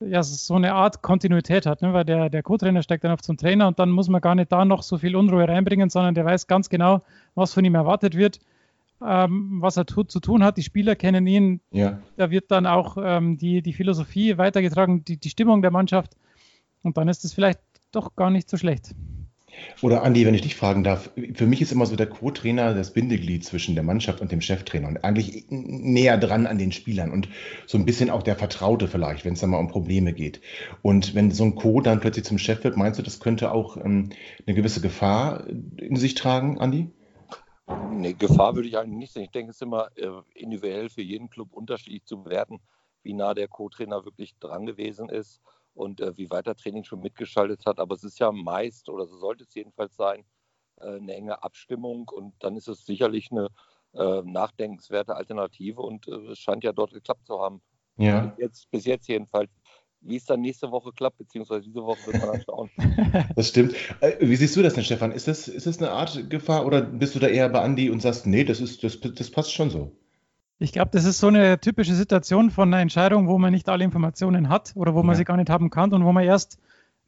ja, so eine Art Kontinuität hat, ne? weil der, der Co-Trainer steigt dann auf zum Trainer und dann muss man gar nicht da noch so viel Unruhe reinbringen, sondern der weiß ganz genau, was von ihm erwartet wird, ähm, was er tut, zu tun hat. Die Spieler kennen ihn. Ja. Da wird dann auch ähm, die, die Philosophie weitergetragen, die, die Stimmung der Mannschaft und dann ist es vielleicht doch gar nicht so schlecht. Oder Andi, wenn ich dich fragen darf, für mich ist immer so der Co-Trainer das Bindeglied zwischen der Mannschaft und dem Cheftrainer und eigentlich näher dran an den Spielern und so ein bisschen auch der Vertraute vielleicht, wenn es dann mal um Probleme geht. Und wenn so ein Co dann plötzlich zum Chef wird, meinst du, das könnte auch ähm, eine gewisse Gefahr in sich tragen, Andi? Nee, Gefahr würde ich eigentlich nicht sehen. Ich denke, es ist immer äh, individuell für jeden Club unterschiedlich zu bewerten, wie nah der Co-Trainer wirklich dran gewesen ist und äh, wie weit der Training schon mitgeschaltet hat. Aber es ist ja meist, oder so sollte es jedenfalls sein, äh, eine enge Abstimmung und dann ist es sicherlich eine äh, nachdenkenswerte Alternative und äh, es scheint ja dort geklappt zu haben. Ja. Bis jetzt, bis jetzt jedenfalls. Wie es dann nächste Woche klappt, beziehungsweise diese Woche wird man dann schauen. Das stimmt. Äh, wie siehst du das denn, Stefan? Ist das, ist das eine Art Gefahr oder bist du da eher bei Andi und sagst, nee, das, ist, das, das passt schon so? Ich glaube, das ist so eine typische Situation von einer Entscheidung, wo man nicht alle Informationen hat oder wo man ja. sie gar nicht haben kann und wo man erst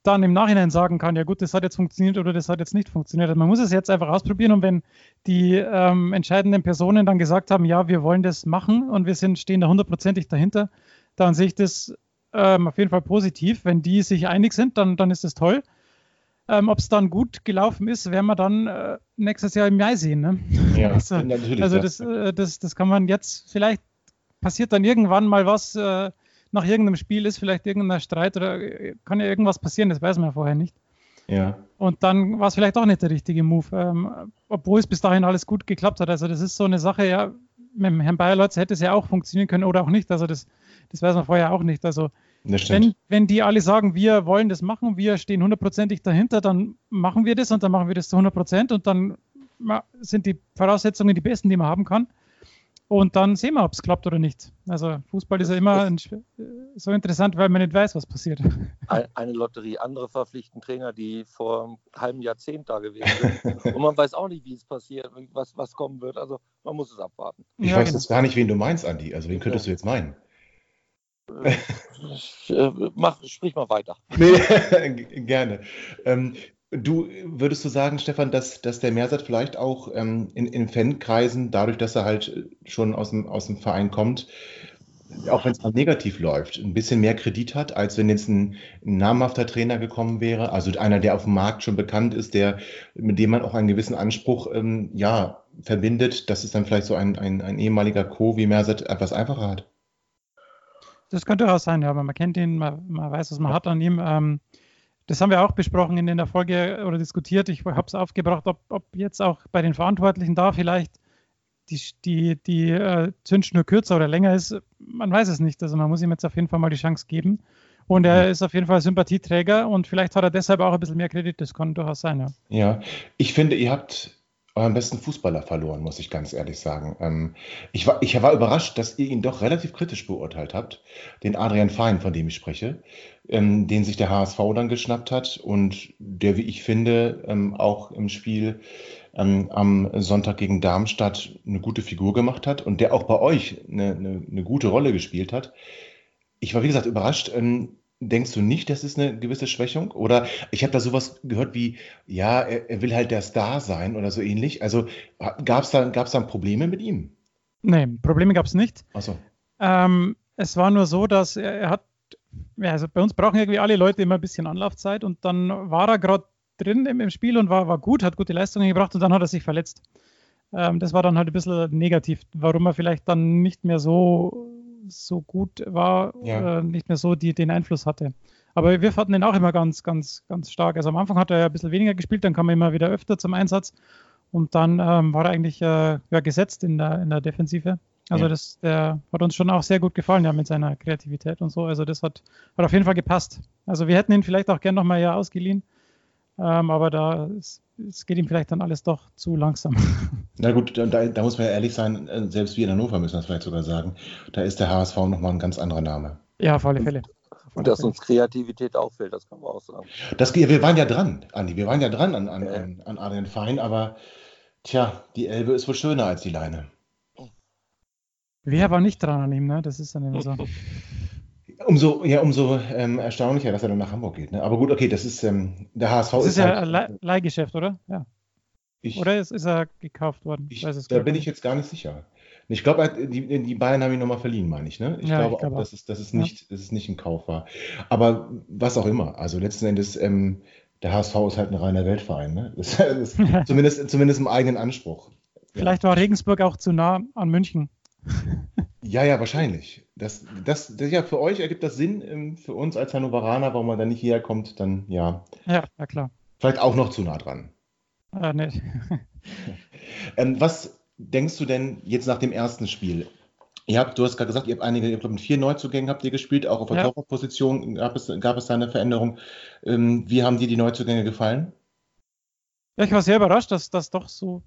dann im Nachhinein sagen kann, ja gut, das hat jetzt funktioniert oder das hat jetzt nicht funktioniert. Also man muss es jetzt einfach ausprobieren und wenn die ähm, entscheidenden Personen dann gesagt haben, ja, wir wollen das machen und wir sind, stehen da hundertprozentig dahinter, dann sehe ich das ähm, auf jeden Fall positiv. Wenn die sich einig sind, dann, dann ist das toll. Ähm, Ob es dann gut gelaufen ist, werden wir dann äh, nächstes Jahr im Mai sehen. Ne? Ja, also, natürlich. Also das, äh, das, das kann man jetzt, vielleicht passiert dann irgendwann mal was, äh, nach irgendeinem Spiel ist vielleicht irgendein Streit oder äh, kann ja irgendwas passieren, das weiß man ja vorher nicht. Ja. Und dann war es vielleicht auch nicht der richtige Move, ähm, obwohl es bis dahin alles gut geklappt hat. Also das ist so eine Sache, ja, mit dem Herrn Bayerlotz hätte es ja auch funktionieren können oder auch nicht. Also das, das weiß man vorher auch nicht. Also wenn, wenn die alle sagen, wir wollen das machen, wir stehen hundertprozentig dahinter, dann machen wir das und dann machen wir das zu 100 Prozent und dann sind die Voraussetzungen die besten, die man haben kann. Und dann sehen wir, ob es klappt oder nicht. Also Fußball ist ja immer ein, so interessant, weil man nicht weiß, was passiert. Eine Lotterie, andere verpflichten Trainer, die vor einem halben Jahrzehnt da gewesen sind. Und man weiß auch nicht, wie es passiert, was, was kommen wird. Also man muss es abwarten. Ich ja, weiß genau. jetzt gar nicht, wen du meinst, Andi. Also wen könntest ja. du jetzt meinen? Äh, mach, sprich mal weiter. Nee, gerne. Ähm, du würdest du sagen, Stefan, dass, dass der Mehrsatz vielleicht auch ähm, in, in Fankreisen, dadurch, dass er halt schon aus dem, aus dem Verein kommt, auch wenn es mal negativ läuft, ein bisschen mehr Kredit hat, als wenn jetzt ein, ein, namhafter Trainer gekommen wäre, also einer, der auf dem Markt schon bekannt ist, der, mit dem man auch einen gewissen Anspruch ähm, ja, verbindet, dass es dann vielleicht so ein, ein, ein ehemaliger Co. wie Mersat etwas einfacher hat. Das könnte auch sein, ja, aber man kennt ihn, man, man weiß, was man hat an ihm. Ähm, das haben wir auch besprochen in der Folge oder diskutiert. Ich habe es aufgebracht, ob, ob, jetzt auch bei den Verantwortlichen da vielleicht die, die, die äh, Zündschnur kürzer oder länger ist. Man weiß es nicht. Also man muss ihm jetzt auf jeden Fall mal die Chance geben. Und er ist auf jeden Fall Sympathieträger und vielleicht hat er deshalb auch ein bisschen mehr Kredit. Das kann durchaus sein, ja. Ja, ich finde, ihr habt euren besten Fußballer verloren, muss ich ganz ehrlich sagen. Ähm, ich, war, ich war überrascht, dass ihr ihn doch relativ kritisch beurteilt habt, den Adrian Fein, von dem ich spreche, ähm, den sich der HSV dann geschnappt hat und der, wie ich finde, ähm, auch im Spiel ähm, am Sonntag gegen Darmstadt eine gute Figur gemacht hat und der auch bei euch eine, eine, eine gute Rolle gespielt hat. Ich war, wie gesagt, überrascht. Denkst du nicht, das ist eine gewisse Schwächung? Oder ich habe da sowas gehört wie, ja, er, er, will halt der Star sein oder so ähnlich. Also gab es da, gab's da Probleme mit ihm? Nee, Probleme gab es nicht. Achso. Ähm, es war nur so, dass er, er, hat, ja, also bei uns brauchen irgendwie alle Leute immer ein bisschen Anlaufzeit und dann war er gerade drin im, im, Spiel und war, war gut, hat gute Leistungen gebracht und dann hat er sich verletzt. Ähm, das war dann halt ein bisschen negativ, warum er vielleicht dann nicht mehr so so gut war, ja. äh, nicht mehr so die, den Einfluss hatte. Aber wir fanden ihn auch immer ganz, ganz, ganz stark. Also am Anfang hat er ja ein bisschen weniger gespielt, dann kam er immer wieder öfter zum Einsatz und dann ähm, war er eigentlich äh, ja, gesetzt in der, in der Defensive. Also ja. das der hat uns schon auch sehr gut gefallen, ja, mit seiner Kreativität und so. Also das hat, hat auf jeden Fall gepasst. Also wir hätten ihn vielleicht auch gern nochmal ja ausgeliehen. Ähm, aber da es geht ihm vielleicht dann alles doch zu langsam. Na gut, da, da, muss man ja ehrlich sein, äh, selbst wir in Hannover müssen das vielleicht sogar sagen. Da ist der HSV nochmal ein ganz anderer Name. Ja, auf alle Fälle. Und dass uns Kreativität auffällt, das kann man auch sagen. Das, wir waren ja dran, Andi, wir waren ja dran an, an, ja. an Adrian Fein, aber tja, die Elbe ist wohl schöner als die Leine. Wer war nicht dran an ihm, ne? Das ist dann immer so. Umso, ja, umso ähm, erstaunlicher, dass er dann nach Hamburg geht. Ne? Aber gut, okay, das ist ähm, der HSV. Das ist, ist ja halt, ein Leihgeschäft, oder? Ja. Ich, oder ist, ist, er gekauft worden? Ich, da bin ich jetzt gar nicht sicher. Ich glaube, die, die Bayern haben ihn nochmal verliehen, meine ich. Ne? Ich ja, glaube ich auch, dass es, dass, es nicht, ja. dass es nicht ein Kauf war. Aber was auch immer. Also letzten Endes, ähm, der HSV ist halt ein reiner Weltverein. Ne? Das, das zumindest, zumindest im eigenen Anspruch. Vielleicht war Regensburg auch zu nah an München. Ja, ja, wahrscheinlich. Das, das, das, ja, für euch ergibt das Sinn, ähm, für uns als Hannoveraner, warum man da nicht hierher kommt, dann ja. Ja, ja klar. Vielleicht auch noch zu nah dran. Äh, nee. ähm, was denkst du denn jetzt nach dem ersten Spiel? Ihr habt, du hast gerade gesagt, ihr habt einige, ich glaube, mit vier Neuzugängen habt ihr gespielt, auch auf der ja. Torwartposition gab es, gab es da eine Veränderung. Ähm, wie haben dir die Neuzugänge gefallen? Ja, ich war sehr überrascht, dass das doch so,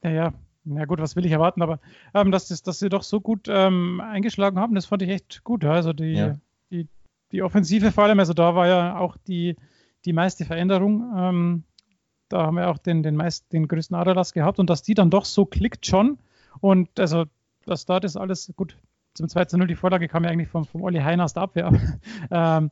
naja, na gut, was will ich erwarten, aber ähm, dass, das, dass sie doch so gut ähm, eingeschlagen haben, das fand ich echt gut. Also die, ja. die, die Offensive vor allem, also da war ja auch die, die meiste Veränderung. Ähm, da haben wir auch den, den, meist, den größten Aderlass gehabt und dass die dann doch so klickt schon. Und also, dass da das alles gut. Zum 2 zu 0 die Vorlage kam ja eigentlich vom, vom Olli Heiner aus der Abwehr. ähm,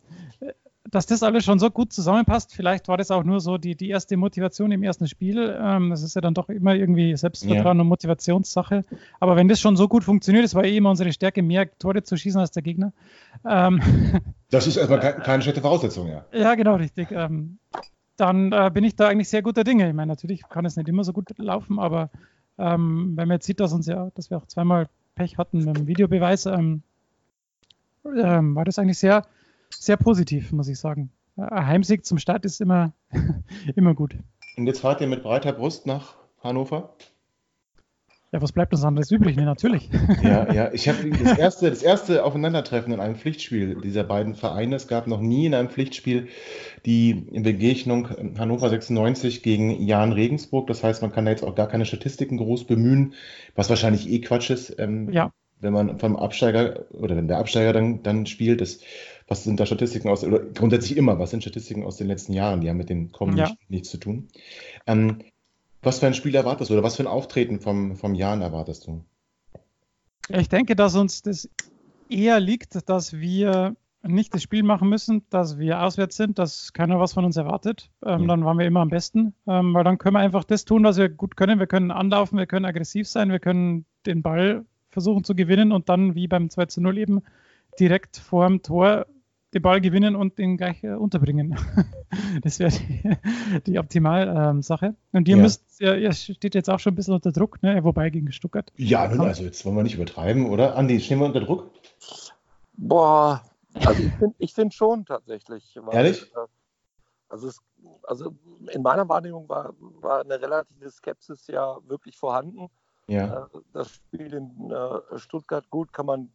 dass das alles schon so gut zusammenpasst. Vielleicht war das auch nur so die, die erste Motivation im ersten Spiel. Ähm, das ist ja dann doch immer irgendwie Selbstvertrauen ja. und Motivationssache. Aber wenn das schon so gut funktioniert, das war eh immer unsere Stärke, mehr Tore zu schießen als der Gegner. Ähm, das ist erstmal keine, keine schlechte Voraussetzung, ja. Ja, genau, richtig. Ähm, dann äh, bin ich da eigentlich sehr guter Dinge. Ich meine, natürlich kann es nicht immer so gut laufen, aber ähm, wenn man jetzt sieht, dass uns ja, dass wir auch zweimal Pech hatten mit dem Videobeweis, ähm, ähm, war das eigentlich sehr sehr positiv, muss ich sagen. Ein Heimsieg zum Start ist immer, immer gut. Und jetzt fahrt ihr mit breiter Brust nach Hannover? Ja, was bleibt uns anderes übrig? Nee, natürlich. Ja, ja. Ich habe das erste, das erste Aufeinandertreffen in einem Pflichtspiel dieser beiden Vereine. Es gab noch nie in einem Pflichtspiel die Begegnung Hannover 96 gegen Jan Regensburg. Das heißt, man kann da jetzt auch gar keine Statistiken groß bemühen, was wahrscheinlich eh Quatsch ist. Ähm, ja. Wenn man vom Absteiger oder wenn der Absteiger dann, dann spielt, das was sind da Statistiken aus, oder grundsätzlich immer, was sind Statistiken aus den letzten Jahren, die haben mit den kommenden ja. nichts zu tun. Ähm, was für ein Spiel erwartest du oder was für ein Auftreten vom, vom Jan erwartest du? Ich denke, dass uns das eher liegt, dass wir nicht das Spiel machen müssen, dass wir auswärts sind, dass keiner was von uns erwartet. Ähm, ja. Dann waren wir immer am besten, ähm, weil dann können wir einfach das tun, was wir gut können. Wir können anlaufen, wir können aggressiv sein, wir können den Ball versuchen zu gewinnen und dann wie beim 2 zu 0 eben direkt vor dem Tor den Ball gewinnen und den gleich äh, unterbringen. das wäre die, die Optimalsache. Ähm, und ihr ja. müsst, ihr, ihr, steht jetzt auch schon ein bisschen unter Druck, ne? wobei gegen Stuttgart. Ja, nun, also jetzt wollen wir nicht übertreiben, oder? Andi, stehen wir unter Druck? Boah, also ich finde ich find schon tatsächlich. Weil, Ehrlich? Äh, also, es, also in meiner Wahrnehmung war, war eine relative Skepsis ja wirklich vorhanden. Ja. Äh, das Spiel in äh, Stuttgart gut kann man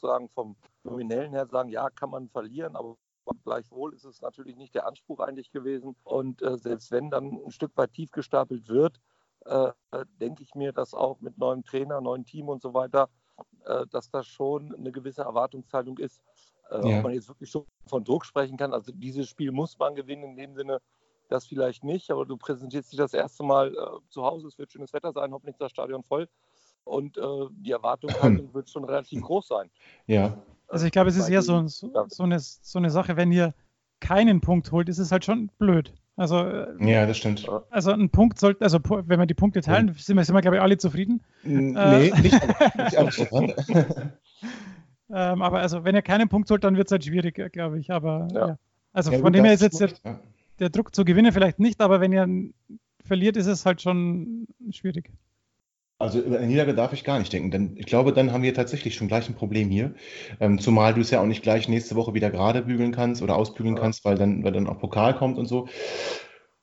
sozusagen vom Nominellen her sagen, ja, kann man verlieren, aber gleichwohl ist es natürlich nicht der Anspruch eigentlich gewesen. Und äh, selbst wenn dann ein Stück weit tief gestapelt wird, äh, denke ich mir, dass auch mit neuem Trainer, neuem Team und so weiter, äh, dass da schon eine gewisse Erwartungshaltung ist. Äh, ja. Ob man jetzt wirklich schon von Druck sprechen kann. Also dieses Spiel muss man gewinnen, in dem Sinne, das vielleicht nicht, aber du präsentierst dich das erste Mal äh, zu Hause, es wird schönes Wetter sein, hoffentlich ist das Stadion voll und äh, die Erwartungshaltung wird schon relativ groß sein. Ja. Also ich glaube, es ist eher so, so, so, eine, so eine Sache, wenn ihr keinen Punkt holt, ist es halt schon blöd. Also, äh, ja, das stimmt. Also ein Punkt sollte, also wenn wir die Punkte teilen, ja. sind wir, sind wir, glaube ich, alle zufrieden. Nee, äh, nicht, nicht alle ähm, aber also wenn ihr keinen Punkt holt, dann wird es halt schwierig, glaube ich. Aber ja. ja. Also ja, von gut, dem her ist jetzt der, der, Druck zu gewinnen vielleicht nicht, aber wenn ihr verliert, ist es halt schon schwierig. Also über eine Niederlage darf ich gar nicht denken, denn ich glaube, dann haben wir tatsächlich schon gleich ein Problem hier. Ähm, zumal du es ja auch nicht gleich nächste Woche wieder gerade bügeln kannst oder ausbügeln ja. kannst, weil dann, weil dann auch Pokal kommt und so.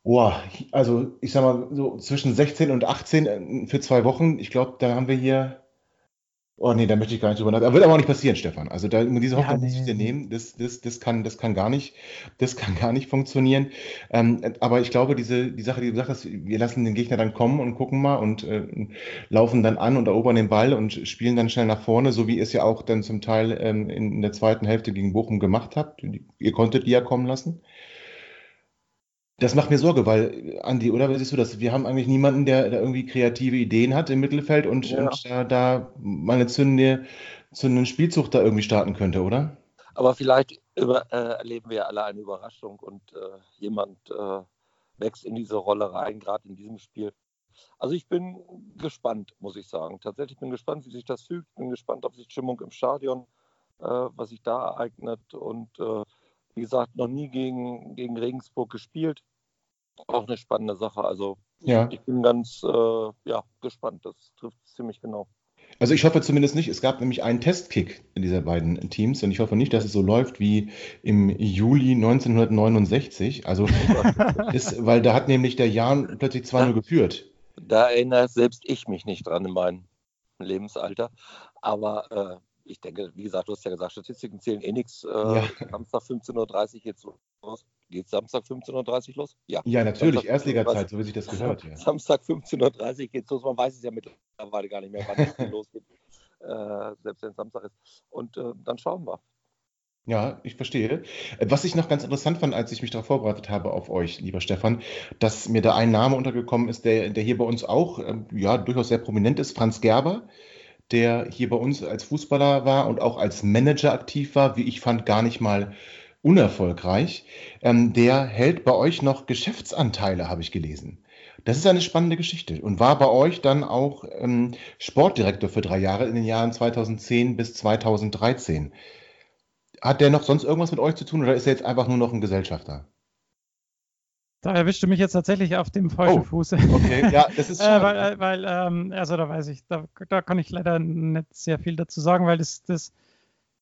Boah, also ich sag mal, so zwischen 16 und 18 äh, für zwei Wochen, ich glaube, da haben wir hier Oh nee, da möchte ich gar nicht drüber nachdenken. Wird aber auch nicht passieren, Stefan. Also da, diese Hoffnung ja, nee. muss ich dir nehmen. Das, das, das, kann, das kann gar nicht, das kann gar nicht funktionieren. Ähm, aber ich glaube, diese, die Sache, die du gesagt hast, wir lassen den Gegner dann kommen und gucken mal und äh, laufen dann an und erobern den Ball und spielen dann schnell nach vorne, so wie ihr es ja auch dann zum Teil ähm, in der zweiten Hälfte gegen Bochum gemacht habt. Ihr konntet die ja kommen lassen. Das macht mir Sorge, weil, Andi, oder wie siehst du das? Wir haben eigentlich niemanden, der, der irgendwie kreative Ideen hat im Mittelfeld und, ja. und da, da mal eine zündende, zündende Spielzug da irgendwie starten könnte, oder? Aber vielleicht über, äh, erleben wir alle eine Überraschung und äh, jemand äh, wächst in diese Rolle rein, gerade in diesem Spiel. Also ich bin gespannt, muss ich sagen. Tatsächlich bin gespannt, wie sich das fügt. Bin gespannt auf die Stimmung im Stadion, äh, was sich da ereignet und äh, wie gesagt, noch nie gegen, gegen Regensburg gespielt. Auch eine spannende Sache. Also ja. ich bin ganz äh, ja, gespannt. Das trifft ziemlich genau. Also ich hoffe zumindest nicht. Es gab nämlich einen Testkick in dieser beiden Teams und ich hoffe nicht, dass es so läuft wie im Juli 1969. Also ist, weil da hat nämlich der Jan plötzlich 2-0 geführt. Da erinnere selbst ich mich nicht dran in meinem Lebensalter. Aber äh, ich denke, wie gesagt, du hast ja gesagt, Statistiken zählen eh nichts. Äh, ja. Samstag 15.30 Uhr geht's los. Geht Samstag 15.30 Uhr los? Ja, ja natürlich, Erstligazeit, so wie sich das gehört. Ja. Samstag 15.30 Uhr geht's los. Man weiß es ja mittlerweile gar nicht mehr, wann es losgeht. Äh, selbst wenn es Samstag ist. Und äh, dann schauen wir. Ja, ich verstehe. Was ich noch ganz interessant fand, als ich mich darauf vorbereitet habe auf euch, lieber Stefan, dass mir da ein Name untergekommen ist, der, der hier bei uns auch ähm, ja, durchaus sehr prominent ist, Franz Gerber der hier bei uns als Fußballer war und auch als Manager aktiv war, wie ich fand, gar nicht mal unerfolgreich. Ähm, der hält bei euch noch Geschäftsanteile, habe ich gelesen. Das ist eine spannende Geschichte und war bei euch dann auch ähm, Sportdirektor für drei Jahre in den Jahren 2010 bis 2013. Hat der noch sonst irgendwas mit euch zu tun oder ist er jetzt einfach nur noch ein Gesellschafter? Da erwischte mich jetzt tatsächlich auf dem falschen oh, Fuß. Okay, ja, das ist äh, weil, äh, weil ähm, also da weiß ich, da, da, kann ich leider nicht sehr viel dazu sagen, weil das, das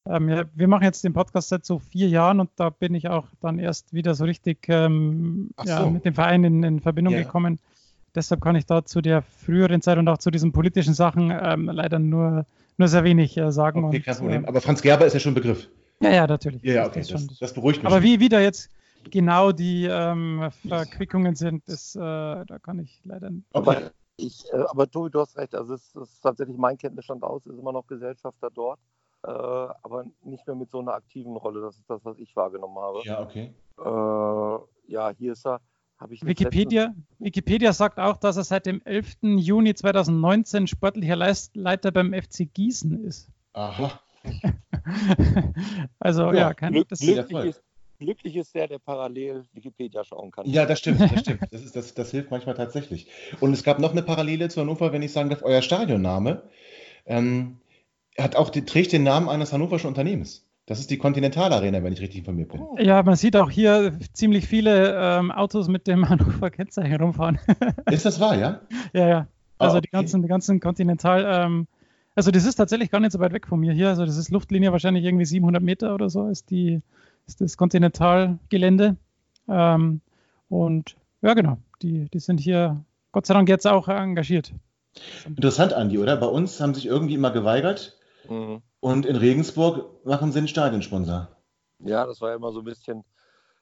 ähm, ja, wir machen jetzt den Podcast seit so vier Jahren und da bin ich auch dann erst wieder so richtig ähm, ja, so. mit dem Verein in, in Verbindung yeah. gekommen. Deshalb kann ich da zu der früheren Zeit und auch zu diesen politischen Sachen ähm, leider nur, nur sehr wenig äh, sagen. Okay, kein Problem. Äh, Aber Franz Gerber ist ja schon ein Begriff. Ja, ja, natürlich. Ja, okay, das, das, das beruhigt mich. Aber wie wieder jetzt genau die ähm, Verquickungen sind, das, äh, da kann ich leider nicht. Aber, ich, äh, aber Tobi, du hast recht. Also, es ist tatsächlich mein Kenntnisstand aus, ist immer noch Gesellschafter dort, äh, aber nicht mehr mit so einer aktiven Rolle. Das ist das, was ich wahrgenommen habe. Ja, okay. Äh, ja, hier ist er. Wikipedia, Wikipedia sagt auch, dass er seit dem 11. Juni 2019 sportlicher Leiter beim FC Gießen ist. Aha. also ja, ja kein Glück, das glücklich, ist, glücklich ist der, der parallel Wikipedia schauen kann. Ja, das stimmt, das stimmt. Das, ist, das, das hilft manchmal tatsächlich. Und es gab noch eine Parallele zu Hannover, wenn ich sagen darf, euer Stadionname ähm, hat auch die, trägt den Namen eines hannoverschen Unternehmens. Das ist die Continental Arena, wenn ich richtig informiert bin. Ja, man sieht auch hier ziemlich viele ähm, Autos mit dem Hannover Kennzeichen rumfahren. ist das wahr, ja? Ja, ja. Also ah, okay. die ganzen, die ganzen Continental, ähm, also das ist tatsächlich gar nicht so weit weg von mir hier. Also das ist Luftlinie wahrscheinlich irgendwie 700 Meter oder so ist die, ist das Kontinentalgelände. Ähm, und ja, genau, die, die sind hier Gott sei Dank jetzt auch engagiert. Interessant, Andi, oder? Bei uns haben sich irgendwie immer geweigert. Mhm. Und in Regensburg machen sie einen Stadionsponsor. Ja, das war ja immer so ein bisschen,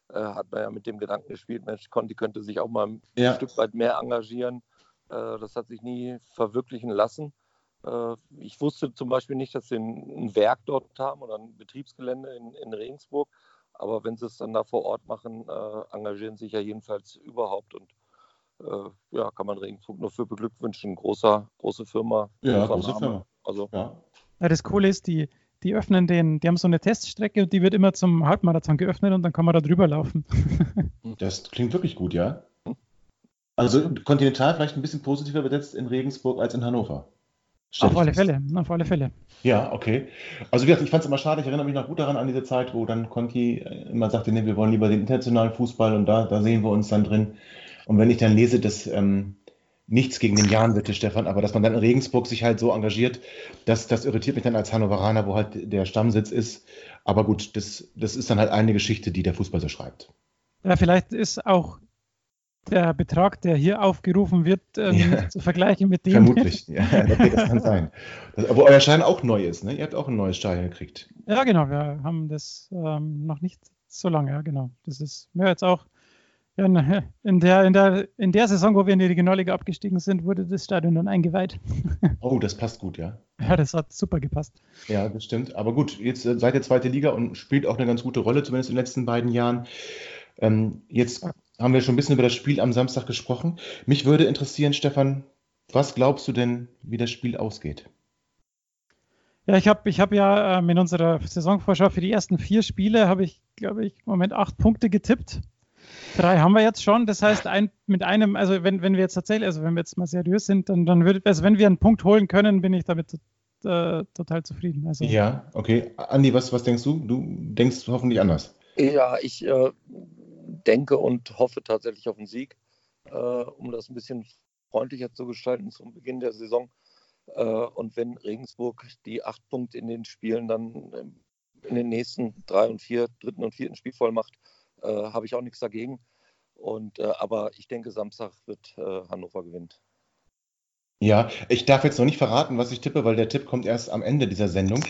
äh, hat man ja mit dem Gedanken gespielt, Mensch, Conti könnte sich auch mal ein ja. Stück weit mehr engagieren. Äh, das hat sich nie verwirklichen lassen. Äh, ich wusste zum Beispiel nicht, dass sie ein, Werk dort haben oder ein Betriebsgelände in, in Regensburg. Aber wenn sie es dann da vor Ort machen, äh, engagieren sich ja jedenfalls überhaupt und äh, ja, kann man Regensburg nur für beglückwünschen. Großer, große Firma. Ja, große Name. Firma. Also, ja. ja. Das Coole ist, die, die öffnen den, die haben so eine Teststrecke und die wird immer zum Halbmarathon geöffnet und dann kann man da drüber laufen. das klingt wirklich gut, ja. Also kontinental vielleicht ein bisschen positiver besetzt in Regensburg als in Hannover. Auf alle Fälle, auf alle Fälle. Ja, okay. Also wie gesagt, ich fand es immer schade, ich erinnere mich noch gut daran an diese Zeit, wo dann Conti immer sagte, nee, wir wollen lieber den internationalen Fußball und da, da sehen wir uns dann drin. Und wenn ich dann lese, dass ähm, nichts gegen den Jan bitte, Stefan, aber dass man dann in Regensburg sich halt so engagiert, das, das irritiert mich dann als Hannoveraner, wo halt der Stammsitz ist. Aber gut, das, das ist dann halt eine Geschichte, die der Fußball so schreibt. Ja, vielleicht ist auch der Betrag, der hier aufgerufen wird, ähm, ja. zu vergleichen mit dem. Vermutlich, ja, okay, das kann sein. Das, aber euer Schein auch neu ist, ne? Ihr habt auch ein neues Stadion gekriegt. Ja, genau, wir haben das ähm, noch nicht so lange, ja, genau. Das ist mir jetzt auch ja, in, der, in, der, in der Saison, wo wir in die Regionalliga abgestiegen sind, wurde das Stadion dann eingeweiht. Oh, das passt gut, ja. Ja, das hat super gepasst. Ja, das stimmt. Aber gut, jetzt äh, seid ihr zweite Liga und spielt auch eine ganz gute Rolle, zumindest in den letzten beiden Jahren. Ähm, jetzt haben wir schon ein bisschen über das Spiel am Samstag gesprochen. Mich würde interessieren, Stefan, was glaubst du denn, wie das Spiel ausgeht? Ja, ich habe ich hab ja ähm, in unserer Saisonvorschau für die ersten vier Spiele, habe ich, glaube ich, im Moment acht Punkte getippt. Drei haben wir jetzt schon. Das heißt, ein, mit einem, also wenn, wenn wir jetzt tatsächlich, also wenn wir jetzt mal seriös sind, dann, dann würde, also wenn wir einen Punkt holen können, bin ich damit äh, total zufrieden. Also, ja, okay. Andi, was, was denkst du? Du denkst hoffentlich anders. Ja, ich äh, denke und hoffe tatsächlich auf einen Sieg, äh, um das ein bisschen freundlicher zu gestalten zum Beginn der Saison. Äh, und wenn Regensburg die acht Punkte in den Spielen dann ähm, in den nächsten drei und vier, dritten und vierten Spiel voll macht, äh, habe ich auch nichts dagegen. Und, äh, aber ich denke, Samstag wird äh, Hannover gewinnen. Ja, ich darf jetzt noch nicht verraten, was ich tippe, weil der Tipp kommt erst am Ende dieser Sendung.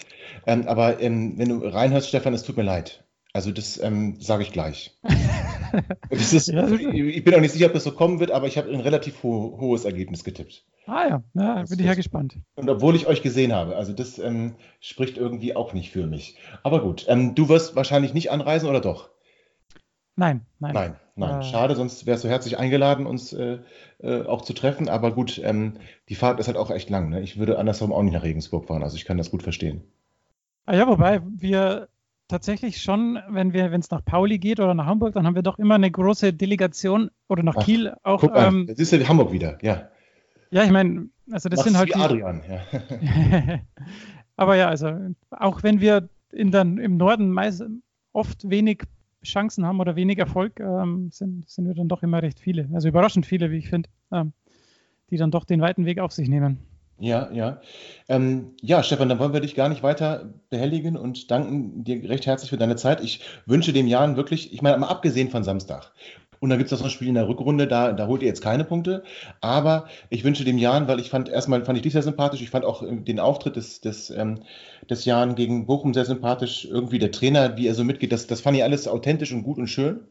Ähm, aber ähm, wenn du reinhörst, Stefan, es tut mir leid. Also das ähm, sage ich gleich. ist, ich bin auch nicht sicher, ob das so kommen wird, aber ich habe ein relativ ho hohes Ergebnis getippt. Ah ja, ja bin ich ja gespannt. Und obwohl ich euch gesehen habe, also das ähm, spricht irgendwie auch nicht für mich. Aber gut, ähm, du wirst wahrscheinlich nicht anreisen oder doch? Nein, nein. Nein, nein. Äh, Schade, sonst wärst du herzlich eingeladen, uns äh, äh, auch zu treffen. Aber gut, ähm, die Fahrt ist halt auch echt lang. Ne? Ich würde andersrum auch nicht nach Regensburg fahren, also ich kann das gut verstehen. Ah ja, wobei wir tatsächlich schon, wenn wir, wenn es nach Pauli geht oder nach Hamburg, dann haben wir doch immer eine große Delegation oder nach Ach, Kiel auch. Guck mal, ähm, das ist ja Hamburg wieder, ja. Ja, ich meine, also das Mach's sind halt. Wie die, Adrian, ja. aber ja, also auch wenn wir in den, im Norden meist, oft wenig Chancen haben oder wenig Erfolg, ähm, sind, sind wir dann doch immer recht viele. Also überraschend viele, wie ich finde, ähm, die dann doch den weiten Weg auf sich nehmen. Ja, ja. Ähm, ja, Stefan, dann wollen wir dich gar nicht weiter behelligen und danken dir recht herzlich für deine Zeit. Ich wünsche dem Jan wirklich, ich meine, mal abgesehen von Samstag. Und dann gibt es noch ein Spiel in der Rückrunde, da, da holt ihr jetzt keine Punkte. Aber ich wünsche dem Jan, weil ich fand, erstmal fand ich dich sehr sympathisch. Ich fand auch den Auftritt des, des, ähm, des Jan gegen Bochum sehr sympathisch. Irgendwie der Trainer, wie er so mitgeht, das, das fand ich alles authentisch und gut und schön.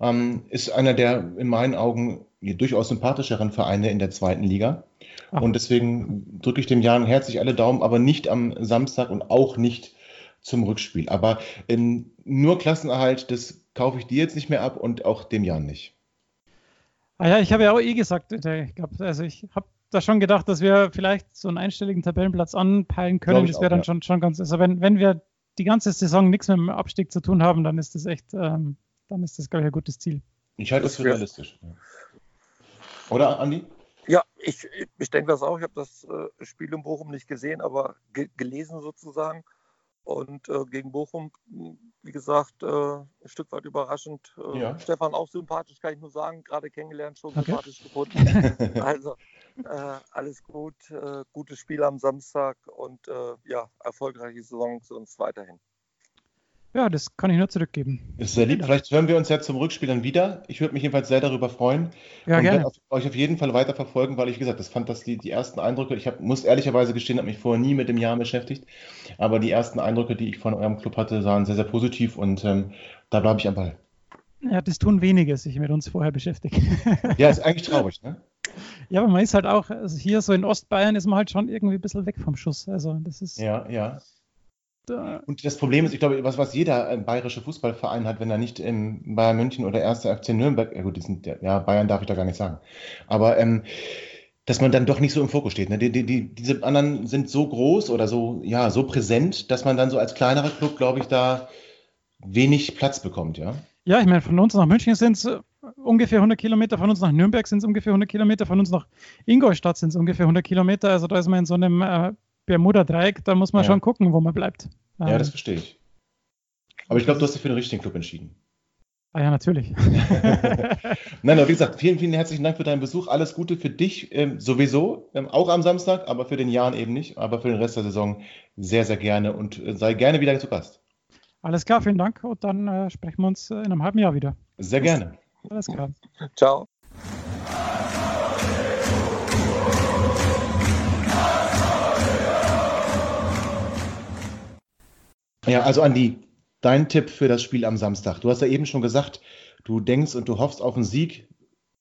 Ähm, ist einer der in meinen Augen durchaus sympathischeren Vereine in der zweiten Liga. Ach. Und deswegen drücke ich dem Jan herzlich alle Daumen, aber nicht am Samstag und auch nicht zum Rückspiel. Aber in, nur Klassenerhalt, das kaufe ich dir jetzt nicht mehr ab und auch dem Jan nicht. Ah ja, ich habe ja auch eh gesagt, äh, ich glaube, also ich habe da schon gedacht, dass wir vielleicht so einen einstelligen Tabellenplatz anpeilen können. Das wäre dann ja. schon, schon ganz, also wenn, wenn wir die ganze Saison nichts mit dem Abstieg zu tun haben, dann ist das echt, ähm, dann ist das, glaube ich, ein gutes Ziel. Ich halte das für realistisch. Oder, Andi? Ja, ich, ich denke das auch. Ich habe das äh, Spiel in Bochum nicht gesehen, aber ge gelesen sozusagen. Und äh, gegen Bochum, wie gesagt, äh, ein Stück weit überraschend. Äh, ja. Stefan auch sympathisch, kann ich nur sagen. Gerade kennengelernt, schon okay. sympathisch gefunden. also äh, alles gut. Äh, gutes Spiel am Samstag und ja, erfolgreiche Saison zu uns weiterhin. Ja, das kann ich nur zurückgeben. Ist sehr lieb. Vielleicht hören wir uns ja zum Rückspiel dann wieder. Ich würde mich jedenfalls sehr darüber freuen. Ja, und. Auf, euch auf jeden Fall weiter verfolgen, weil ich gesagt, das fand das die, die ersten Eindrücke. Ich hab, muss ehrlicherweise gestehen, habe mich vorher nie mit dem Jahr beschäftigt. Aber die ersten Eindrücke, die ich von eurem Club hatte, sahen sehr, sehr positiv und ähm, da bleibe ich am Ball. Ja, das tun wenige, sich mit uns vorher beschäftigen. ja, ist eigentlich traurig, ne? Ja, aber man ist halt auch, also hier so in Ostbayern ist man halt schon irgendwie ein bisschen weg vom Schuss. Also das ist. Ja, ja. Da. Und das Problem ist, ich glaube, was, was jeder äh, bayerische Fußballverein hat, wenn er nicht in Bayern München oder 1. FC Nürnberg, ja gut, die sind, ja, Bayern darf ich da gar nicht sagen, aber ähm, dass man dann doch nicht so im Fokus steht. Ne? Die, die, die, diese anderen sind so groß oder so, ja, so präsent, dass man dann so als kleinerer Club, glaube ich, da wenig Platz bekommt, ja. Ja, ich meine, von uns nach München sind es äh, ungefähr 100 Kilometer, von uns nach Nürnberg sind es ungefähr 100 Kilometer, von uns nach Ingolstadt sind es ungefähr 100 Kilometer. Also da ist man in so einem äh, Bermuda-Dreieck, da muss man ja. schon gucken, wo man bleibt. Ja, das verstehe ich. Aber ich glaube, du hast dich für den richtigen Club entschieden. Ah ja, natürlich. Nein, aber wie gesagt, vielen, vielen herzlichen Dank für deinen Besuch. Alles Gute für dich ähm, sowieso, ähm, auch am Samstag, aber für den Jahren eben nicht. Aber für den Rest der Saison sehr, sehr gerne und äh, sei gerne wieder zu Gast. Alles klar, vielen Dank und dann äh, sprechen wir uns äh, in einem halben Jahr wieder. Sehr gerne. Alles klar. Ciao. Ja, also Andi, dein Tipp für das Spiel am Samstag. Du hast ja eben schon gesagt, du denkst und du hoffst auf einen Sieg.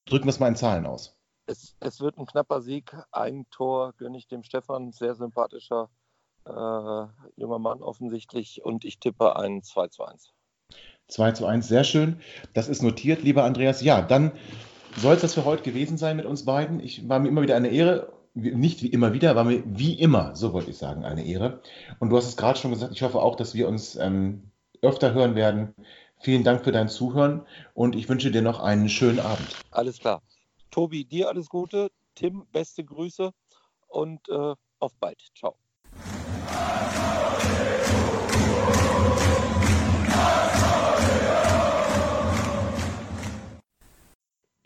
Drücken wir es mal in Zahlen aus. Es, es wird ein knapper Sieg. Ein Tor gönne ich dem Stefan, sehr sympathischer äh, junger Mann offensichtlich. Und ich tippe ein 2 zu 1. 2 zu 1, sehr schön. Das ist notiert, lieber Andreas. Ja, dann soll es das für heute gewesen sein mit uns beiden. Ich war mir immer wieder eine Ehre, nicht wie immer wieder, war mir wie immer, so wollte ich sagen, eine Ehre. Und du hast es gerade schon gesagt, ich hoffe auch, dass wir uns ähm, öfter hören werden. Vielen Dank für dein Zuhören und ich wünsche dir noch einen schönen Abend. Alles klar. Tobi, dir alles Gute. Tim, beste Grüße und äh, auf bald. Ciao.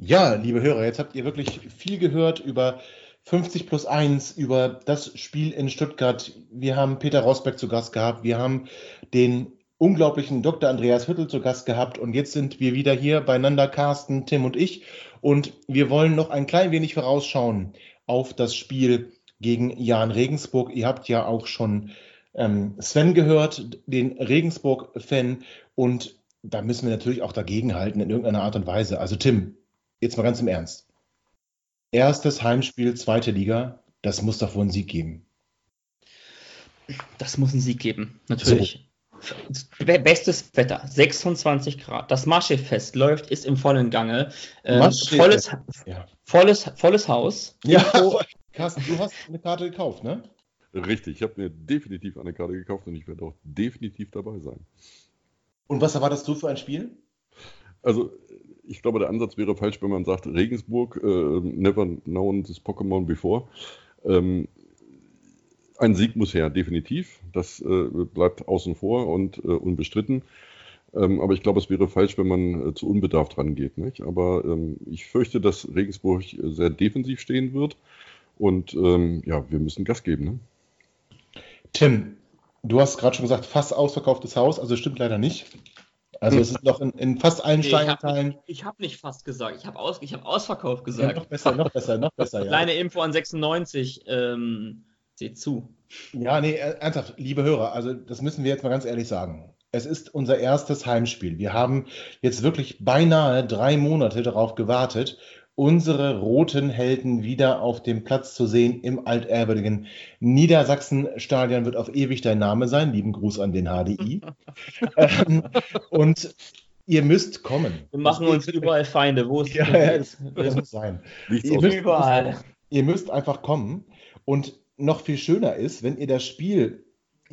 Ja, liebe Hörer, jetzt habt ihr wirklich viel gehört über 50 plus 1, über das Spiel in Stuttgart. Wir haben Peter Rosberg zu Gast gehabt. Wir haben den unglaublichen Dr. Andreas Hüttel zu Gast gehabt. Und jetzt sind wir wieder hier beieinander, Carsten, Tim und ich. Und wir wollen noch ein klein wenig vorausschauen auf das Spiel gegen Jan Regensburg. Ihr habt ja auch schon ähm, Sven gehört, den Regensburg-Fan. Und da müssen wir natürlich auch dagegenhalten in irgendeiner Art und Weise. Also Tim, jetzt mal ganz im Ernst. Erstes Heimspiel, zweite Liga, das muss doch wohl einen Sieg geben. Das muss einen Sieg geben, natürlich. So. Bestes Wetter, 26 Grad. Das Maschefest läuft, ist im vollen Gange. Äh, volles, ja. volles, volles Haus. Ja, Carsten, du hast eine Karte gekauft, ne? Richtig, ich habe mir definitiv eine Karte gekauft und ich werde auch definitiv dabei sein. Und was erwartest du für ein Spiel? Also ich glaube, der Ansatz wäre falsch, wenn man sagt, Regensburg, äh, never known this Pokémon before. Ähm, ein Sieg muss her, definitiv. Das äh, bleibt außen vor und äh, unbestritten. Ähm, aber ich glaube, es wäre falsch, wenn man äh, zu unbedarft rangeht. Nicht? Aber ähm, ich fürchte, dass Regensburg sehr defensiv stehen wird. Und ähm, ja, wir müssen Gas geben. Ne? Tim, du hast gerade schon gesagt, fast ausverkauftes Haus. Also stimmt leider nicht. Also es ist noch in, in fast allen nee, Steinteilen. Ich habe nicht, hab nicht, fast gesagt, ich habe aus, hab Ausverkauf gesagt. Ja, noch besser, noch besser, noch besser. Ja. Kleine Info an 96, ähm, seht zu. Ja, nee, ernsthaft, liebe Hörer, also das müssen wir jetzt mal ganz ehrlich sagen. Es ist unser erstes Heimspiel. Wir haben jetzt wirklich beinahe drei Monate darauf gewartet unsere roten Helden wieder auf dem Platz zu sehen im altehrwürdigen Niedersachsen-Stadion wird auf ewig dein Name sein. Lieben Gruß an den HDI. ähm, und ihr müsst kommen. Wir machen uns überall Feinde. Wo ist ja, das, das muss sein. Ihr müsst, überall. ihr müsst einfach kommen. Und noch viel schöner ist, wenn ihr das Spiel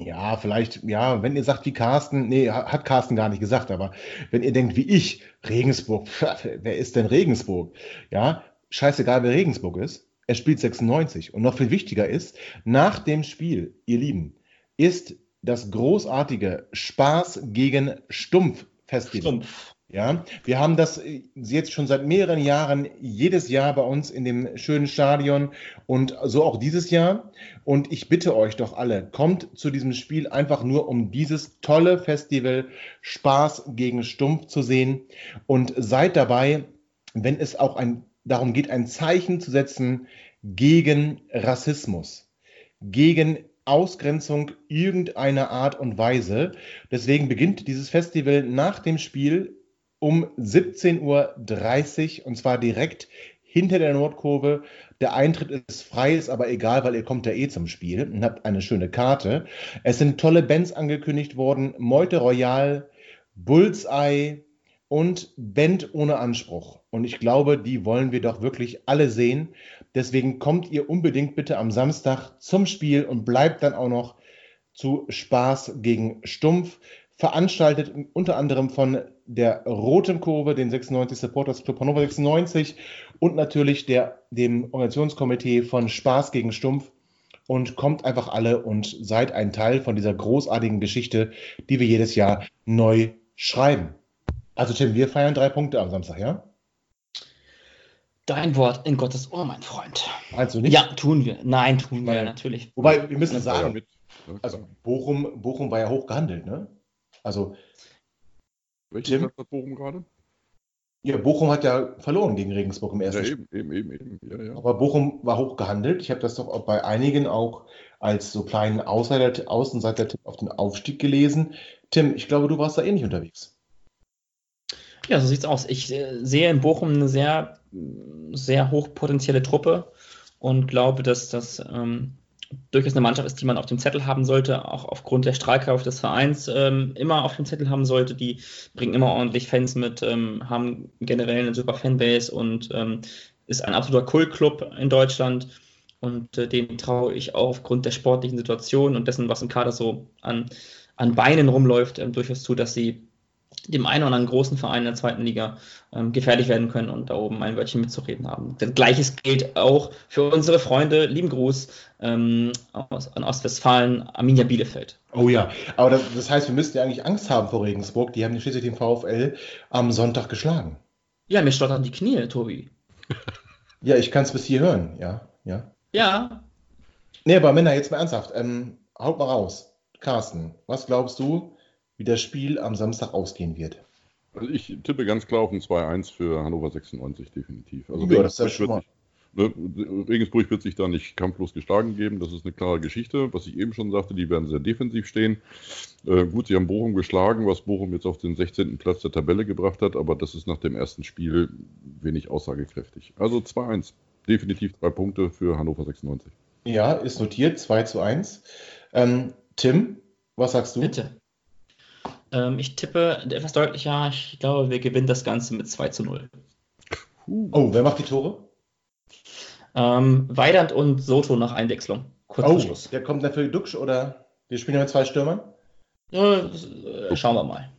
ja, vielleicht, ja, wenn ihr sagt wie Carsten, nee, hat Carsten gar nicht gesagt, aber wenn ihr denkt wie ich, Regensburg, wer ist denn Regensburg? Ja, scheißegal, wer Regensburg ist, er spielt 96. Und noch viel wichtiger ist, nach dem Spiel, ihr Lieben, ist das großartige Spaß gegen Stumpf Festival. Stumpf. Ja, wir haben das äh, jetzt schon seit mehreren Jahren jedes Jahr bei uns in dem schönen Stadion und so auch dieses Jahr. Und ich bitte euch doch alle, kommt zu diesem Spiel einfach nur, um dieses tolle Festival Spaß gegen Stumpf zu sehen und seid dabei, wenn es auch ein, darum geht, ein Zeichen zu setzen gegen Rassismus, gegen Ausgrenzung irgendeiner Art und Weise. Deswegen beginnt dieses Festival nach dem Spiel um 17.30 Uhr und zwar direkt hinter der Nordkurve. Der Eintritt ist frei, ist aber egal, weil ihr kommt ja eh zum Spiel und habt eine schöne Karte. Es sind tolle Bands angekündigt worden. Meute Royal, Bullseye und Band ohne Anspruch. Und ich glaube, die wollen wir doch wirklich alle sehen. Deswegen kommt ihr unbedingt bitte am Samstag zum Spiel und bleibt dann auch noch zu Spaß gegen Stumpf. Veranstaltet unter anderem von der Roten Kurve, den 96 Supporters Club Hannover 96 und natürlich der, dem Organisationskomitee von Spaß gegen Stumpf. Und kommt einfach alle und seid ein Teil von dieser großartigen Geschichte, die wir jedes Jahr neu schreiben. Also Tim, wir feiern drei Punkte am Samstag, ja? Dein Wort in Gottes Ohr, mein Freund. Also nicht? Ja, tun wir. Nein, tun wir natürlich. Wobei, wir müssen sagen, also Bochum, Bochum war ja hoch gehandelt, ne? Also. Welches hat Bochum gerade? Ja, Bochum hat ja verloren gegen Regensburg im ersten ja, eben, eben, eben, eben. Ja, ja. Aber Bochum war hoch gehandelt. Ich habe das doch bei einigen auch als so kleinen Außenseiter-Tipp auf den Aufstieg gelesen. Tim, ich glaube, du warst da ähnlich unterwegs. Ja, so sieht's aus. Ich äh, sehe in Bochum eine sehr, sehr hochpotenzielle Truppe und glaube, dass das ähm, durchaus eine Mannschaft ist, die man auf dem Zettel haben sollte, auch aufgrund der Strahlkraft des Vereins ähm, immer auf dem Zettel haben sollte. Die bringen immer ordentlich Fans mit, ähm, haben generell eine super Fanbase und ähm, ist ein absoluter Kultclub in Deutschland. Und äh, den traue ich auch aufgrund der sportlichen Situation und dessen, was im Kader so an, an Beinen rumläuft, ähm, durchaus zu, dass sie dem einen oder anderen großen Verein in der zweiten Liga ähm, gefährlich werden können und da oben ein Wörtchen mitzureden haben. Das Gleiches gilt auch für unsere Freunde, lieben Gruß, ähm, aus, an Ostwestfalen, Arminia Bielefeld. Oh ja, aber das, das, heißt, wir müssten ja eigentlich Angst haben vor Regensburg. Die haben schließlich den VfL am Sonntag geschlagen. Ja, mir stottern die Knie, Tobi. ja, ich kann es bis hier hören, ja. Ja. Ja. Nee, aber Männer, jetzt mal ernsthaft. Ähm, haut mal raus. Carsten, was glaubst du, wie das Spiel am Samstag ausgehen wird. Also ich tippe ganz klar auf ein 2-1 für Hannover 96, definitiv. Also ja, das ist ja schon mal. Ne, Regensburg wird sich da nicht kampflos geschlagen geben, das ist eine klare Geschichte. Was ich eben schon sagte, die werden sehr defensiv stehen. Äh, gut, sie haben Bochum geschlagen, was Bochum jetzt auf den 16. Platz der Tabelle gebracht hat, aber das ist nach dem ersten Spiel wenig aussagekräftig. Also 2-1, definitiv drei Punkte für Hannover 96. Ja, ist notiert, 2 zu 1. Ähm, Tim, was sagst du? Bitte. Ähm, ich tippe etwas deutlicher. Ich glaube, wir gewinnen das Ganze mit 2 zu 0. Oh, wer macht die Tore? Ähm, Weidand und Soto nach Einwechslung. Kurz oh, Schluss. Der kommt dafür Duxch oder wir spielen ja mit zwei Stürmern? Äh, schauen wir mal.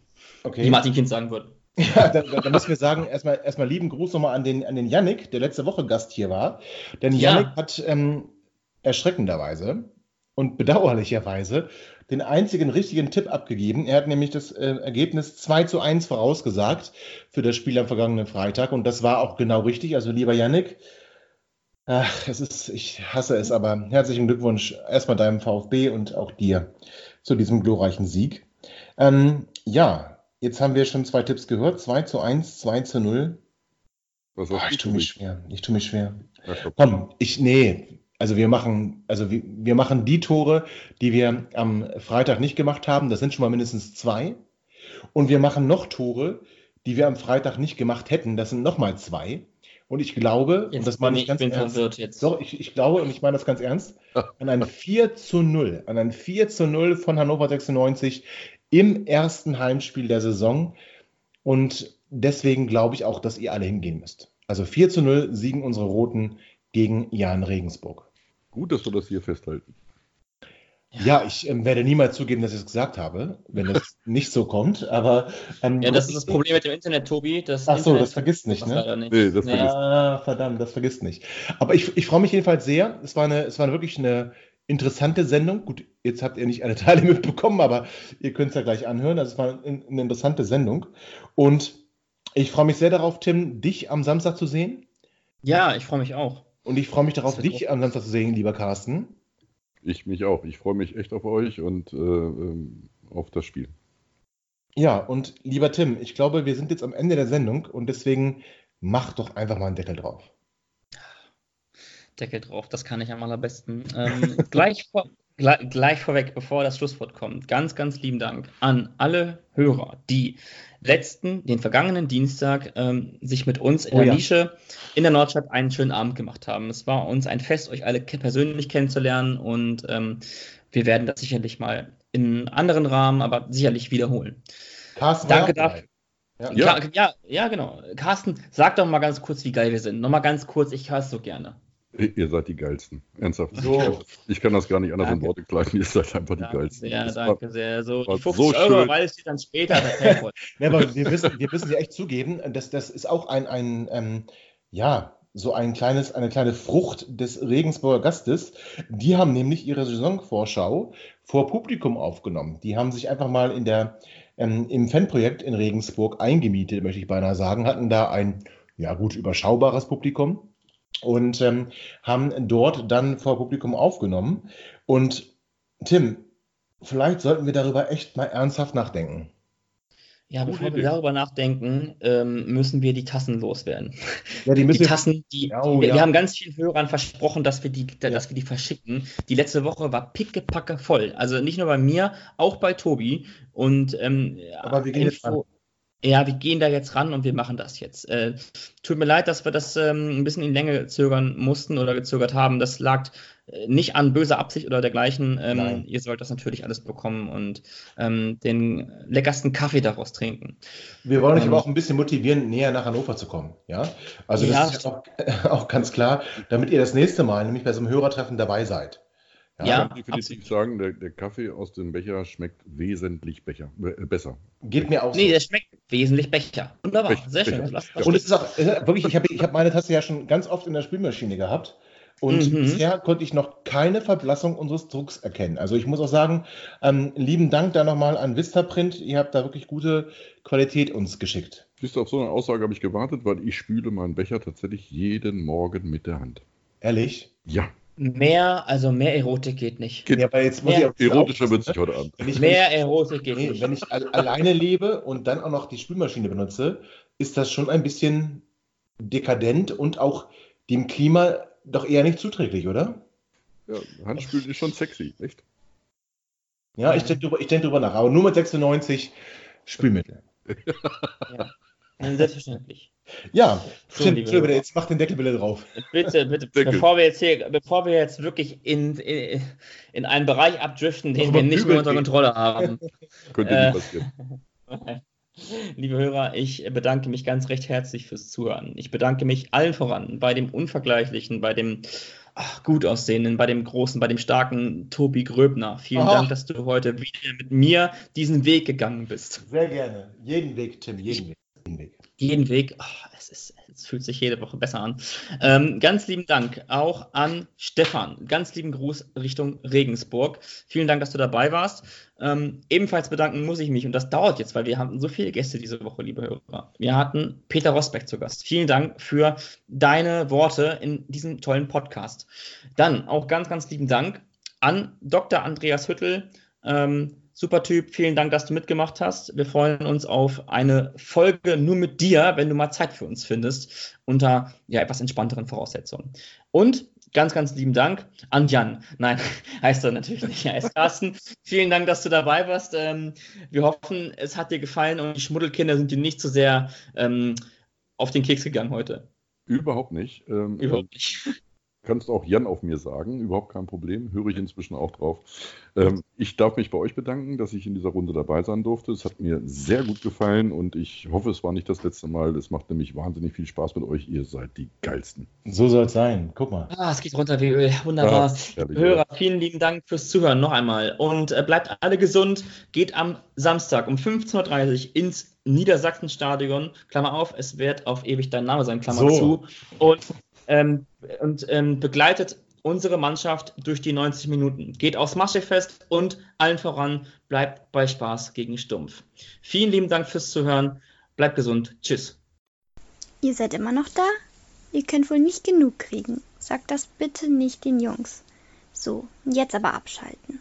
Okay. Wie Martin Kind sagen würde. Ja, da, da, müssen wir sagen, erstmal, erstmal lieben Gruß nochmal an den, an den Yannick, der letzte Woche Gast hier war. Denn ja. Yannick hat ähm, erschreckenderweise und bedauerlicherweise den einzigen richtigen Tipp abgegeben. Er hat nämlich das äh, Ergebnis 2 zu 1 vorausgesagt für das Spiel am vergangenen Freitag und das war auch genau richtig. Also lieber Yannick, ach, es ist, ich hasse es, aber herzlichen Glückwunsch erstmal deinem VfB und auch dir zu diesem glorreichen Sieg. Ähm, ja, jetzt haben wir schon zwei Tipps gehört. 2 zu 1, 2 zu 0. Oh, ich tue mich schwer. Ich tue mich schwer. Ja, Komm, ich, nee, also wir machen, also wir, wir machen die Tore, die wir am Freitag nicht gemacht haben. Das sind schon mal mindestens zwei. Und wir machen noch Tore, die wir am Freitag nicht gemacht hätten. Das sind nochmal zwei. Und ich glaube, jetzt und das meine ich ganz bin ernst. Verwirrt jetzt. Doch, ich, ich glaube, und ich meine das ganz ernst, an ein 4 zu 0, an ein 4 zu 0 von Hannover 96 im ersten Heimspiel der Saison. Und deswegen glaube ich auch, dass ihr alle hingehen müsst. Also 4 zu 0 siegen unsere Roten gegen Jan Regensburg. Gut, dass wir das hier festhalten. Ja, ja ich ähm, werde niemals zugeben, dass ich es gesagt habe, wenn es nicht so kommt. Aber ähm, ja, das ist das Problem mit dem Internet, Tobi. Das Ach so, Internet das vergisst nicht, ne? Nicht. Nee, das vergisst. Ja, verdammt, das vergisst nicht. Aber ich, ich freue mich jedenfalls sehr. Es war eine, es war wirklich eine interessante Sendung. Gut, jetzt habt ihr nicht alle Teile mitbekommen, aber ihr könnt es ja gleich anhören. Also es war eine, eine interessante Sendung. Und ich freue mich sehr darauf, Tim, dich am Samstag zu sehen. Ja, ich freue mich auch. Und ich freue mich darauf, dich am Samstag zu sehen, lieber Carsten. Ich mich auch. Ich freue mich echt auf euch und äh, ähm, auf das Spiel. Ja, und lieber Tim, ich glaube, wir sind jetzt am Ende der Sendung und deswegen mach doch einfach mal einen Deckel drauf. Deckel drauf, das kann ich am allerbesten. Ähm, gleich, vor, gleich, gleich vorweg, bevor das Schlusswort kommt, ganz, ganz lieben Dank an alle Hörer, die letzten, den vergangenen Dienstag, ähm, sich mit uns in oh, der ja. Nische in der Nordstadt einen schönen Abend gemacht haben. Es war uns ein Fest, euch alle persönlich kennenzulernen und ähm, wir werden das sicherlich mal in anderen Rahmen, aber sicherlich wiederholen. Carsten, Danke dafür. Ja. Ja. ja. genau. Carsten, sag doch mal ganz kurz, wie geil wir sind. Nochmal ganz kurz, ich höre es so gerne. Ihr seid die geilsten. Ernsthaft. So. Ich, kann, das gar nicht anders danke. in Worte kleiden. Ihr seid einfach die geilsten. Ja, das danke war, sehr. So, die 50 so Euro, weil es dir dann später ja, aber wir müssen, wir müssen ja echt zugeben, dass das ist auch ein, ein ähm, ja, so ein kleines, eine kleine Frucht des Regensburger Gastes. Die haben nämlich ihre Saisonvorschau vor Publikum aufgenommen. Die haben sich einfach mal in der, ähm, im Fanprojekt in Regensburg eingemietet, möchte ich beinahe sagen, hatten da ein, ja gut, überschaubares Publikum und ähm, haben dort dann vor Publikum aufgenommen. Und Tim, vielleicht sollten wir darüber echt mal ernsthaft nachdenken. Ja, bevor Idee. wir darüber nachdenken, ähm, müssen wir die Tassen loswerden. Ja, die, die Tassen, die, ja, oh, wir, ja. wir, haben ganz vielen Hörern versprochen, dass wir die, dass wir die verschicken. Die letzte Woche war pickepacke voll. Also nicht nur bei mir, auch bei Tobi. Und ähm, Aber wir gehen jetzt ran. Ja, wir gehen da jetzt ran und wir machen das jetzt. Äh, tut mir leid, dass wir das ähm, ein bisschen in Länge zögern mussten oder gezögert haben. Das lag äh, nicht an böser Absicht oder dergleichen. Ähm, ihr sollt das natürlich alles bekommen und ähm, den leckersten Kaffee daraus trinken. Wir wollen euch aber ähm, auch ein bisschen motivieren, näher nach Hannover zu kommen. Ja, also das ja, ist auch, auch ganz klar, damit ihr das nächste Mal nämlich bei so einem Hörertreffen dabei seid. Ja, ja, ich kann definitiv absolut. sagen, der, der, Kaffee aus dem Becher schmeckt wesentlich Becher, äh, besser. Geht mir auch so. Nee, der schmeckt wesentlich Becher. Wunderbar, Becher, sehr schön. Becher. Und es ist auch, wirklich, ich habe ich hab meine Tasse ja schon ganz oft in der Spülmaschine gehabt. Und mhm. bisher konnte ich noch keine Verblassung unseres Drucks erkennen. Also ich muss auch sagen, ähm, lieben Dank da nochmal an Vistaprint. Ihr habt da wirklich gute Qualität uns geschickt. Siehst du, auf so eine Aussage habe ich gewartet, weil ich spüle meinen Becher tatsächlich jeden Morgen mit der Hand. Ehrlich? Ja. Mehr, also mehr Erotik geht nicht. Geht, ja, aber jetzt muss mehr, ich erotischer wird sich heute Abend. Ich, mehr Erotik geht nee, nicht. Wenn ich alleine lebe und dann auch noch die Spülmaschine benutze, ist das schon ein bisschen dekadent und auch dem Klima doch eher nicht zuträglich, oder? Ja, Handspülen ist schon sexy, echt? Ja, ich denke drüber, denk drüber nach, aber nur mit 96 Spülmittel. ja. Selbstverständlich. Ja, so, stimmt, bitte, jetzt mach den Deckel bitte drauf. Bitte, bitte, bevor wir jetzt hier, bevor wir jetzt wirklich in, in, in einen Bereich abdriften, den wir nicht mehr unter Kontrolle haben. Könnte äh, nicht passieren. Liebe Hörer, ich bedanke mich ganz recht herzlich fürs Zuhören. Ich bedanke mich allen voran bei dem Unvergleichlichen, bei dem ach, gut aussehenden, bei dem großen, bei dem starken Tobi Gröbner. Vielen Aha. Dank, dass du heute wieder mit mir diesen Weg gegangen bist. Sehr gerne. Jeden Weg, Tim, jeden Weg. Jeden Weg. Jeden Weg. Oh, es, ist, es fühlt sich jede Woche besser an. Ähm, ganz lieben Dank auch an Stefan. Ganz lieben Gruß Richtung Regensburg. Vielen Dank, dass du dabei warst. Ähm, ebenfalls bedanken muss ich mich, und das dauert jetzt, weil wir hatten so viele Gäste diese Woche, liebe Hörer. Wir hatten Peter Rosbeck zu Gast. Vielen Dank für deine Worte in diesem tollen Podcast. Dann auch ganz, ganz lieben Dank an Dr. Andreas Hüttel. Ähm, Super Typ, vielen Dank, dass du mitgemacht hast. Wir freuen uns auf eine Folge nur mit dir, wenn du mal Zeit für uns findest, unter ja, etwas entspannteren Voraussetzungen. Und ganz, ganz lieben Dank an Jan. Nein, heißt er natürlich nicht. Er heißt Carsten. Vielen Dank, dass du dabei warst. Ähm, wir hoffen, es hat dir gefallen und die Schmuddelkinder sind dir nicht zu so sehr ähm, auf den Keks gegangen heute. Überhaupt nicht. Ähm, Überhaupt nicht. Kannst auch Jan auf mir sagen, überhaupt kein Problem, höre ich inzwischen auch drauf. Ähm, ich darf mich bei euch bedanken, dass ich in dieser Runde dabei sein durfte. Es hat mir sehr gut gefallen und ich hoffe, es war nicht das letzte Mal. Es macht nämlich wahnsinnig viel Spaß mit euch. Ihr seid die geilsten. So soll es sein. Guck mal. Ah, es geht runter wie Öl. Wunderbar. Ja, Hörer, vielen lieben Dank fürs Zuhören noch einmal. Und äh, bleibt alle gesund. Geht am Samstag um 15.30 Uhr ins Niedersachsenstadion. Klammer auf, es wird auf ewig dein Name sein, Klammer so. zu. Und ähm, und ähm, begleitet unsere Mannschaft durch die 90 Minuten. Geht aufs Maschefest und allen voran bleibt bei Spaß gegen Stumpf. Vielen lieben Dank fürs Zuhören. Bleibt gesund. Tschüss. Ihr seid immer noch da? Ihr könnt wohl nicht genug kriegen. Sagt das bitte nicht den Jungs. So, jetzt aber abschalten.